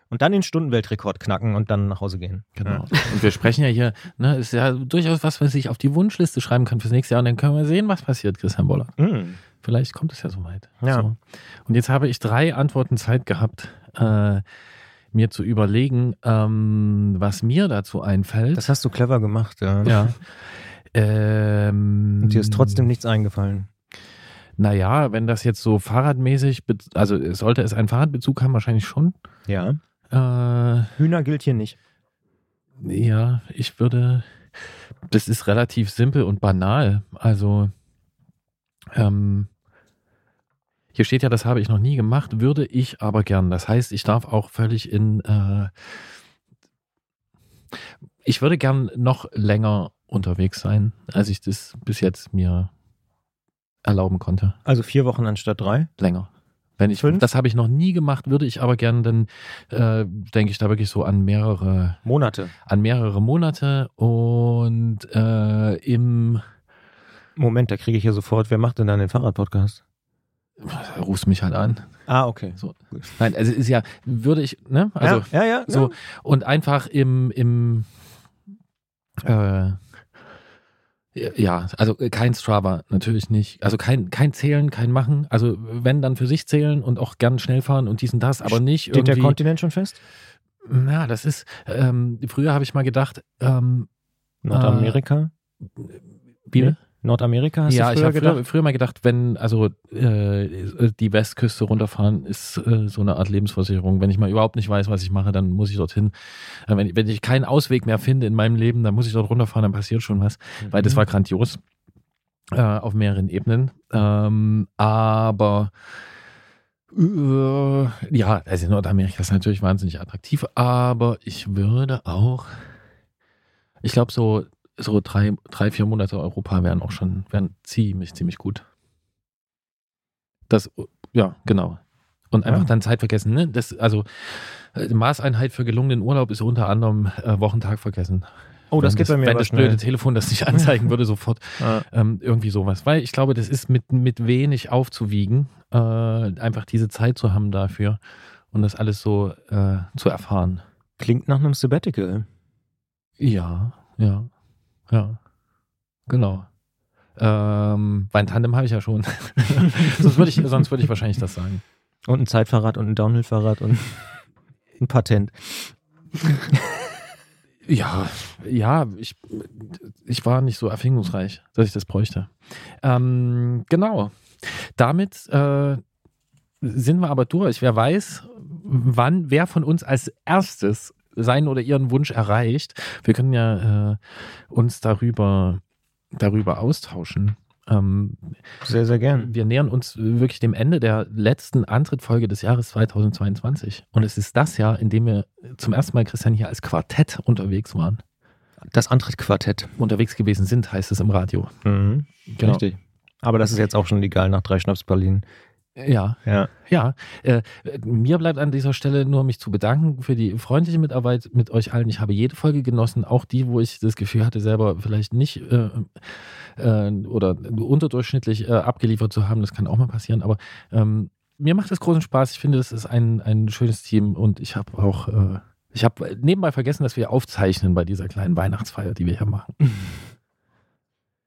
Und dann den Stundenweltrekord knacken und dann nach Hause gehen. Genau. Und wir sprechen ja hier, ne, ist ja durchaus was, was ich auf die Wunschliste schreiben kann fürs nächste Jahr und dann können wir sehen, was passiert, Christian Boller. Ja. Mm. Vielleicht kommt es ja soweit. Ja. So. Und jetzt habe ich drei Antworten Zeit gehabt, äh, mir zu überlegen, ähm, was mir dazu einfällt. Das hast du clever gemacht, ja. ja. Ähm, Und dir ist trotzdem nichts eingefallen. Naja, wenn das jetzt so fahrradmäßig, also sollte es einen Fahrradbezug haben, wahrscheinlich schon. Ja. Äh, Hühner gilt hier nicht. ja, ich würde, das ist relativ simpel und banal. Also, ähm, hier steht ja, das habe ich noch nie gemacht, würde ich aber gern. Das heißt, ich darf auch völlig in, äh, ich würde gern noch länger unterwegs sein, als ich das bis jetzt mir erlauben konnte. Also vier Wochen anstatt drei. länger. Wenn ich, Fünf? das habe ich noch nie gemacht, würde ich aber gerne, dann äh, denke ich da wirklich so an mehrere, Monate. an mehrere Monate und äh, im Moment, da kriege ich ja sofort. Wer macht denn dann den Fahrradpodcast? Rufst mich halt an. Ah, okay. So. Nein, also ist ja, würde ich, ne? Also ja, ja, ja. so und einfach im, im äh, ja, also kein Strava, natürlich nicht. Also kein, kein Zählen, kein Machen. Also wenn dann für sich zählen und auch gern schnell fahren und dies und das, aber nicht Steht der irgendwie. Kontinent schon fest? Na, das ist, ähm, früher habe ich mal gedacht, ähm, Nordamerika? wie, Nee, Nordamerika hast ja, du ich früher habe früher, früher mal gedacht, wenn also äh, die Westküste runterfahren, ist äh, so eine Art Lebensversicherung. Wenn ich mal überhaupt nicht weiß, was ich mache, dann muss ich dorthin. Äh, wenn, ich- wenn ich keinen Ausweg mehr finde in meinem Leben, dann muss ich dort runterfahren, dann passiert schon was. Weil das war grandios äh, auf mehreren Ebenen. Ähm, aber äh, ja, also Nordamerika ist natürlich wahnsinnig attraktiv, aber ich würde auch, ich glaube so so drei, drei, vier Monate Europa wären auch schon, wären ziemlich, ziemlich gut. Das, ja, genau. Und einfach Ja. dann Zeit vergessen, ne? Das, also äh, Maßeinheit für gelungenen Urlaub ist unter anderem äh, Wochentag vergessen. Oh, das geht bei mir Wenn das schnell. blöde Telefon das nicht anzeigen würde, sofort Ah, ähm, irgendwie sowas. Weil ich glaube, das ist mit, mit wenig aufzuwiegen, äh, einfach diese Zeit zu haben dafür und das alles so äh, zu erfahren. klingt nach einem Sabbatical. Ja, ja, ja, genau. Ähm, mein Tandem habe ich ja schon. sonst würde ich, sonst würde ich wahrscheinlich das sagen. Und ein Zeitfahrrad und ein Downhill-Fahrrad und ein Patent. Ja, ja, ich, ich war nicht so erfindungsreich, dass ich das bräuchte. Ähm, genau. Damit äh, sind wir aber durch. Wer weiß, wann, wer von uns als erstes seinen oder ihren Wunsch erreicht. Wir können ja äh, uns darüber, darüber austauschen. Ähm, Sehr, sehr gern. wir nähern uns wirklich dem Ende der letzten Antrittfolge des Jahres 2022. Und es ist das Jahr, in dem wir zum ersten Mal, Christian, hier als Quartett unterwegs waren. Das Antrittquartett. Unterwegs gewesen sind, heißt es im Radio. Mhm. Genau. Richtig. Aber das ist jetzt auch schon legal nach drei Schnapspralinen. Ja, Ja. ja. Äh, mir bleibt an dieser Stelle nur mich zu bedanken für die freundliche Mitarbeit mit euch allen. Ich habe jede Folge genossen, auch die, wo ich das Gefühl hatte, selber vielleicht nicht äh, äh, oder unterdurchschnittlich äh, abgeliefert zu haben. Das kann auch mal passieren. Aber ähm, mir macht es großen Spaß. Ich finde, es ist ein, ein schönes Team und ich habe auch, äh, ich habe nebenbei vergessen, dass wir aufzeichnen bei dieser kleinen Weihnachtsfeier, die wir hier machen.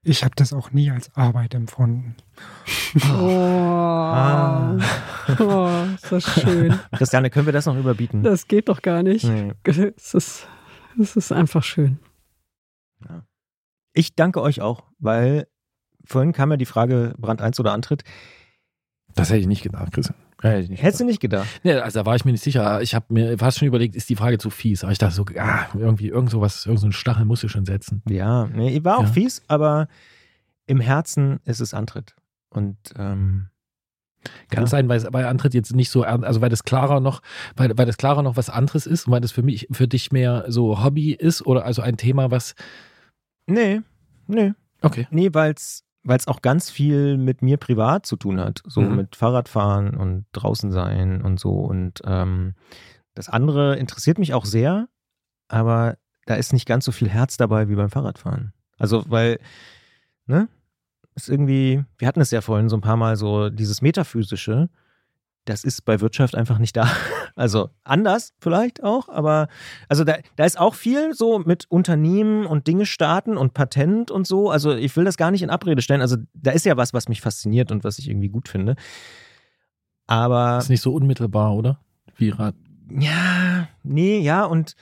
Ich habe das auch nie als Arbeit empfunden. Oh, Ah. oh ist das schön. Christiane, können wir das noch überbieten? Das geht doch gar nicht. Nee. Es ist, es ist einfach schön. Ich danke euch auch, weil vorhin kam ja die Frage Brand 1 oder Antritt. Das hätte ich nicht gedacht, Christian. Hätte ich nicht Hättest du nicht gedacht? Nee, also da war ich mir nicht sicher. Ich habe mir fast schon überlegt, ist die Frage zu fies? Aber ich dachte so, ah, irgendwie, irgend sowas, irgend so ein Stachel muss ich schon setzen. Ja, nee, war auch Ja. fies, aber im Herzen ist es Antritt. Und ähm, Kann Ja. sein, weil es bei Antritt jetzt nicht so, also weil das klarer noch, weil, weil das klarer noch was anderes ist und weil das für mich, für dich mehr so Hobby ist oder also ein Thema, was. nee, nee, Okay. nee, weil es auch ganz viel mit mir privat zu tun hat. So Mhm. mit Fahrradfahren und draußen sein und so. Und ähm, das andere interessiert mich auch sehr, aber da ist nicht ganz so viel Herz dabei wie beim Fahrradfahren. Also, weil, ne? Ist irgendwie, wir hatten es ja vorhin so ein paar Mal so, dieses Metaphysische, das ist bei Wirtschaft einfach nicht da. Also anders vielleicht auch, aber also da, da ist auch viel so mit Unternehmen und Dinge starten und Patent und so. Also ich will das gar nicht in Abrede stellen. Also da ist ja was, was mich fasziniert und was ich irgendwie gut finde. Aber Ist nicht so unmittelbar, oder? Wie Rad. ja, nee, ja und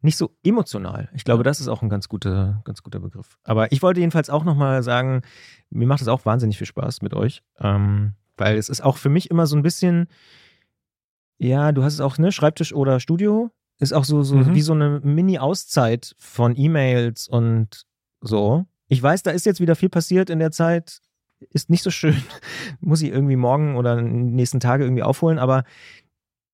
nicht so emotional. Ich glaube, das ist auch ein ganz guter, ganz guter Begriff. Aber ich wollte jedenfalls auch nochmal sagen, mir macht es auch wahnsinnig viel Spaß mit euch, ähm, weil es ist auch für mich immer so ein bisschen, ja, du hast es auch, ne, Schreibtisch oder Studio, ist auch so, so Mhm. wie so eine Mini-Auszeit von E-Mails und so. Ich weiß, da ist jetzt wieder viel passiert in der Zeit, ist nicht so schön, muss ich irgendwie morgen oder nächsten Tage irgendwie aufholen, aber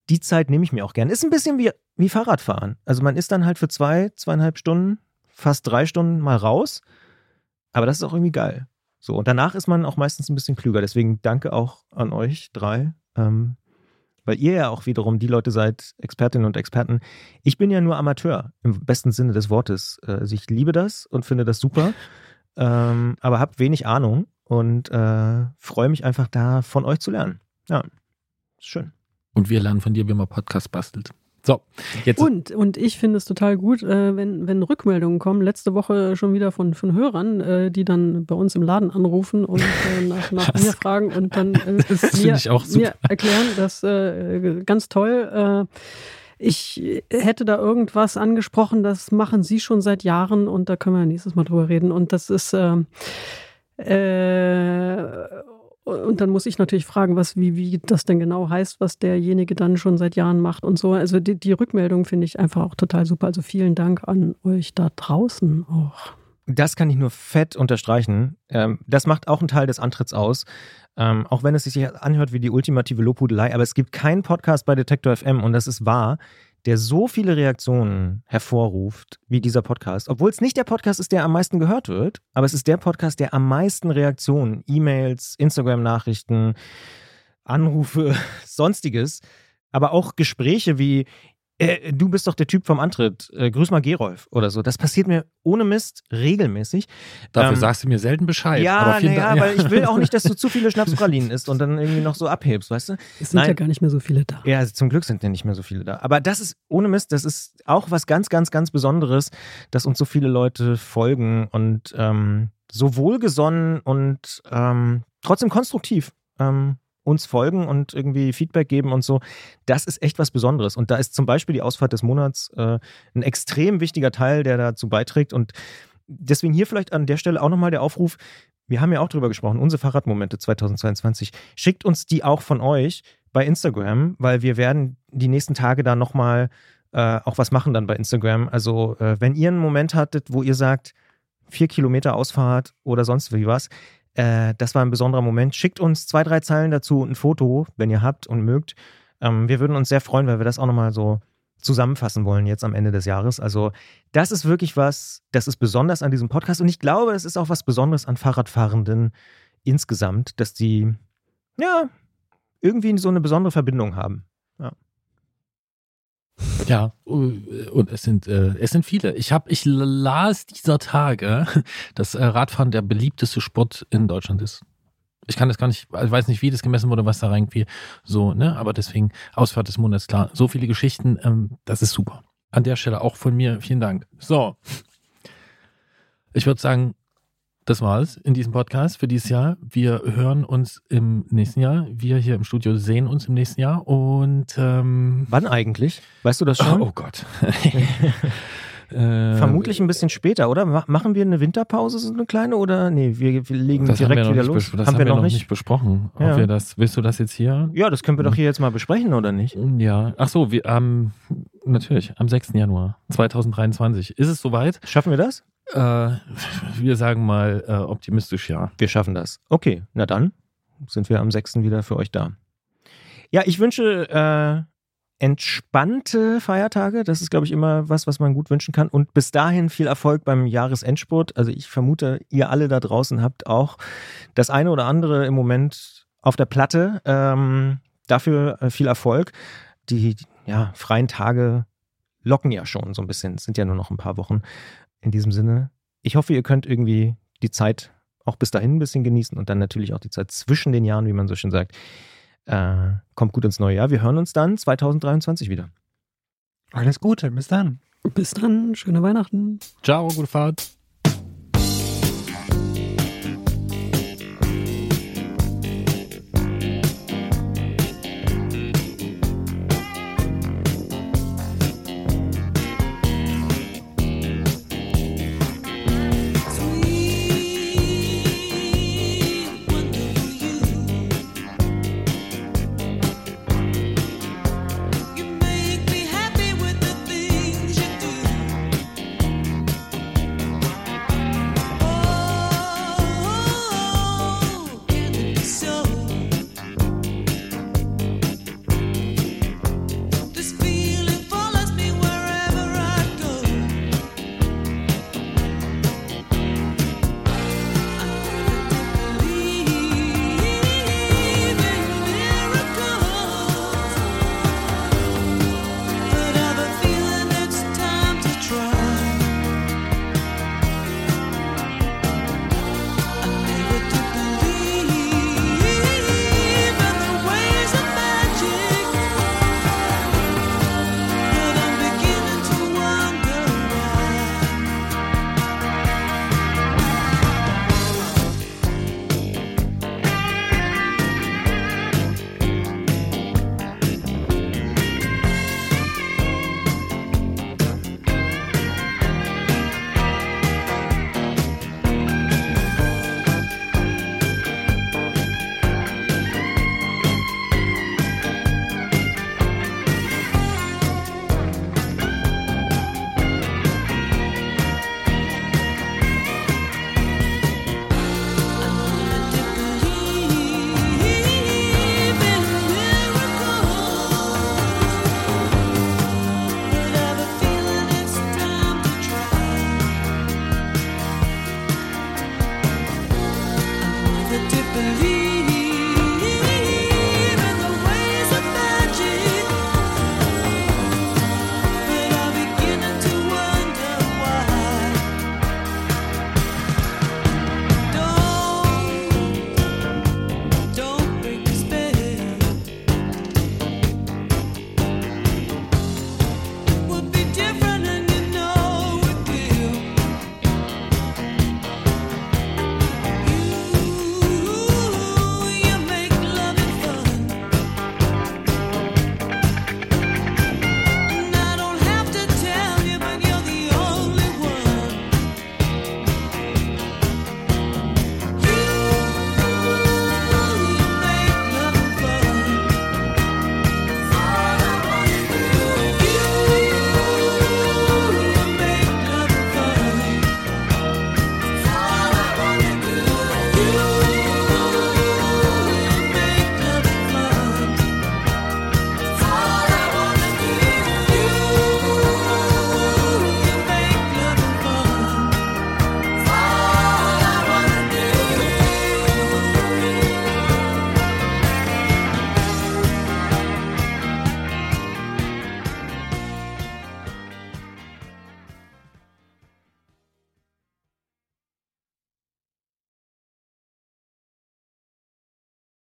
die Zeit nehme ich mir auch gern. Ist ein bisschen wie, wie Fahrradfahren. Also man ist dann halt für zwei, zweieinhalb Stunden, fast drei Stunden mal raus. Aber das ist auch irgendwie geil. So, und danach ist man auch meistens ein bisschen klüger. Deswegen danke auch an euch drei. Ähm, weil ihr ja auch wiederum die Leute seid, Expertinnen und Experten. Ich bin ja nur Amateur, im besten Sinne des Wortes. Äh, Also ich liebe das und finde das super, ähm, aber habe wenig Ahnung und äh, freue mich einfach da von euch zu lernen. Ja, ist schön. Und wir lernen von dir, wie man Podcast bastelt. So, jetzt. Und, und ich finde es total gut, äh, wenn, wenn Rückmeldungen kommen. Letzte Woche schon wieder von, von Hörern, äh, die dann bei uns im Laden anrufen und äh, nach, nach mir fragen und dann äh, mir, mir erklären, das äh, ganz toll. Äh, ich hätte da irgendwas angesprochen, das machen Sie schon seit Jahren und da können wir nächstes Mal drüber reden. Und das ist ähm, äh, und dann muss ich natürlich fragen, was, wie, wie das denn genau heißt, was derjenige dann schon seit Jahren macht und so. Also die, die Rückmeldung finde ich einfach auch total super. Also vielen Dank an euch da draußen auch. Das kann ich nur fett unterstreichen. Ähm, das macht auch einen Teil des Antritts aus. Ähm, auch wenn es sich anhört wie die ultimative Lobhudelei, aber es gibt keinen Podcast bei Detektor FM und das ist wahr, der so viele Reaktionen hervorruft wie dieser Podcast. Obwohl es nicht der Podcast ist, der am meisten gehört wird, aber es ist der Podcast, der am meisten Reaktionen, E-Mails, Instagram-Nachrichten, Anrufe, sonstiges, aber auch Gespräche wie, äh, du bist doch der Typ vom Antritt, äh, grüß mal Gerolf oder so. Das passiert mir ohne Mist regelmäßig. Dafür ähm, sagst du mir selten Bescheid. Ja, aber vielen naja, Dank. weil ich will auch nicht, dass du zu viele Schnapspralinen isst und dann irgendwie noch so abhebst, weißt du? Es sind Nein. ja gar nicht mehr so viele da. Ja, also zum Glück sind ja nicht mehr so viele da. Aber das ist, ohne Mist, das ist auch was ganz, ganz, ganz Besonderes, dass uns so viele Leute folgen und ähm, so wohlgesonnen und ähm, trotzdem konstruktiv ähm, uns folgen und irgendwie Feedback geben und so. Das ist echt was Besonderes. Und da ist zum Beispiel die Ausfahrt des Monats äh, ein extrem wichtiger Teil, der dazu beiträgt. Und deswegen hier vielleicht an der Stelle auch nochmal der Aufruf. Wir haben ja auch drüber gesprochen, unsere Fahrradmomente 2022. Schickt uns die auch von euch bei Instagram, weil wir werden die nächsten Tage da nochmal äh, auch was machen dann bei Instagram. Also äh, wenn ihr einen Moment hattet, wo ihr sagt, vier Kilometer Ausfahrt oder sonst wie was, äh, das war ein besonderer Moment. Schickt uns zwei, drei Zeilen dazu und ein Foto, wenn ihr habt und mögt. Ähm, wir würden uns sehr freuen, weil wir das auch nochmal so zusammenfassen wollen jetzt am Ende des Jahres. Also das ist wirklich was, das ist besonders an diesem Podcast und ich glaube, es ist auch was Besonderes an Fahrradfahrenden insgesamt, dass die ja irgendwie so eine besondere Verbindung haben. Ja, und es sind, äh, es sind viele. Ich habe, ich las dieser Tage, dass äh, Radfahren der beliebteste Sport in Deutschland ist. Ich kann das gar nicht, ich weiß nicht, wie das gemessen wurde, was da irgendwie so, ne? Aber deswegen, Ausfahrt des Monats, klar. So viele Geschichten, ähm, das ist super. An der Stelle auch von mir, vielen Dank. So. Ich würde sagen, das war's in diesem Podcast für dieses Jahr. Wir hören uns im nächsten Jahr. Wir hier im Studio sehen uns im nächsten Jahr und ähm, Wann eigentlich? Weißt du das schon? Oh, oh Gott. Äh, Vermutlich ein bisschen später, oder? Ma- Machen wir eine Winterpause, so eine kleine, oder? Nee, wir, wir legen das direkt haben wir wieder los. nicht Das haben, wir noch nicht besprochen. Ob Ja. wir das, willst du das jetzt hier? Ja, das können wir doch hier jetzt mal besprechen, oder nicht? Ja. Ach so, wir, am natürlich, am 6. Januar 2023. Ist es soweit? Schaffen wir das? Äh, wir sagen mal äh, optimistisch ja. Wir schaffen das. Okay, na dann sind wir am 6. wieder für euch da. Ja, ich wünsche äh, entspannte Feiertage. Das ist, glaube ich, immer was, was man gut wünschen kann. Und bis dahin viel Erfolg beim Jahresendspurt. Also ich vermute, ihr alle da draußen habt auch das eine oder andere im Moment auf der Platte. Ähm, dafür äh, viel Erfolg. Die ja, freien Tage locken ja schon so ein bisschen. Es sind ja nur noch ein paar Wochen. In diesem Sinne, ich hoffe, ihr könnt irgendwie die Zeit auch bis dahin ein bisschen genießen und dann natürlich auch die Zeit zwischen den Jahren, wie man so schön sagt. Äh, kommt gut ins neue Jahr. Wir hören uns dann 2023 wieder. Alles Gute, bis dann. Bis dann, schöne Weihnachten. Ciao, gute Fahrt.